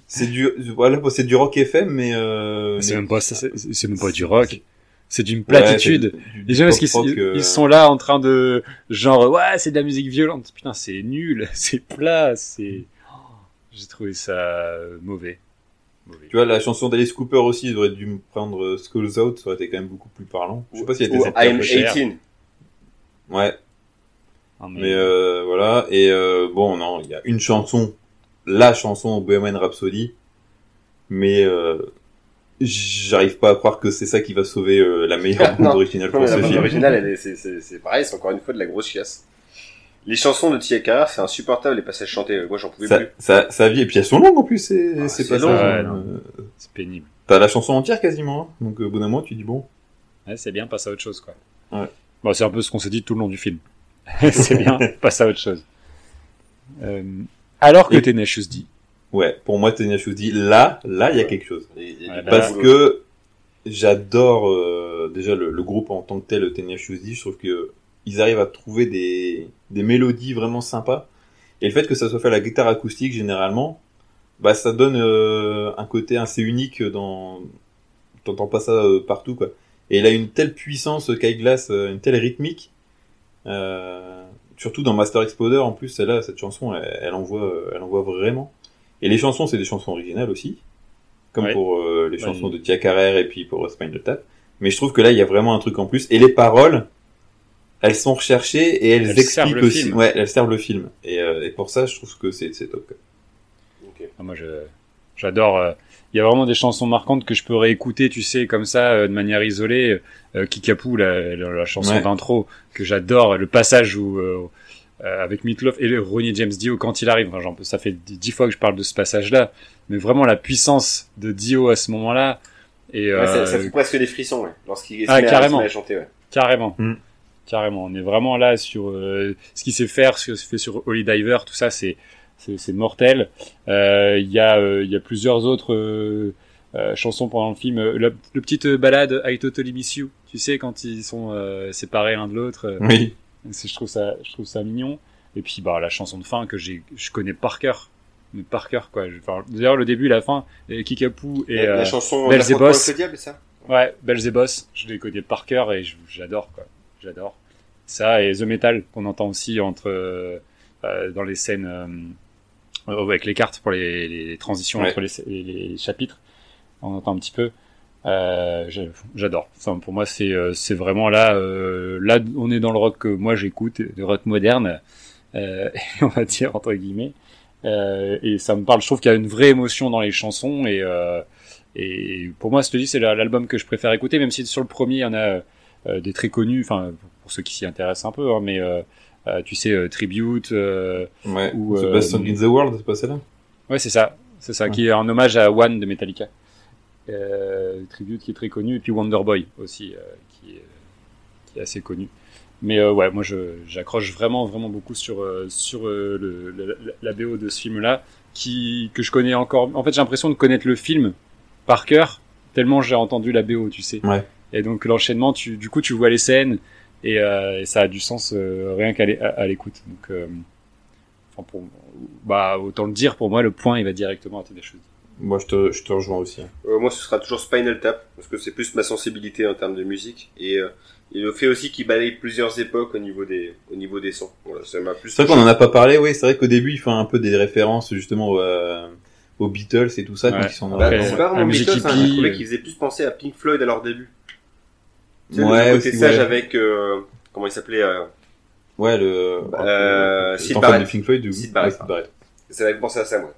c'est- du, voilà, c'est du rock FM, mais, euh, C'est mais- même pas, c'est même pas du rock. C'est d'une Ouais, platitude. du Les gens, parce qu'ils ils- euh, ils sont là en train de, genre, ouais, c'est de la musique violente. Putain, c'est nul, c'est plat, c'est, Oh, j'ai trouvé ça mauvais. Mauvais. Tu vois, la chanson d'Alice Cooper aussi, ils auraient dû me prendre euh, Skulls Out, ça aurait été quand même beaucoup plus parlant. Je sais pas si elle Ou était I'm cher. 18. Ouais, Ah, mais- mais euh, voilà. Et euh, bon, non, il y a une chanson, la chanson Bohemian Rhapsody, mais euh, j'arrive pas à croire que c'est ça qui va sauver euh, la meilleure bande Non. originale Non, pour mais ce la bande film. originale, elle est, c'est, c'est, c'est pareil, c'est encore une fois de la grosse chiasse. Les chansons de Tia Carrère, c'est insupportable, les passages chantés. Moi, j'en pouvais Ça, plus. ça, ça vit, et puis elles sont longues en plus, c'est Ah, c'est c'est pas long, ça. ouais, hein. non. Euh, c'est pénible. T'as la chanson entière quasiment, hein. donc euh, au bout d'un moment tu dis bon. Ouais, c'est bien, passe à autre chose, quoi. Ouais. Bon, c'est un peu ce qu'on s'est dit tout le long du film. c'est bien, passe à autre chose. Euh, alors que Et- Tenacious D. Ouais, pour moi, Tenacious D, là, là, il y a quelque chose. Et- et Ouais, du là, Parce que j'adore euh, déjà le, le groupe en tant que tel, Tenacious D. Je trouve que ils arrivent à trouver des, des mélodies vraiment sympas. Et le fait que ça soit fait à la guitare acoustique généralement, bah ça donne euh, un côté assez unique dans. T'entends pas ça euh, partout quoi. Et il a une telle puissance, Kai Glass, euh, une telle rythmique. Euh, surtout dans Master Exploder en plus, celle-là, cette chanson, elle, elle envoie, euh, elle envoie vraiment. Et les chansons, c'est des chansons originales aussi, comme Ouais. pour euh, les chansons de Tia Carrère et puis pour Spinal Tap. Mais je trouve que là, il y a vraiment un truc en plus. Et les paroles, elles sont recherchées et elles, expliquent le aussi. film. Ouais, elles servent le film. Et, euh, et pour ça, je trouve que c'est top. quoi. Ok. Ah, Moi, j'adore. euh, Il y a vraiment des chansons marquantes que je peux réécouter, tu sais, comme ça, euh, de manière isolée. Euh, Kikapoo, la, la, la chanson Ouais. d'intro que j'adore, le passage où euh, euh, avec Meatloaf et le Ronnie James Dio quand il arrive. Enfin, genre, ça fait dix fois que je parle de ce passage-là, mais vraiment la puissance de Dio à ce moment-là. Et Ouais, ça, euh, ça fout presque des frissons, ouais, lorsqu'il Ah, à- carrément. se met à chanter, ouais. Carrément. Mm. Carrément. On est vraiment là sur euh, ce qu'il sait faire, ce qu'il fait sur Holy Diver, tout ça, c'est c'est c'est mortel. Euh, Il y a euh, il y a plusieurs autres euh, euh, chansons pendant le film. Euh, La, le petite euh, balade I Totally Miss You, tu sais quand ils sont euh, séparés l'un de l'autre. euh, Oui. Je trouve ça je trouve ça mignon. Et puis bah la chanson de fin que j'ai je connais par cœur. Mais par cœur quoi. Enfin, D'ailleurs le début et la fin, et et la, euh, chanson avec le diable, ça? Ouais, Belzebos, je les connais par cœur et j'adore quoi. J'adore. Ça et The Metal qu'on entend aussi entre euh, euh, dans les scènes euh, euh, avec les cartes pour les, les transitions Ouais. entre les, les- les chapitres. On entend un petit peu. Euh, j'adore. Enfin, pour moi, c'est euh, c'est vraiment là. euh, là, on est dans le rock que moi j'écoute, le rock moderne, euh, on va dire entre guillemets. Euh, et ça me parle. Je trouve qu'il y a une vraie émotion dans les chansons et euh, et pour moi, je te dis, c'est la- l'album que je préfère écouter, même si sur le premier, il y en a euh, des très connus, enfin, pour ceux qui s'y intéressent un peu, hein, mais tu sais, Tribute, euh, Ouais. Ou, The Best Song in the World, c'est pas celle-là? Ouais, c'est ça, c'est ça, Ouais. qui est un hommage à One de Metallica. Euh, Tribute qui est très connu, et puis Wonderboy aussi, euh, qui, est, qui est assez connu. Mais euh, ouais, moi, j'accroche vraiment, vraiment beaucoup sur, sur le, la, la BO de ce film-là, qui que je connais encore. En fait, j'ai l'impression de connaître le film par cœur, tellement j'ai entendu la BO, tu sais. Ouais. Et donc l'enchaînement, tu, du coup, tu vois les scènes et, euh, et ça a du sens euh, rien qu'à l'écoute. Donc, euh, enfin pour, bah autant le dire, pour moi, le point il va directement à tes choses. Moi, je te, je te rejoins aussi. hein. Euh, moi, ce sera toujours Spinal Tap, parce que c'est plus ma sensibilité en termes de musique. Et, euh, et le fait aussi qu'il balaye plusieurs époques au niveau des, au niveau des sons. Voilà, ça m'a plus. C'est vrai qu'on en a pas parlé, oui. C'est vrai qu'au début, il fait un peu des références justement euh, aux Beatles et tout ça ils sont Bah, c'est pas vraiment Beatles, hippie, qu'ils faisaient plus penser à Pink Floyd à leur début. Tu sais, Ouais, le côté aussi, sage ouais. avec, euh, comment il s'appelait, euh, Ouais, le. Euh, Sid Barrett. de Pink Floyd, du coup. Sid Barrett. Ouais, Sid Barrett. ça m'avait pensé à ça, moi.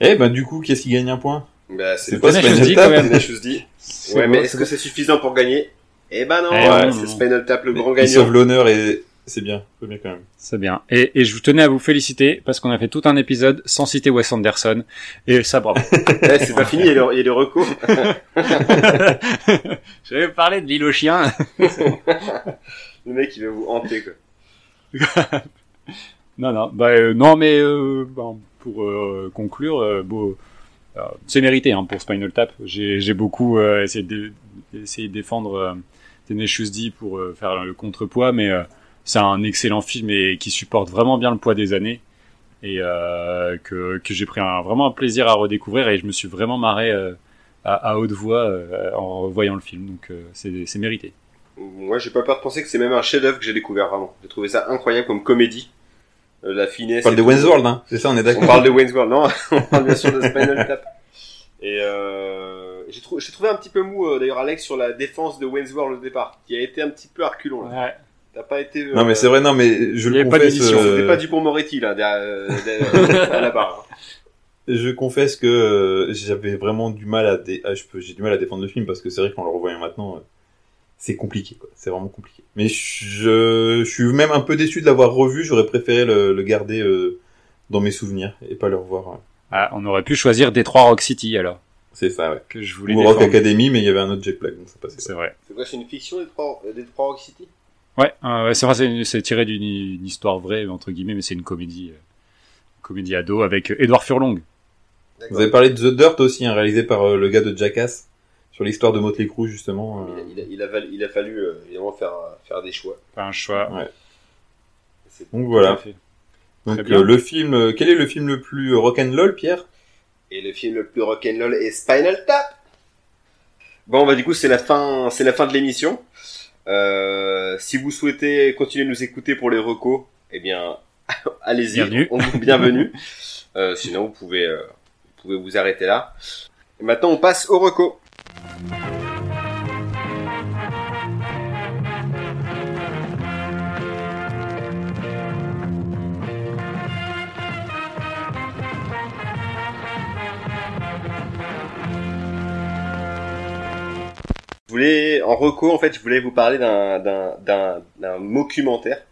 Eh ben, du coup, qu'est-ce qui gagne un point? Bah, c'est pas D, Tap quand même. D. Ouais, mais est-ce que c'est suffisant pour gagner? Eh ben non, Eh ouais, non, c'est. Spinal Tap le Mais grand Il sauve gagnant. l'honneur et c'est bien. C'est bien quand même. C'est bien. Et, et je vous tenais à vous féliciter parce qu'on a fait tout un épisode sans citer Wes Anderson et ça bravo. Eh, c'est pas fini, il y a le, il y a le recours. je vais parler de l'île aux chiens. Le mec, il va vous hanter, quoi. Non, non, bah, euh, non, mais euh, bon, pour euh, conclure, euh, c'est mérité hein, pour Spinal Tap. J'ai beaucoup euh, essayé, de, de défendre euh, D pour faire le contrepoids, mais c'est un excellent film et qui supporte vraiment bien le poids des années et que, j'ai pris vraiment un plaisir à redécouvrir et je me suis vraiment marré à, haute voix en revoyant le film, donc c'est c'est mérité. Moi, j'ai pas peur de penser que c'est même un chef-d'œuvre que j'ai découvert vraiment. J'ai trouvé ça incroyable comme comédie. Euh, la finesse. On parle de. Wayne's World, hein. C'est ça, on est On d'accord. parle de Wayne's World, non On parle bien sûr de Spinal Tap. Et euh, j'ai trou- j'ai trouvé un petit peu mou euh, d'ailleurs Alex sur la défense de Wayne's World au départ, qui a été un petit peu à reculons. Là. Ouais. T'as pas été. euh, Non, mais c'est vrai, non, mais je Il y le avait pas confesse. d'édition, euh, C'était pas du pour Moretti là, derrière, euh, à la barre. hein. Je confesse que euh, j'avais vraiment du mal à, dé... ah, j'ai du mal à défendre le film parce que c'est vrai qu'en le revoyant maintenant, euh, c'est compliqué, quoi. C'est vraiment compliqué. Mais je... je suis même un peu déçu de l'avoir revu. J'aurais préféré le, le garder euh, dans mes souvenirs et pas le revoir. ouais. Ah, on aurait pu choisir Détroit Rock City alors C'est ça, ouais. que je voulais Ou Rock. Academy, mais il y avait un autre Jack Black, donc ça passait. C'est vrai. C'est quoi, c'est une fiction des trois, des trois Rock City? Ouais, euh, ouais, c'est vrai, c'est tiré d'une une histoire vraie entre guillemets, mais c'est une comédie, euh, comédie ado avec Edouard Furlong. Vous avez parlé de The Dirt aussi, hein, réalisé par euh, le gars de Jackass, sur l'histoire de Motley Crue justement. Il, euh. a, il a- il a val- il a fallu euh, évidemment faire, faire des choix. Pas un choix. C'est- Donc voilà. fait. Donc euh, le film, euh, quel est le film le plus rock'n'roll, Pierre? Et le film le plus rock'n'roll est Spinal Tap. Bon, bah du coup, c'est la fin, c'est la fin de l'émission. Euh, si vous souhaitez continuer de nous écouter pour les recos, eh bien, allez-y. Bienvenue. On vous bienvenue. Euh, sinon, vous pouvez, euh, vous pouvez vous arrêter là. Et maintenant, on passe au recos. Je voulais, en reco, en fait, je voulais vous parler d'un, documentaire,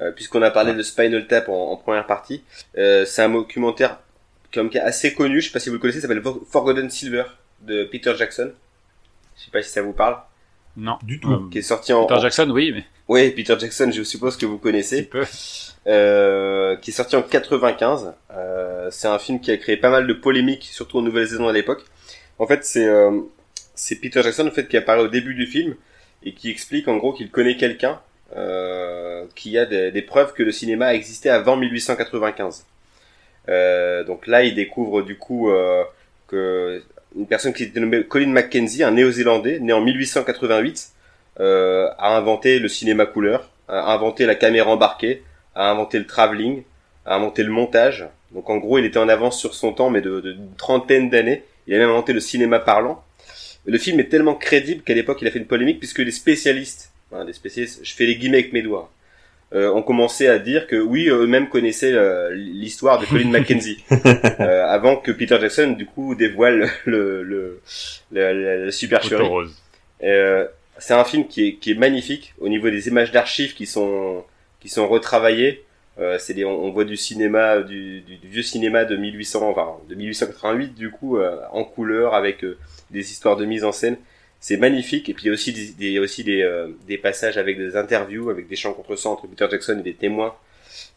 euh, puisqu'on a parlé de Spinal Tap en, première partie. Euh, c'est un documentaire qui est assez connu, je sais pas si vous le connaissez, s'appelle For- Forgotten Silver de Peter Jackson. Je sais pas si ça vous parle. Non. Du tout. Euh, Qui est sorti en. Peter Jackson, oui, mais Oui, Peter Jackson, je suppose que vous un connaissez. peu. Euh, qui est sorti en 95. Euh, c'est un film qui a créé pas mal de polémiques, surtout en Nouvelle-Zélande à l'époque. En fait, c'est euh, c'est Peter Jackson en fait qui apparaît au début du film et qui explique en gros qu'il connaît quelqu'un euh, qui a des, des preuves que le cinéma existait avant 1895. Euh, donc là, il découvre du coup euh, que une personne qui était nommée Colin Mackenzie, un Néo-Zélandais né en 1888, euh, a inventé le cinéma couleur, a inventé la caméra embarquée, a inventé le travelling, a inventé le montage. Donc en gros, il était en avance sur son temps, mais de, de trentaine d'années. Il a même inventé le cinéma parlant. Le film est tellement crédible qu'à l'époque, il a fait une polémique puisque les spécialistes, les spécialistes, je fais les guillemets avec mes doigts, euh, ont commencé à dire que oui, eux-mêmes connaissaient euh, l'histoire de Colin Mackenzie euh, avant que Peter Jackson du coup dévoile le le, le, le- la supercherie. Euh, c'est un film qui est, qui est magnifique au niveau des images d'archives qui sont qui sont retravaillées. Euh, c'est des, on, on voit du cinéma, du, du, du vieux cinéma de 1800, enfin de 1888 du coup euh, en couleur avec des histoires de mise en scène. C'est magnifique et puis il y a aussi des, des- il y a aussi des, euh, des passages avec des interviews, avec des chants contre sang entre Peter Jackson et des témoins,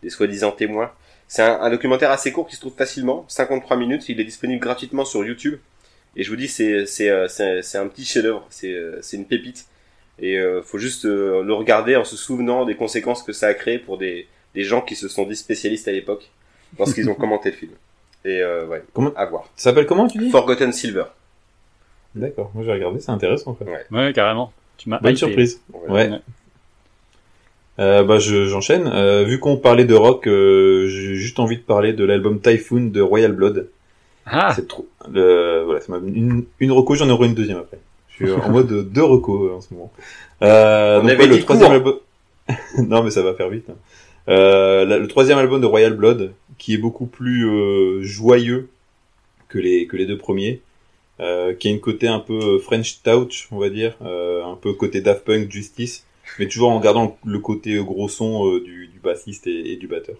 des soi-disant témoins. C'est un, un documentaire assez court qui se trouve facilement, 53 minutes. Il est disponible gratuitement sur YouTube. Et je vous dis, c'est c'est euh, c'est c'est un petit chef-d'œuvre, c'est euh, c'est une pépite. Et euh, faut juste euh, le regarder en se souvenant des conséquences que ça a créé pour des des gens qui se sont dit spécialistes à l'époque lorsqu'ils ont commenté le film. Et euh, ouais, Comment- à voir. Ça s'appelle comment tu dis? Forgotten Silver. D'accord, moi j'ai regardé, c'est intéressant. Quoi. Ouais, carrément. Tu m'as Bonne hypé. surprise. Ouais. Euh, bah je- j'enchaîne. Euh, vu qu'on parlait de rock, euh, j'ai juste envie de parler de l'album Typhoon de Royal Blood. Ah, C'est trop. Le, voilà, c'est une, une reco, j'en aurai une deuxième après. Je suis en mode deux recos euh, en ce moment. Euh, On donc, avait ouais, le troisième album. non, mais ça va faire vite. hein. Euh, la- le troisième album de Royal Blood, qui est beaucoup plus euh, joyeux que les que les deux premiers, euh, qui a une côté un peu French Touch, on va dire, euh, un peu côté Daft Punk, Justice, mais toujours en gardant le côté gros son euh, du, du bassiste et, et du batteur.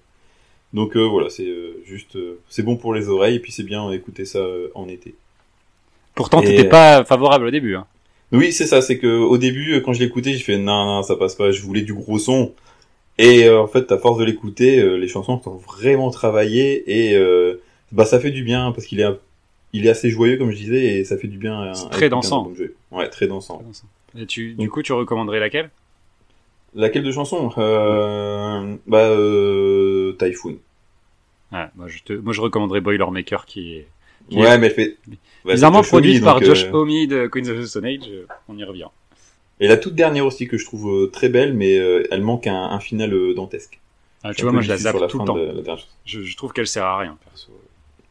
Donc euh, voilà, c'est euh, juste, euh, c'est bon pour les oreilles et puis c'est bien d'écouter ça euh, en été. pourtant t'étais pas favorable au début. Hein. Oui, c'est ça, c'est que au début, euh, quand je l'écoutais, j'ai fait non, non, ça passe pas, je voulais du gros son. Et euh, en fait, à force de l'écouter, euh, les chansons sont vraiment travaillées et euh, bah ça fait du bien parce qu'il est un- il est assez joyeux comme je disais et ça fait du bien. C'est très dansant. joyeux. Ouais, très dansant. Et tu, du coup, tu recommanderais laquelle? Laquelle de chanson euh, Bah euh, Typhoon. Ouais, moi, je te, moi, je recommanderais Boilermaker qui est qui Ouais, est mais elle fait. bah, bizarrement Homme, produite par Josh euh, Homme de Queens of the Stone Age. euh, On y revient. Et la toute dernière aussi que je trouve euh, très belle, mais elle manque un, un final dantesque. Ah, tu vois, moi, je la zappe tout le temps. la. Je, je trouve qu'elle sert à rien, perso.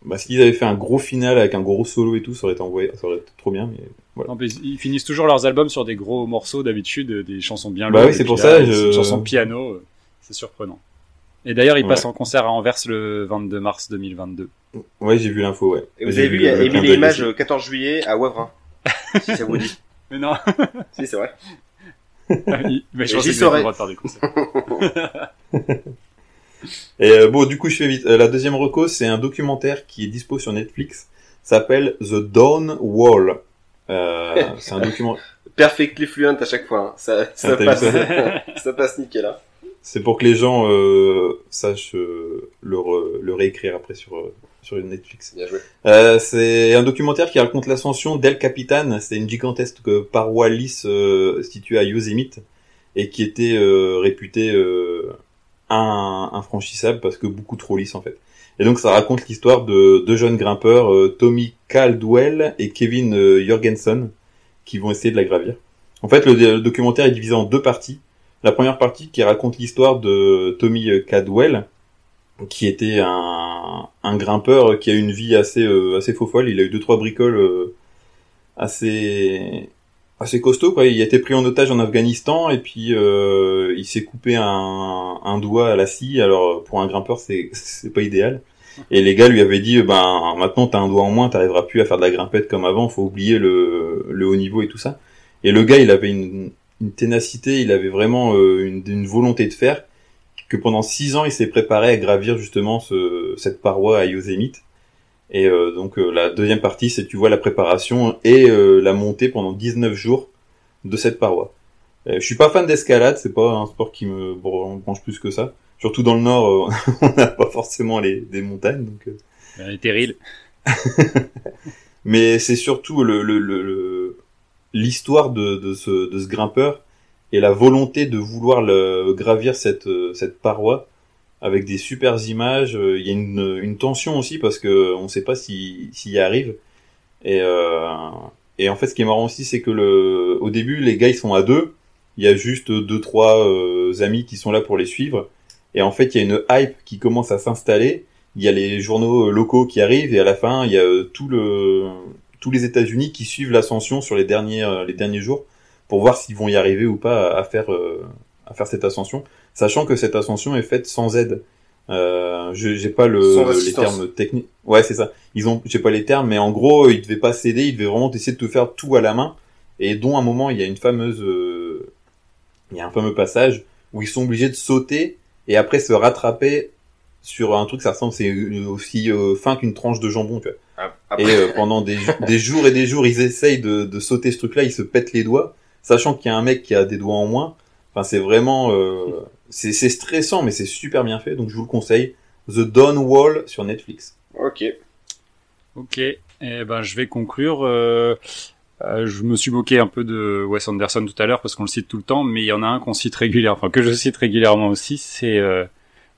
Bah, s'ils avaient fait un gros final avec un gros solo et tout, ça aurait été envoyé, ça aurait été trop bien, mais voilà. Non, mais ils finissent toujours leurs albums sur des gros morceaux d'habitude, euh, des chansons bien Bah longues. oui, c'est pour ça, je- c'est Une chanson de piano, euh, c'est surprenant. Et d'ailleurs, ils Ouais. passent en concert à Anvers le 22 mars 2022. Ouais, j'ai vu l'info, ouais. Et vous avez vu, il y a aussi. le 14 juillet à Wavrin. si ça vous dit. Mais non, Si, c'est vrai. mais je j'y pensais qu'ils le droit de faire des concerts. Et euh, bon, du coup, je fais vite. Euh, la deuxième reco, c'est un documentaire qui est dispo sur Netflix. S'appelle The Dawn Wall. Euh, c'est un document. Perfectly fluent à chaque fois. hein. Ça, ça, Ah, t'as passe, ça passe nickel. Hein. C'est pour que les gens euh, sachent euh, le, re- le réécrire après sur euh, sur Netflix. Bien joué. Euh, c'est un documentaire qui raconte l'ascension d'El Capitan. C'est une gigantesque paroi lisse euh, située à Yosemite et qui était euh, réputée euh, infranchissable parce que beaucoup trop lisse en fait. Et donc ça raconte l'histoire de deux jeunes grimpeurs, euh, Tommy Caldwell et Kevin euh, Jorgensen, qui vont essayer de la gravir. En fait, le, documentaire est divisé en deux parties. La première partie qui raconte l'histoire de Tommy euh, Caldwell, qui était un, grimpeur qui a une vie assez euh, assez faux folle. Il a eu deux trois bricoles assez assez costaud quoi. Il a été pris en otage en Afghanistan et puis euh, il s'est coupé un, doigt à la scie. Alors pour un grimpeur c'est c'est pas idéal. Et les gars lui avaient dit ben maintenant t'as un doigt en moins, t'arriveras plus à faire de la grimpette comme avant. Faut oublier le haut niveau et tout ça. Et le gars il avait une une ténacité, il avait vraiment euh, une, une volonté de faire que pendant six ans il s'est préparé à gravir justement ce, cette paroi à Yosemite. Et euh, donc euh, la deuxième partie, c'est tu vois la préparation et euh, la montée pendant 19 jours de cette paroi. Euh, je suis pas fan d'escalade, c'est pas un sport qui me bran- branche plus que ça. Surtout dans le nord, euh, on n'a pas forcément les, des montagnes. Donc, euh. Elle est terrible. Mais c'est surtout le, le, le- le- l'histoire de, de, ce, de ce grimpeur et la volonté de vouloir le, gravir cette, cette paroi avec des super images. Euh, Il y a une, tension aussi parce que on sait pas si- s'il y arrive. Et, euh, et en fait, ce qui est marrant aussi, c'est que au début, les gars ils sont à deux. Il y a juste deux trois euh, amis qui sont là pour les suivre. Et en fait, il y a une hype qui commence à s'installer. Il y a les journaux locaux qui arrivent et à la fin, il y a tout le, tous les États-Unis qui suivent l'ascension sur les derniers, les derniers jours pour voir s'ils vont y arriver ou pas à faire, à faire cette ascension, sachant que cette ascension est faite sans aide. Euh, je j'ai pas le, les termes techniques. Ouais, c'est ça. Ils ont, j'ai pas les termes, mais en gros, ils devaient pas céder, ils devaient vraiment essayer de te faire tout à la main. Et dont à un moment, il y a une fameuse, euh, il y a un fameux passage où ils sont obligés de sauter et après se rattraper sur un truc, ça ressemble, c'est aussi euh, fin qu'une tranche de jambon, tu vois. Ah, Et Après, euh, pendant des, des jours et des jours, ils essayent de, de sauter ce truc-là, ils se pètent les doigts, sachant qu'il y a un mec qui a des doigts en moins. Enfin, c'est vraiment, euh, c'est c'est stressant, mais c'est super bien fait, donc je vous le conseille. The Dawn Wall sur Netflix. ok. Ok, eh ben je vais conclure. Euh, euh, je me suis moqué un peu de Wes Anderson tout à l'heure parce qu'on le cite tout le temps, mais il y en a un qu'on cite régulièrement, enfin que je cite régulièrement aussi, c'est euh,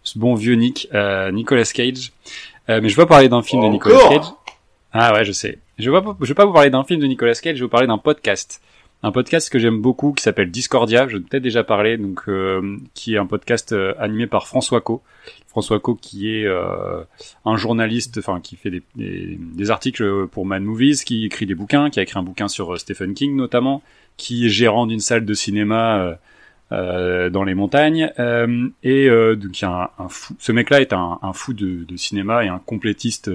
ce bon vieux Nick, euh, Nicolas Cage. Euh, mais je vais pas parler d'un film de Nicolas Cage. Ah ouais, je sais. Je vais pas, je vais pas vous parler d'un film de Nicolas Cage, je vais vous parler d'un podcast. Un podcast que j'aime beaucoup qui s'appelle Discordia, je ai peut-être déjà parlé, donc euh, qui est un podcast euh, animé par François Co. François Co qui est euh, un journaliste, enfin qui fait des, des, articles pour Mad Movies, qui écrit des bouquins, qui a écrit un bouquin sur euh, Stephen King notamment, qui est gérant d'une salle de cinéma euh, dans les montagnes, et donc il y a un, un fou. Ce mec-là est un, un fou de, de cinéma et un complétiste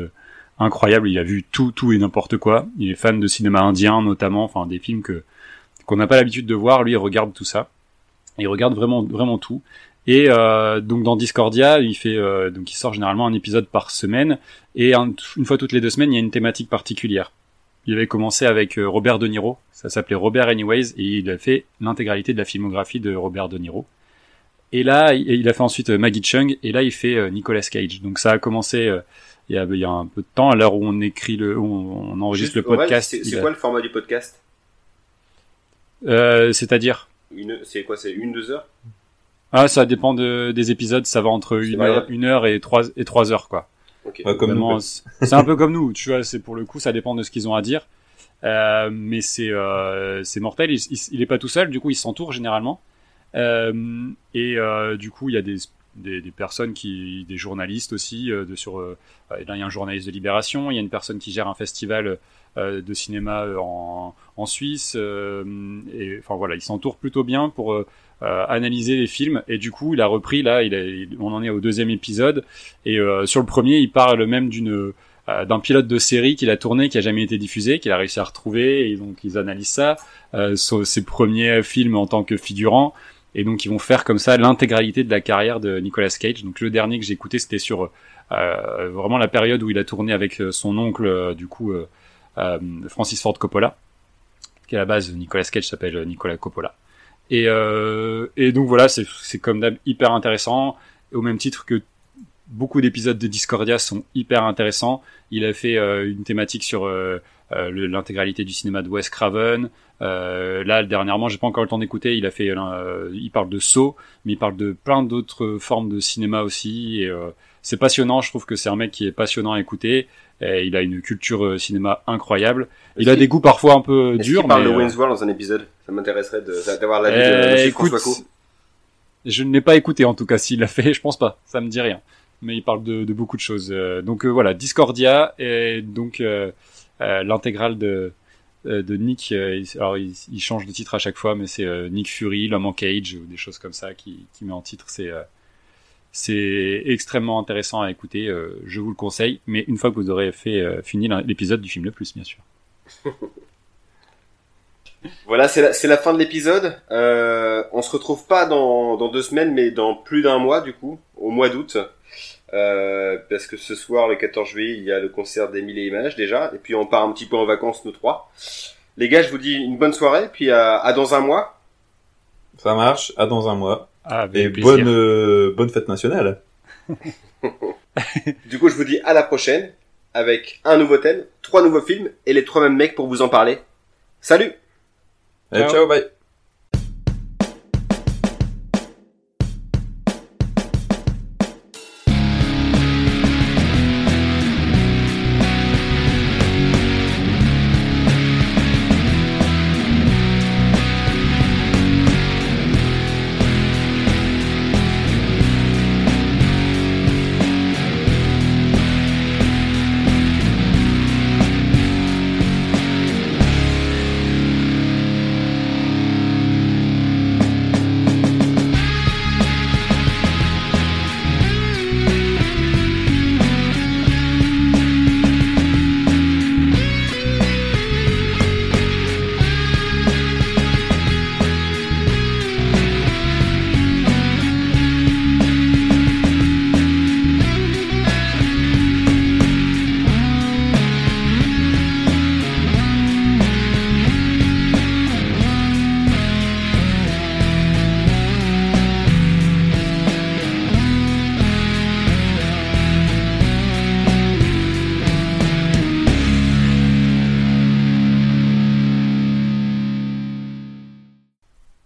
incroyable. Il a vu tout, tout et n'importe quoi. Il est fan de cinéma indien notamment, enfin des films que qu'on n'a pas l'habitude de voir. Lui, il regarde tout ça. Il regarde vraiment, vraiment tout. Et euh, donc dans Discordia, il fait euh, donc il sort généralement un épisode par semaine et un- une fois toutes les deux semaines, il y a une thématique particulière. Il avait commencé avec euh, Robert De Niro, ça s'appelait Robert Anyways et il a fait l'intégralité de la filmographie de Robert De Niro. Et là, il a fait ensuite euh, Maggie Chung et là il fait euh, Nicolas Cage. Donc ça a commencé il y a, il y a un peu de temps, à l'heure où on écrit le, où on, enregistre Juste, le podcast. C'est il c'est a- quoi le format du podcast? Euh, C'est-à-dire Une, c'est quoi C'est une deux heures ah, ça dépend de, des épisodes, ça va entre une heure, une heure et trois et trois heures quoi. Ok. Ouais, c'est c'est un peu comme nous, tu vois, c'est pour le coup, ça dépend de ce qu'ils ont à dire. Euh, mais c'est euh, c'est mortel, il, il, il est pas tout seul, du coup il s'entoure généralement. Euh, et euh, du coup il y a des, des, des personnes qui, des journalistes aussi, euh, de sur, euh, là il y a un journaliste de Libération, il y a une personne qui gère un festival euh, de cinéma euh, en, en Suisse, euh, et enfin voilà, il s'entoure plutôt bien pour euh, euh, analyser les films. Et du coup il a repris là, il a, on en est au deuxième épisode, et euh, sur le premier il parle même d'une euh, d'un pilote de série qu'il a tourné, qui a jamais été diffusé, qu'il a réussi à retrouver, et donc ils analysent ça, euh, ses premiers films en tant que figurant, et donc ils vont faire comme ça l'intégralité de la carrière de Nicolas Cage. Donc le dernier que j'ai écouté, c'était sur euh, vraiment la période où il a tourné avec euh, son oncle, euh, du coup euh, euh, Francis Ford Coppola, qui à la base Nicolas Cage s'appelle Nicolas Coppola. Et, euh, donc voilà, c'est comme d'hab hyper intéressant, au même titre que beaucoup d'épisodes de Discordia sont hyper intéressants. Il a fait une thématique sur l'intégralité du cinéma de Wes Craven. là, dernièrement, j'ai pas encore le temps d'écouter. Il a fait, il parle de Saw, mais il parle de plein d'autres formes de cinéma aussi. C'est passionnant. Je trouve que c'est un mec qui est passionnant à écouter. Et il a une culture cinéma incroyable. Il a des goûts parfois un peu durs. Il parle mais, de Wayne's World dans un épisode? Ça m'intéresserait d'avoir l'avis de, de écoute, François Je ne l'ai pas écouté en tout cas. S'il l'a fait, je pense pas. Ça me dit rien. Mais il parle de, de beaucoup de choses. donc voilà, Discordia et donc l'intégrale de de Nick. alors il, il, change de titre à chaque fois, mais c'est Nick Fury, l'homme en cage ou des choses comme ça qui, qui met en titre. C'est c'est extrêmement intéressant à écouter, euh, je vous le conseille, mais une fois que vous aurez fait euh, fini l'épisode du film le plus, bien sûr. voilà, c'est la, la, fin de l'épisode. Euh, on se retrouve pas dans, dans deux semaines, mais dans plus d'un mois, du coup, au mois d'août. Euh, parce que ce soir, le 14 juillet, il y a le concert d'Emile et Images déjà, et puis on part un petit peu en vacances, nous trois. Les gars, je vous dis une bonne soirée, puis à, à dans un mois. Ça marche, à dans un mois. Ah, et bonne, euh, bonne fête nationale. du coup, je vous dis à la prochaine avec un nouveau thème, trois nouveaux films et les trois mêmes mecs pour vous en parler. Salut ciao bye